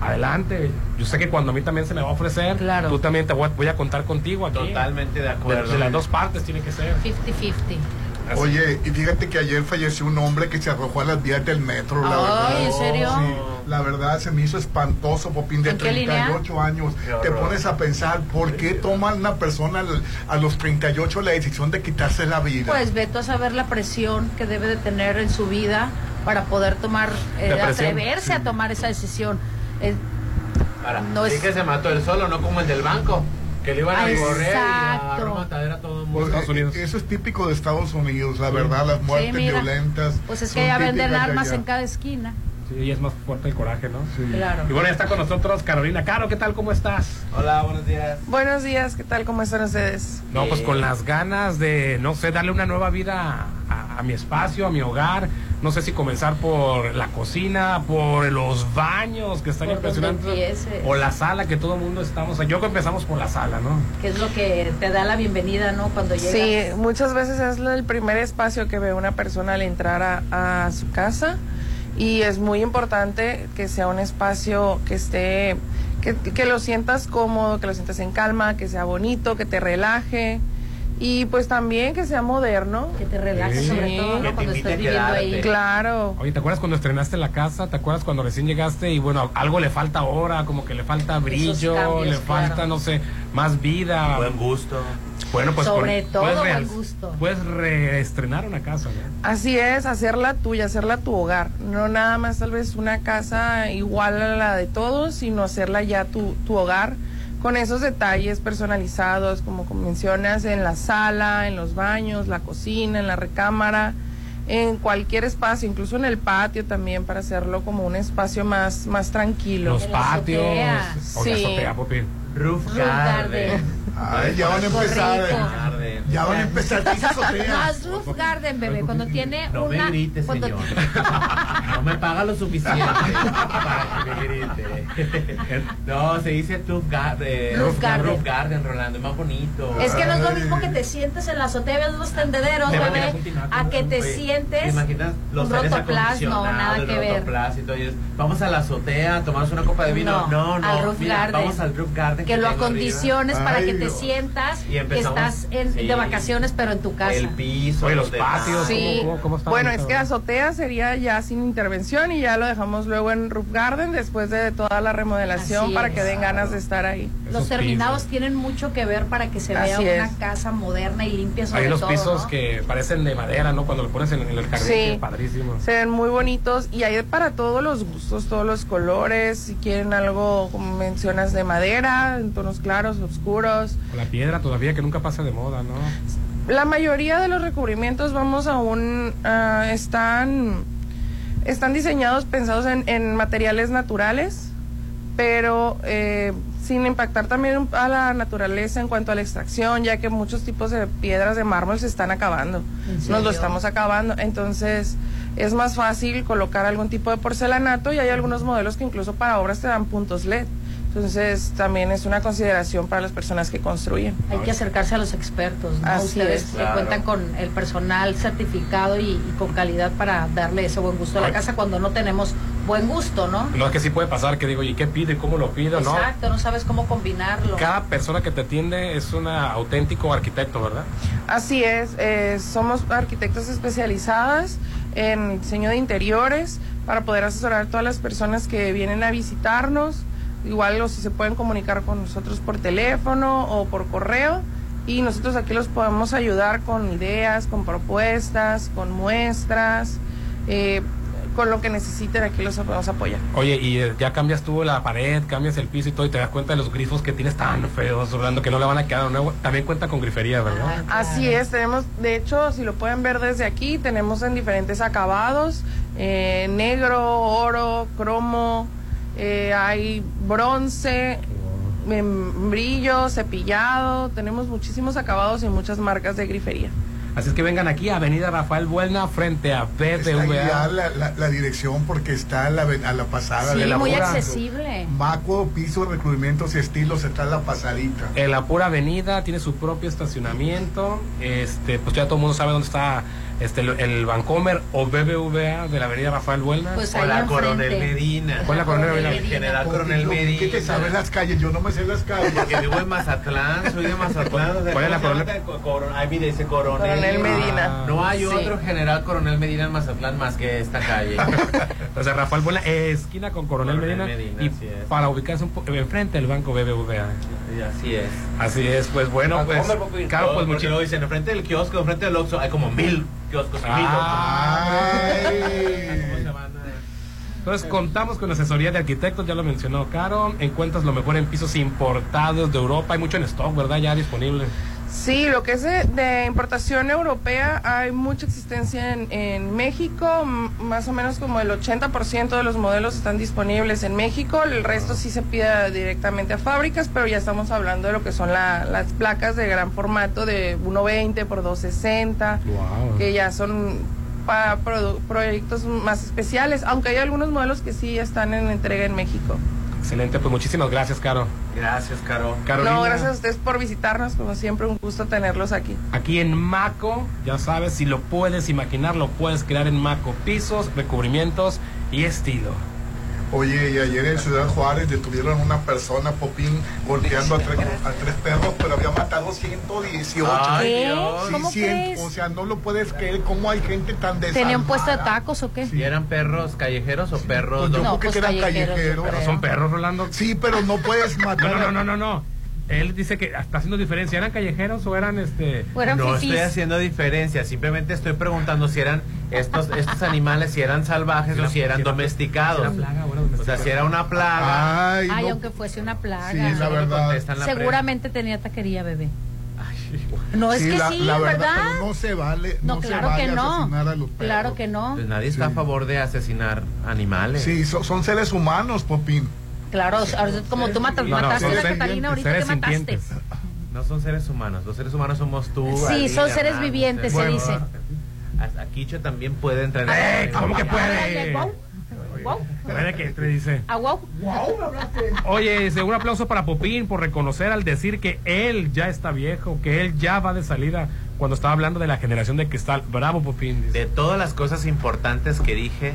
adelante. Yo sé que cuando a mí también se me va a ofrecer, tú también te voy, a- voy a contar contigo aquí. Totalmente de acuerdo. De, de las dos partes tiene que ser. 50-50. Oye, y fíjate que ayer falleció un hombre que se arrojó a las vías del metro. La Ay, verdad. ¿en serio? Sí, la verdad se me hizo espantoso, Popín, de ¿En qué línea? 38 años. Te pones a pensar, ¿por qué toma una persona a los 38 la decisión de quitarse la vida? Pues veto a saber la presión que debe de tener en su vida para poder tomar, eh, atreverse a tomar esa decisión. Eh, Para, no sí es- que se mató él solo, no como el del banco. Que le iban a Ah, correr y a exacto. matadera a todo el mundo. Pues, Estados Unidos. eh, Eso es típico de Estados Unidos, la verdad, las muertes mira, violentas. Pues es que ya venden armas en cada esquina. Sí, y es más fuerte el coraje, ¿no? Claro. Y bueno, ya está con nosotros Carolina Caro, ¿qué tal? ¿Cómo estás? Hola, buenos días. Buenos días, ¿qué tal? ¿Cómo están ustedes? No, pues con las ganas de, no sé, darle una nueva vida a, a mi espacio, a mi hogar. No sé si comenzar por la cocina, por los baños que están Por impresionantes. O la sala que todo el mundo estamos. Yo creo que empezamos por la sala, ¿no? Que es lo que te da la bienvenida, ¿no? Cuando llegas. Sí, muchas veces es el primer espacio que ve una persona al entrar a, a su casa y es muy importante que sea un espacio que esté, que, que lo sientas cómodo, que lo sientas en calma, que sea bonito, que te relaje y pues también que sea moderno. Que te relaje Sí. sobre todo, ¿no? Cuando estás viviendo ahí. Claro. Oye, ¿te acuerdas cuando estrenaste la casa? ¿Te acuerdas cuando recién llegaste y bueno, algo le falta ahora, como que le falta brillo, cambios, le falta, claro. no sé, más vida? Buen gusto. Bueno, pues Sobre con- todo puedes, buen gusto. puedes reestrenar una casa, ¿no? Así es, hacerla tuya, hacerla tu hogar. No nada más tal vez una casa igual a la de todos, sino hacerla ya tu, tu hogar con esos detalles personalizados, como mencionas, en la sala, en los baños, la cocina, en la recámara, en cualquier espacio, incluso en el patio también, para hacerlo como un espacio más, más tranquilo. Los patios. O la Sí. azotea, Popi. Roof Roof garden. Ay, ya van a empezar. Rico. eh. Ya van a empezar. No, es roof garden, bebé. Cuando tiene No una. me grite, cuando- señor. No me paga lo suficiente para que me grite. No, se dice roof garden. Roof garden. Roof garden, Rolando, es más bonito. Es que no es lo mismo que te sientes en la azotea, ves los tendederos, Te bebé, a que te Oye, sientes ¿Te imaginas los rotoplas, no, acondicionados, nada el que ver. y todo eso? Vamos a la azotea a tomarnos una copa de vino. No, No, no, al roof mira, garden. vamos al roof garden. Que lo arriba. acondiciones para Ay, que te Dios. sientas Y que estás en- sí. de vacaciones, pero en tu casa. El piso, Oye, los patios, Sí. ¿cómo, cómo, cómo están Bueno, es que azotea sería ya sin intervención y ya lo dejamos luego en Roof Garden después de toda la remodelación Así para es. que den ganas de estar ahí. Los terminados tienen mucho que ver para que se vea Así una es. casa moderna y limpia sobre Hay los todo, pisos ¿no? que parecen de madera, ¿no? Cuando lo pones en, en el jardín, Sí. que padrísimo. Se ven muy bonitos y hay para todos los gustos, todos los colores. Si quieren algo, como mencionas, de madera, en tonos claros, oscuros. O la piedra todavía que nunca pasa de moda, ¿no? La mayoría de los recubrimientos vamos a un ah, están están diseñados pensados en, en materiales naturales, pero eh, sin impactar también a la naturaleza en cuanto a la extracción, ya que muchos tipos de piedras de mármol se están acabando. ¿En Nos lo estamos acabando, entonces es más fácil colocar algún tipo de porcelanato y hay algunos modelos que incluso para obras te dan puntos LED. Entonces también es una consideración para las personas que construyen. Hay que acercarse a los expertos, ¿no? Así Ustedes es, que claro. cuentan con el personal certificado y, y con calidad para darle ese buen gusto a la casa cuando no tenemos buen gusto, ¿no? No es que sí puede pasar que digo, ¿y qué pide? ¿Cómo lo pido? ¿no? Exacto, no sabes cómo combinarlo. Cada persona que te atiende es un auténtico arquitecto, ¿verdad? Así es, eh, somos arquitectos especializadas en diseño de interiores para poder asesorar a todas las personas que vienen a visitarnos. Igual o si se pueden comunicar con nosotros por teléfono o por correo y nosotros aquí los podemos ayudar con ideas, con propuestas, con muestras. Eh, con lo que necesiten aquí los podemos apoyar. Oye, y eh, ya cambias tú la pared, cambias el piso y todo y te das cuenta de los grifos que tienes tan feos, hablando que no le van a quedar nuevo. También cuenta con grifería, ¿verdad? Así es, tenemos, de hecho, si lo pueden ver desde aquí, tenemos en diferentes acabados, eh, negro, oro, cromo, eh, hay bronce, em, brillo, cepillado, tenemos muchísimos acabados y muchas marcas de grifería. Así es que vengan aquí, Avenida Rafael Buena, frente a BBVA. la, la, la, dirección porque está a la, a la pasada sí, de la muy accesible. Maco, piso, recubrimientos y estilos, está en la pasadita. En la pura avenida, tiene su propio estacionamiento. Este, pues ya todo el mundo sabe dónde está este, el, el Vancomer o BBVA de la avenida Rafael Buelna. Pues o la Coronel Medina. O la Coronel Medina. El General Coronel Medina. ¿Qué te sabes las calles? Yo no me sé las calles. Porque vivo en Mazatlán, soy de Mazatlán. ¿Cuál es la Coronel? Ahí me dice Coronel. Coronel Medina. No hay otro General Coronel Medina en Mazatlán más que esta calle. Entonces Rafael Buelna, esquina con Coronel, Coronel Medina. Medina y para ubicarse un poco enfrente del banco BBVA. Sí, así es. Así es, pues bueno, pues. Claro, pues mucho. Lo dicen, enfrente del kiosco, enfrente del Oxxo, hay como mil kioscos. Entonces contamos con asesoría de arquitectos, ya lo mencionó Caro, encuentras lo mejor en pisos importados de Europa, hay mucho en stock, ¿verdad? Ya disponible. Sí, lo que es de, de importación europea, hay mucha existencia en, en México, más o menos como el 80% de los modelos están disponibles en México, el resto sí se pide directamente a fábricas, pero ya estamos hablando de lo que son la, las placas de gran formato de 1.20 por 260, wow. que ya son para pro, proyectos más especiales, aunque hay algunos modelos que sí están en entrega en México. Excelente, pues muchísimas gracias, Caro. Gracias, Caro. Carolina. No, gracias a ustedes por visitarnos, como siempre, un gusto tenerlos aquí. Aquí en Maco, ya sabes, si lo puedes imaginar, lo puedes crear en Maco. Pisos, recubrimientos y estilo. Oye, y ayer en Ciudad Juárez detuvieron a una persona, Popín, golpeando a tres, a tres perros, pero había matado 118. Ay, ¿Qué? Sí, ¿Cómo cien- crees? O sea, no lo puedes creer, ¿cómo hay gente tan desalmada? ¿Tenía un puesto de tacos o qué? ¿Y eran perros callejeros o perros? Pues yo No, creo que pues eran callejeros, callejeros. ¿Son perros, Rolando? Sí, pero no puedes matar. No, no, no, no, no. Él dice que está haciendo diferencia. ¿Eran callejeros o eran este.? ¿O eran no fifís? estoy haciendo diferencia, simplemente estoy preguntando si eran estos estos animales, si eran salvajes Si o era- si eran si domesticados. si era plaga o sea, si era una plaga. Ay, Ay, no. aunque fuese una plaga. Sí, la verdad. la Seguramente tenía taquería, bebé. No, es Sí, que la, sí, la ¿verdad? pero no se vale. No, No, se claro vale que no. asesinar a los perros. Claro que no. Pues nadie está a favor de asesinar animales. Sí, so- son seres humanos, Popín. Claro, ahorita como tú matas- No, no, mataste a la Catalina, ahorita que mataste. No son seres humanos, los seres humanos somos tú. Sí, Alina, son seres Hernán, vivientes, se dice. Hasta Quicho también puede entrar. ¡Eh! ¿Cómo que puede? Guau. Puede que entre, dice. Ah, guau. Oye, dice, un aplauso para Popín por reconocer al decir que él ya está viejo, que él ya va de salida cuando estaba hablando de la generación de cristal. Bravo, Popín. dice. De todas las cosas importantes que dije,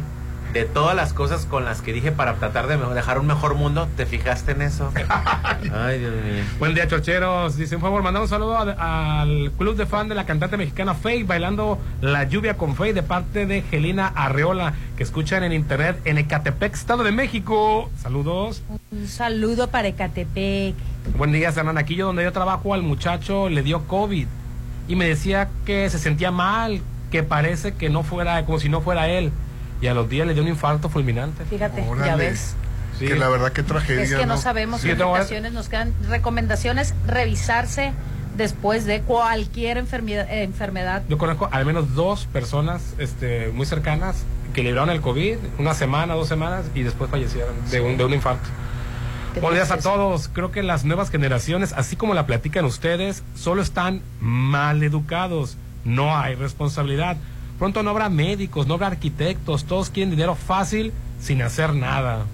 de todas las cosas con las que dije para tratar de mejor- dejar un mejor mundo, ¿te fijaste en eso? Ay, Dios mío. Buen día, chocheros. Dice, un favor, mandar un saludo a- al club de fan de la cantante mexicana Faye, bailando La Lluvia con Faye, de parte de Gelina Arreola, que escuchan en internet en Ecatepec, Estado de México. Saludos. Un saludo para Ecatepec. Buen día, Hernán. Aquí yo donde yo trabajo al muchacho le dio COVID y me decía que se sentía mal, que parece que no fuera, como si no fuera él. Y a los días le dio un infarto fulminante. Fíjate, ya Órale. ves. Sí. Que la verdad que tragedia. Es que no ¿no? sabemos Sí, indicaciones nos quedan. Recomendaciones, revisarse después de cualquier enfermedad. eh, enfermedad. Yo conozco al menos dos personas este, muy cercanas que libraron el COVID una semana, dos semanas y después fallecieron de un, de un infarto. Buenos días a todos. Creo que las nuevas generaciones, así como la platican ustedes, solo están mal educados. No hay responsabilidad. Pronto no habrá médicos, no habrá arquitectos. Todos quieren dinero fácil sin hacer nada.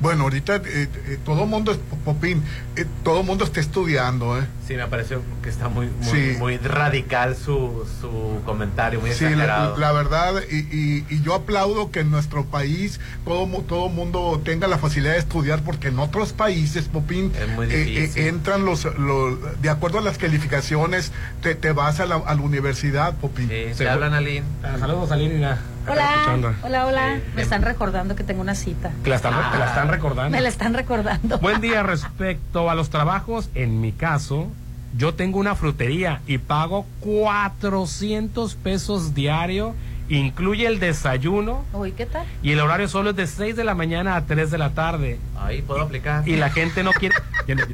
Bueno, ahorita eh, eh, todo mundo, es Popín, eh, todo mundo está estudiando, ¿eh? Sí, me pareció que está muy, muy, Sí. muy radical su, su comentario, muy Sí, la, exagerado. la verdad, y, y- y yo aplaudo que en nuestro país todo, mu- todo mundo tenga la facilidad de estudiar, porque en otros países, Popín, eh, eh, entran los, los- de acuerdo a las calificaciones, te, te vas a la, a la universidad, Popín. te hablan. Ah, Saludos, Aline. Hola, escuchando. hola, hola. Me están recordando que tengo una cita. Que la están, que la están recordando. Me la están recordando. Buen día respecto a los trabajos. En mi caso, yo tengo una frutería y pago 400 pesos diario. Incluye el desayuno Uy, ¿qué tal? y el horario solo es de 6 de la mañana a 3 de la tarde. Ahí puedo aplicar. Y la gente no quiere.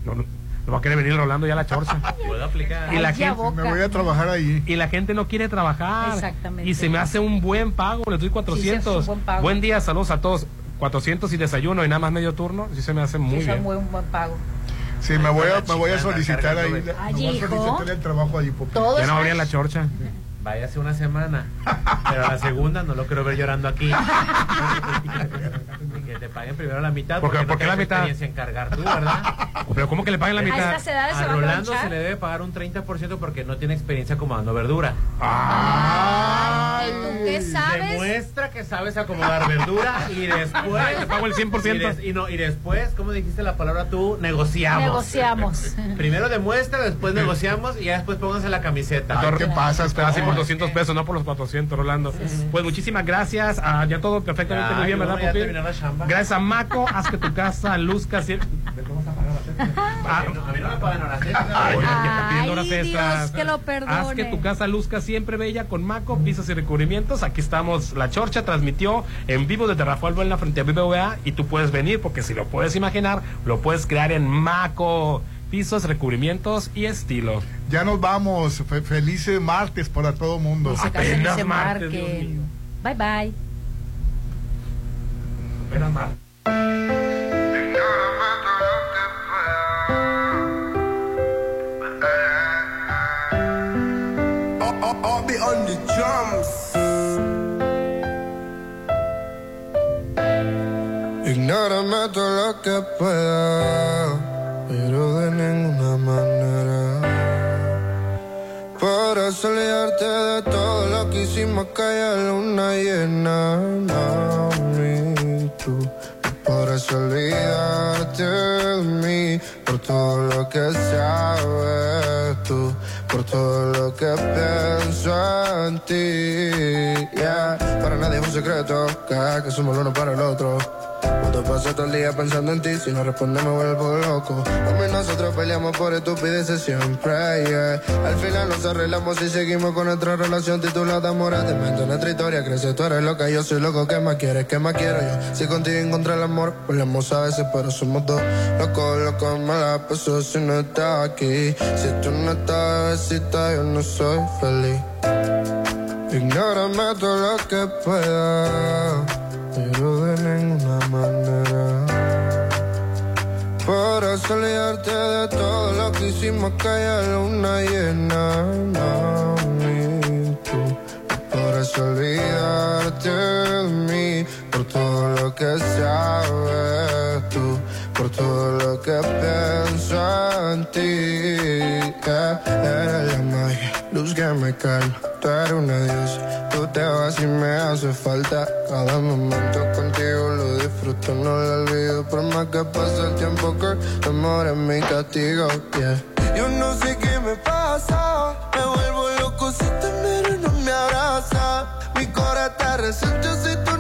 No, no, no, va a querer venir rolando ya la chorcha. Puedo aplicar. Y la, gente, boca. Me voy a trabajar ahí. y la gente no quiere trabajar. Exactamente. Y se me hace un buen pago, les doy 400. Sí, es un buen pago. buen día, saludos a todos. 400 y desayuno y nada más medio turno. Sí se me hace muy Sí, bien. muy- un buen pago. Sí, me voy a, me voy a solicitar ahí, todo. me voy a solicitar el trabajo allí. Todo Ya es no abrían la chorcha. Váyase una semana. Pero la segunda no lo quiero ver llorando aquí. Y que te paguen primero la mitad. ¿Por qué- porque por qué no la mitad? experiencia en cargar tú, ¿verdad? Pero ¿cómo que le paguen la A mitad? edades A a Rolando se le debe pagar un 30% porque no tiene experiencia acomodando verdura. Ay, ¿tú qué sabes? Demuestra que sabes acomodar verdura y después Te pago el 100%. Y, des- y no, y después, ¿cómo dijiste la palabra tú? Negociamos. Negociamos. Primero demuestra, después negociamos y ya después pónganse la camiseta. Ay, ¿qué pasa? Te vas a ir por 200 pesos, no por los 400, Rolando. Pues muchísimas gracias. Ah, ya todo perfectamente muy bien, ¿verdad, Popín? Gracias a Maco, haz que tu casa luzca siempre. Ah, A mí no me pagan horas extras. Ay, ya está pidiendo horas Ay, extras. Dios, que lo perdone. Haz que tu casa luzca siempre bella con Maco, pisos y recubrimientos. Aquí estamos. La Chorcha transmitió en vivo desde Rafael Buena frente a BBVA y tú puedes venir porque si lo puedes imaginar, lo puedes crear en Maco. Pisos, recubrimientos y estilo. Ya nos vamos. Fe- feliz martes para todo mundo. No Apenas se martes, Dios marquen. mío. Bye, bye. Apenas martes. I'll be on the drums. Ignórame todo lo que pueda, pero de ninguna manera. Podrás olvidarte de todo lo que hicimos haya luna llena, mami, tú. Podrás olvidarte de mí por todo lo que sabes tú, por todo lo que pienso en ti. Yeah, para nadie es un secreto, que, que somos el uno para el otro. Cuando paso todo el día pensando en ti, si no respondes me vuelvo loco. A nosotros peleamos por estupideces siempre. Al final nos arreglamos y seguimos con nuestra relación titulada Amor de mente. Nuestra historia crece, tú eres loca, yo soy loco. ¿Qué más quieres? ¿Qué más quiero yo? Si contigo encontré el amor, peleamos a veces, pero somos dos. Locos, locos, me la paso si no estás aquí. Si tú no estás, besita, yo no soy feliz. Ignórame todo lo que pueda, pero manera. Podrás olvidarte de todo lo que hicimos que haya luna llena, mami, tú. Podrás olvidarte de mí por todo lo que sabes tú, por todo lo que pienso en ti. Eres la magia, luz que me calma, tú eres una diosa. Te vas y me hace falta cada momento contigo lo disfruto, no lo olvido por más que pase el tiempo que tu amor es mi castigo. Yeah. Yo no sé qué me pasa, me vuelvo loco si te miro y no me abraza. Mi corazón te resiente si tú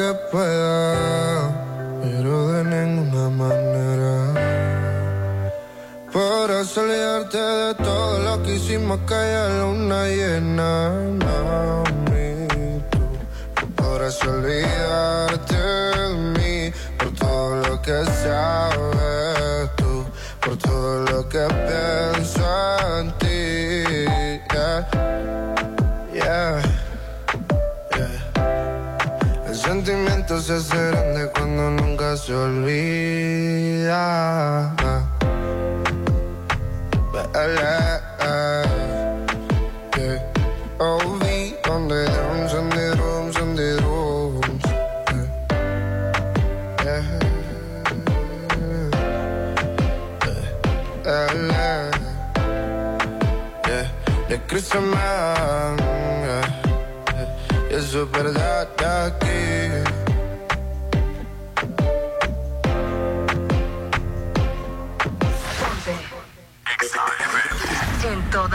que pueda, pero de ninguna manera. Para olvidarte de todo lo que hicimos que haya luna llena, mami, tú no podrás olvidarte de mí por todo lo que sabes tú, por todo lo que piensas sentimiento se hace grande cuando nunca se olvida. Oh, we on the drums, on the drums, on the drums. Yeah. Yeah. Yeah. De Christmas, yeah. Eso.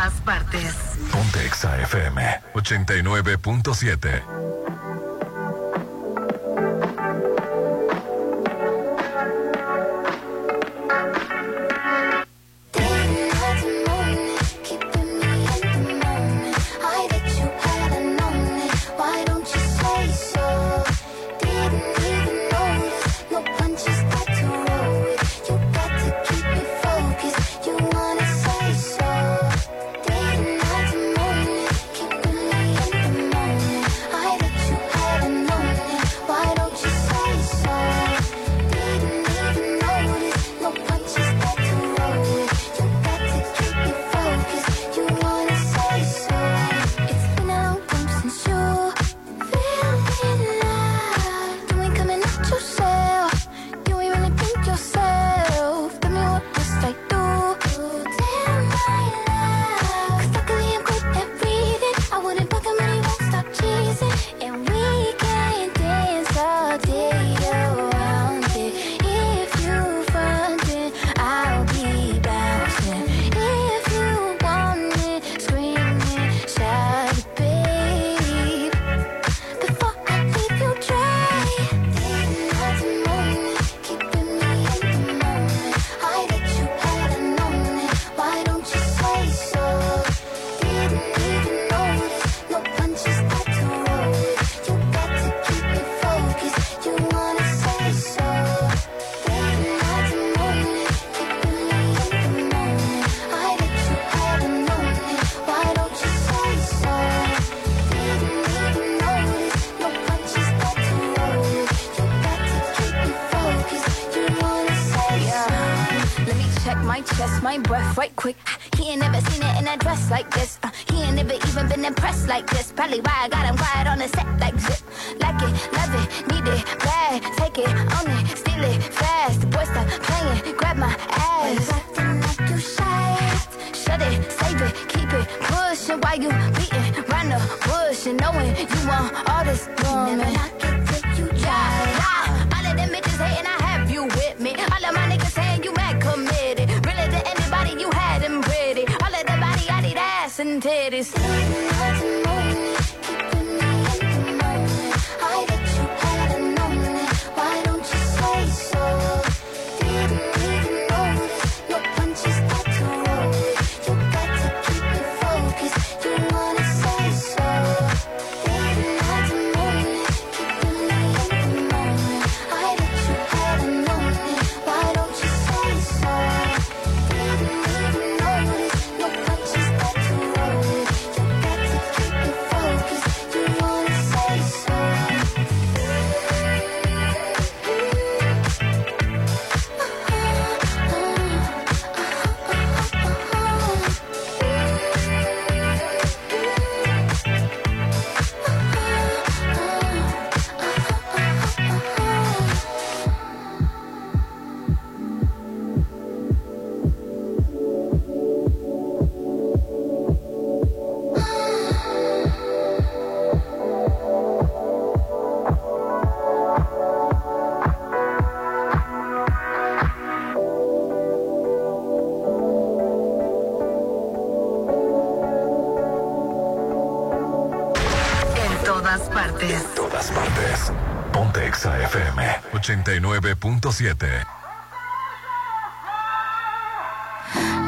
todas partes. Ponte Exa FM 89.7.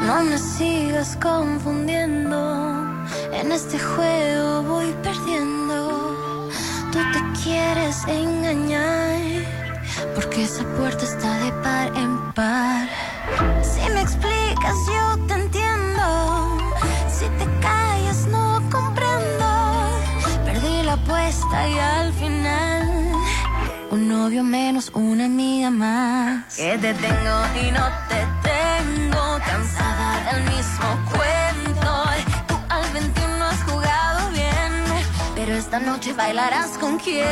No me sigas confundiendo, en este juego voy perdiendo. Tú te quieres engañar, porque esa puerta está de par en par. Si me explicas yo. Novio menos, una amiga más. Que te tengo y no te tengo. Cansada del mismo cuento. Tú al 21 has jugado bien. Pero esta noche bailarás con quién.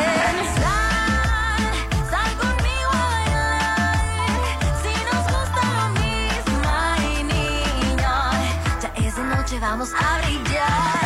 Sal, sal conmigo a bailar. Si nos gusta lo mismo, ay niño. Ya esa noche vamos a brillar.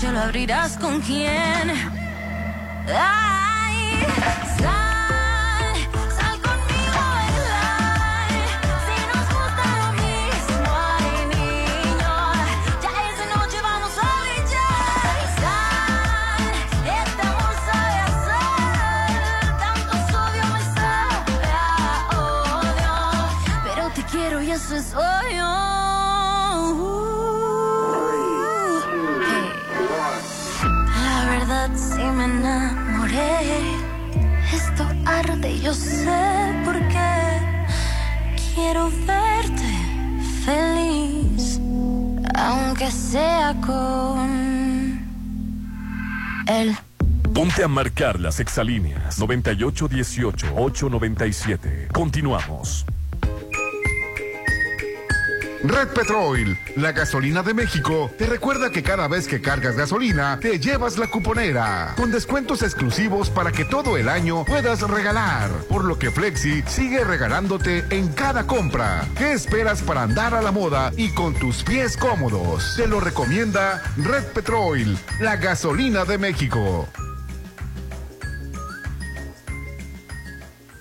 noche lo abrirás con quién. Ay, sal, sal conmigo a bailar. Si nos gusta lo mismo, ay niño. Ya esa noche vamos a brillar. Sal, amor sabe a sal. Tanto sodio me sabe a odio. Pero te quiero y eso es obvio. Me enamoré. Esto arde, yo sé por qué. Quiero verte feliz, aunque sea con él. Ponte a marcar las exalíneas 9818-897. Continuamos. Red Petrol, la gasolina de México, te recuerda que cada vez que cargas gasolina, te llevas la cuponera, con descuentos exclusivos para que todo el año puedas regalar, por lo que Flexi sigue regalándote en cada compra. ¿Qué esperas para andar a la moda y con tus pies cómodos? Te lo recomienda Red Petrol, la gasolina de México.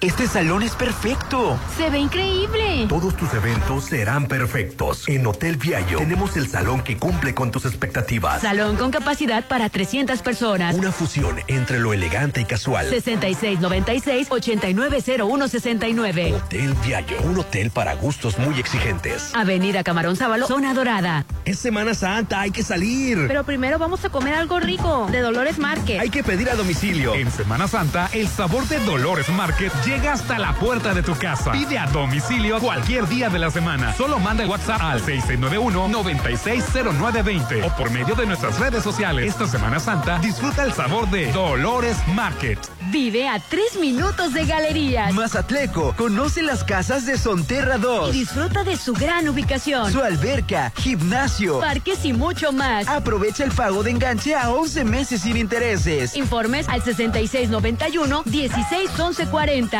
Este salón es perfecto. Se ve increíble. Todos tus eventos serán perfectos. En Hotel Viallo tenemos el salón que cumple con tus expectativas. Salón con capacidad para 300 personas. Una fusión entre lo elegante y casual. 6696-890169. Hotel Viallo, un hotel para gustos muy exigentes. Avenida Camarón Sábalo, zona dorada. Es Semana Santa, hay que salir. Pero primero vamos a comer algo rico de Dolores Market. Hay que pedir a domicilio. En Semana Santa, el sabor de Dolores Market llega hasta la puerta de tu casa. Pide a domicilio cualquier día de la semana. Solo manda el WhatsApp al 6691-960920 o por medio de nuestras redes sociales. Esta Semana Santa, disfruta el sabor de Dolores Market. Vive a tres minutos de galerías. Mazatleco, conoce las casas de Sonterra Y 2. disfruta de su gran ubicación. Su alberca, gimnasio. Parques y mucho más. Aprovecha el pago de enganche a 11 meses sin intereses. Informes al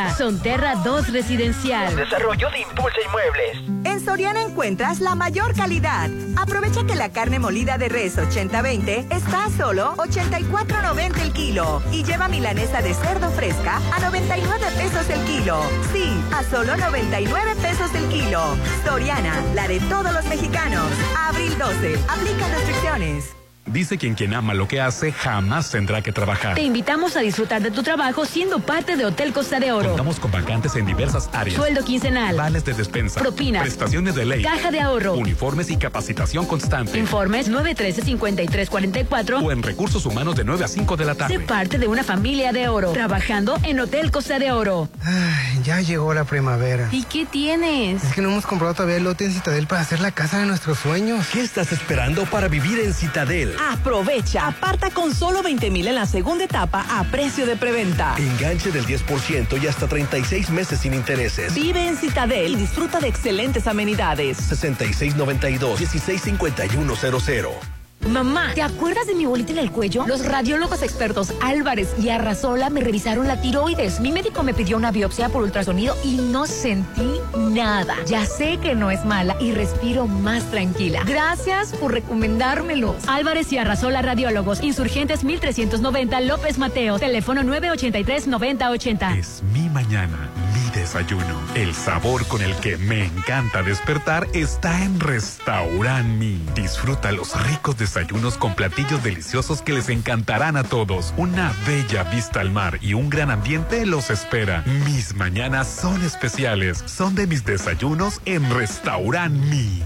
6691-161140. Sonterra 2 Residencial. Desarrollo de Impulsa Inmuebles. En Soriana encuentras la mayor calidad. Aprovecha que la carne molida de res 80-20 está a solo 84.90 el kilo y lleva milanesa de cerdo fresca a 99 pesos el kilo. Sí, a solo 99 pesos el kilo. Soriana, la de todos los mexicanos. Abril 12. Aplica restricciones. Dice quien quien ama lo que hace jamás tendrá que trabajar. Te invitamos a disfrutar de tu trabajo siendo parte de Hotel Costa de Oro. Contamos con vacantes en diversas áreas. Sueldo quincenal. Vales de despensa. Propinas. Prestaciones de ley. Caja de ahorro. Uniformes y capacitación constante. Informes 913-5344 O en recursos humanos de 9 a 5 de la tarde. Sé parte de una familia de oro. Trabajando en Hotel Costa de Oro. Ay, ya llegó la primavera. ¿Y qué tienes? Es que no hemos comprado todavía el lote en Citadel para hacer la casa de nuestros sueños. ¿Qué estás esperando para vivir en Citadel? Aprovecha, aparta con solo 20 mil en la segunda etapa a precio de preventa. Enganche del 10% y hasta 36 meses sin intereses. Vive en Citadel y disfruta de excelentes amenidades. 6692-165100. Mamá, ¿te acuerdas de mi bolita en el cuello? Los radiólogos expertos Álvarez y Arrasola me revisaron la tiroides. Mi médico me pidió una biopsia por ultrasonido y no sentí nada. Ya sé que no es mala y respiro más tranquila. Gracias por recomendármelos. Álvarez y Arrasola Radiólogos, Insurgentes 1390 López Mateo, teléfono 983-9080. Es mi mañana, mi desayuno. El sabor con el que me encanta despertar está en Restaurant Mi. Disfruta los ricos desayunos con platillos deliciosos que les encantarán a todos. Una bella vista al mar y un gran ambiente los espera. Mis mañanas son especiales. Son de mis desayunos en Restaurant Mi.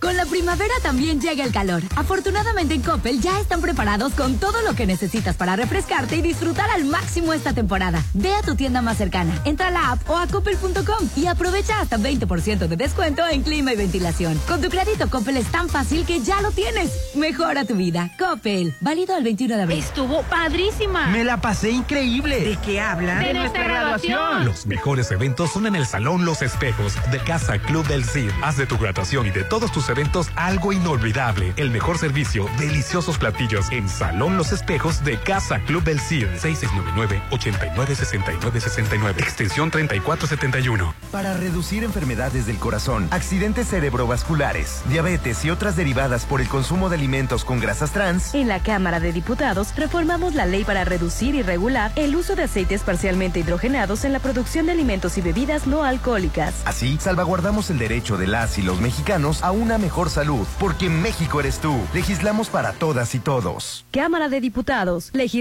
Con la primavera también llega el calor. Afortunadamente en Coppel ya están preparados con todo lo que necesitas para refrescarte y disfrutar al máximo esta temporada. Ve a tu tienda más cercana, entra a la app o a coppel.com y aprovecha hasta 20% de descuento en clima y ventilación. Con tu crédito Coppel es tan fácil que ya lo tienes. Mejora tu vida. Coppel. Válido el 21 de abril. Estuvo padrísima. Me la pasé increíble. ¿De qué hablan? De nuestra graduación. Los mejores eventos son en el Salón Los Espejos de Casa Club del Cid. Haz de tu graduación y de todos tus eventos algo inolvidable. El mejor servicio, deliciosos platillos en Salón Los Espejos de Casa Club del Cid. 6699-896969. Extensión 3471. Para reducir enfermedades del corazón, accidentes cerebrovasculares, diabetes y otras derivadas por el consumo de alimentos con grasas trans, En la Cámara de Diputados reformamos la ley para reducir y regular el uso de aceites parcialmente hidrogenados en la producción de alimentos y bebidas no alcohólicas. así salvaguardamos el derecho de las y los mexicanos a una mejor salud, porque México eres tú. Legislamos para todas y todos. Cámara de Diputados, legisla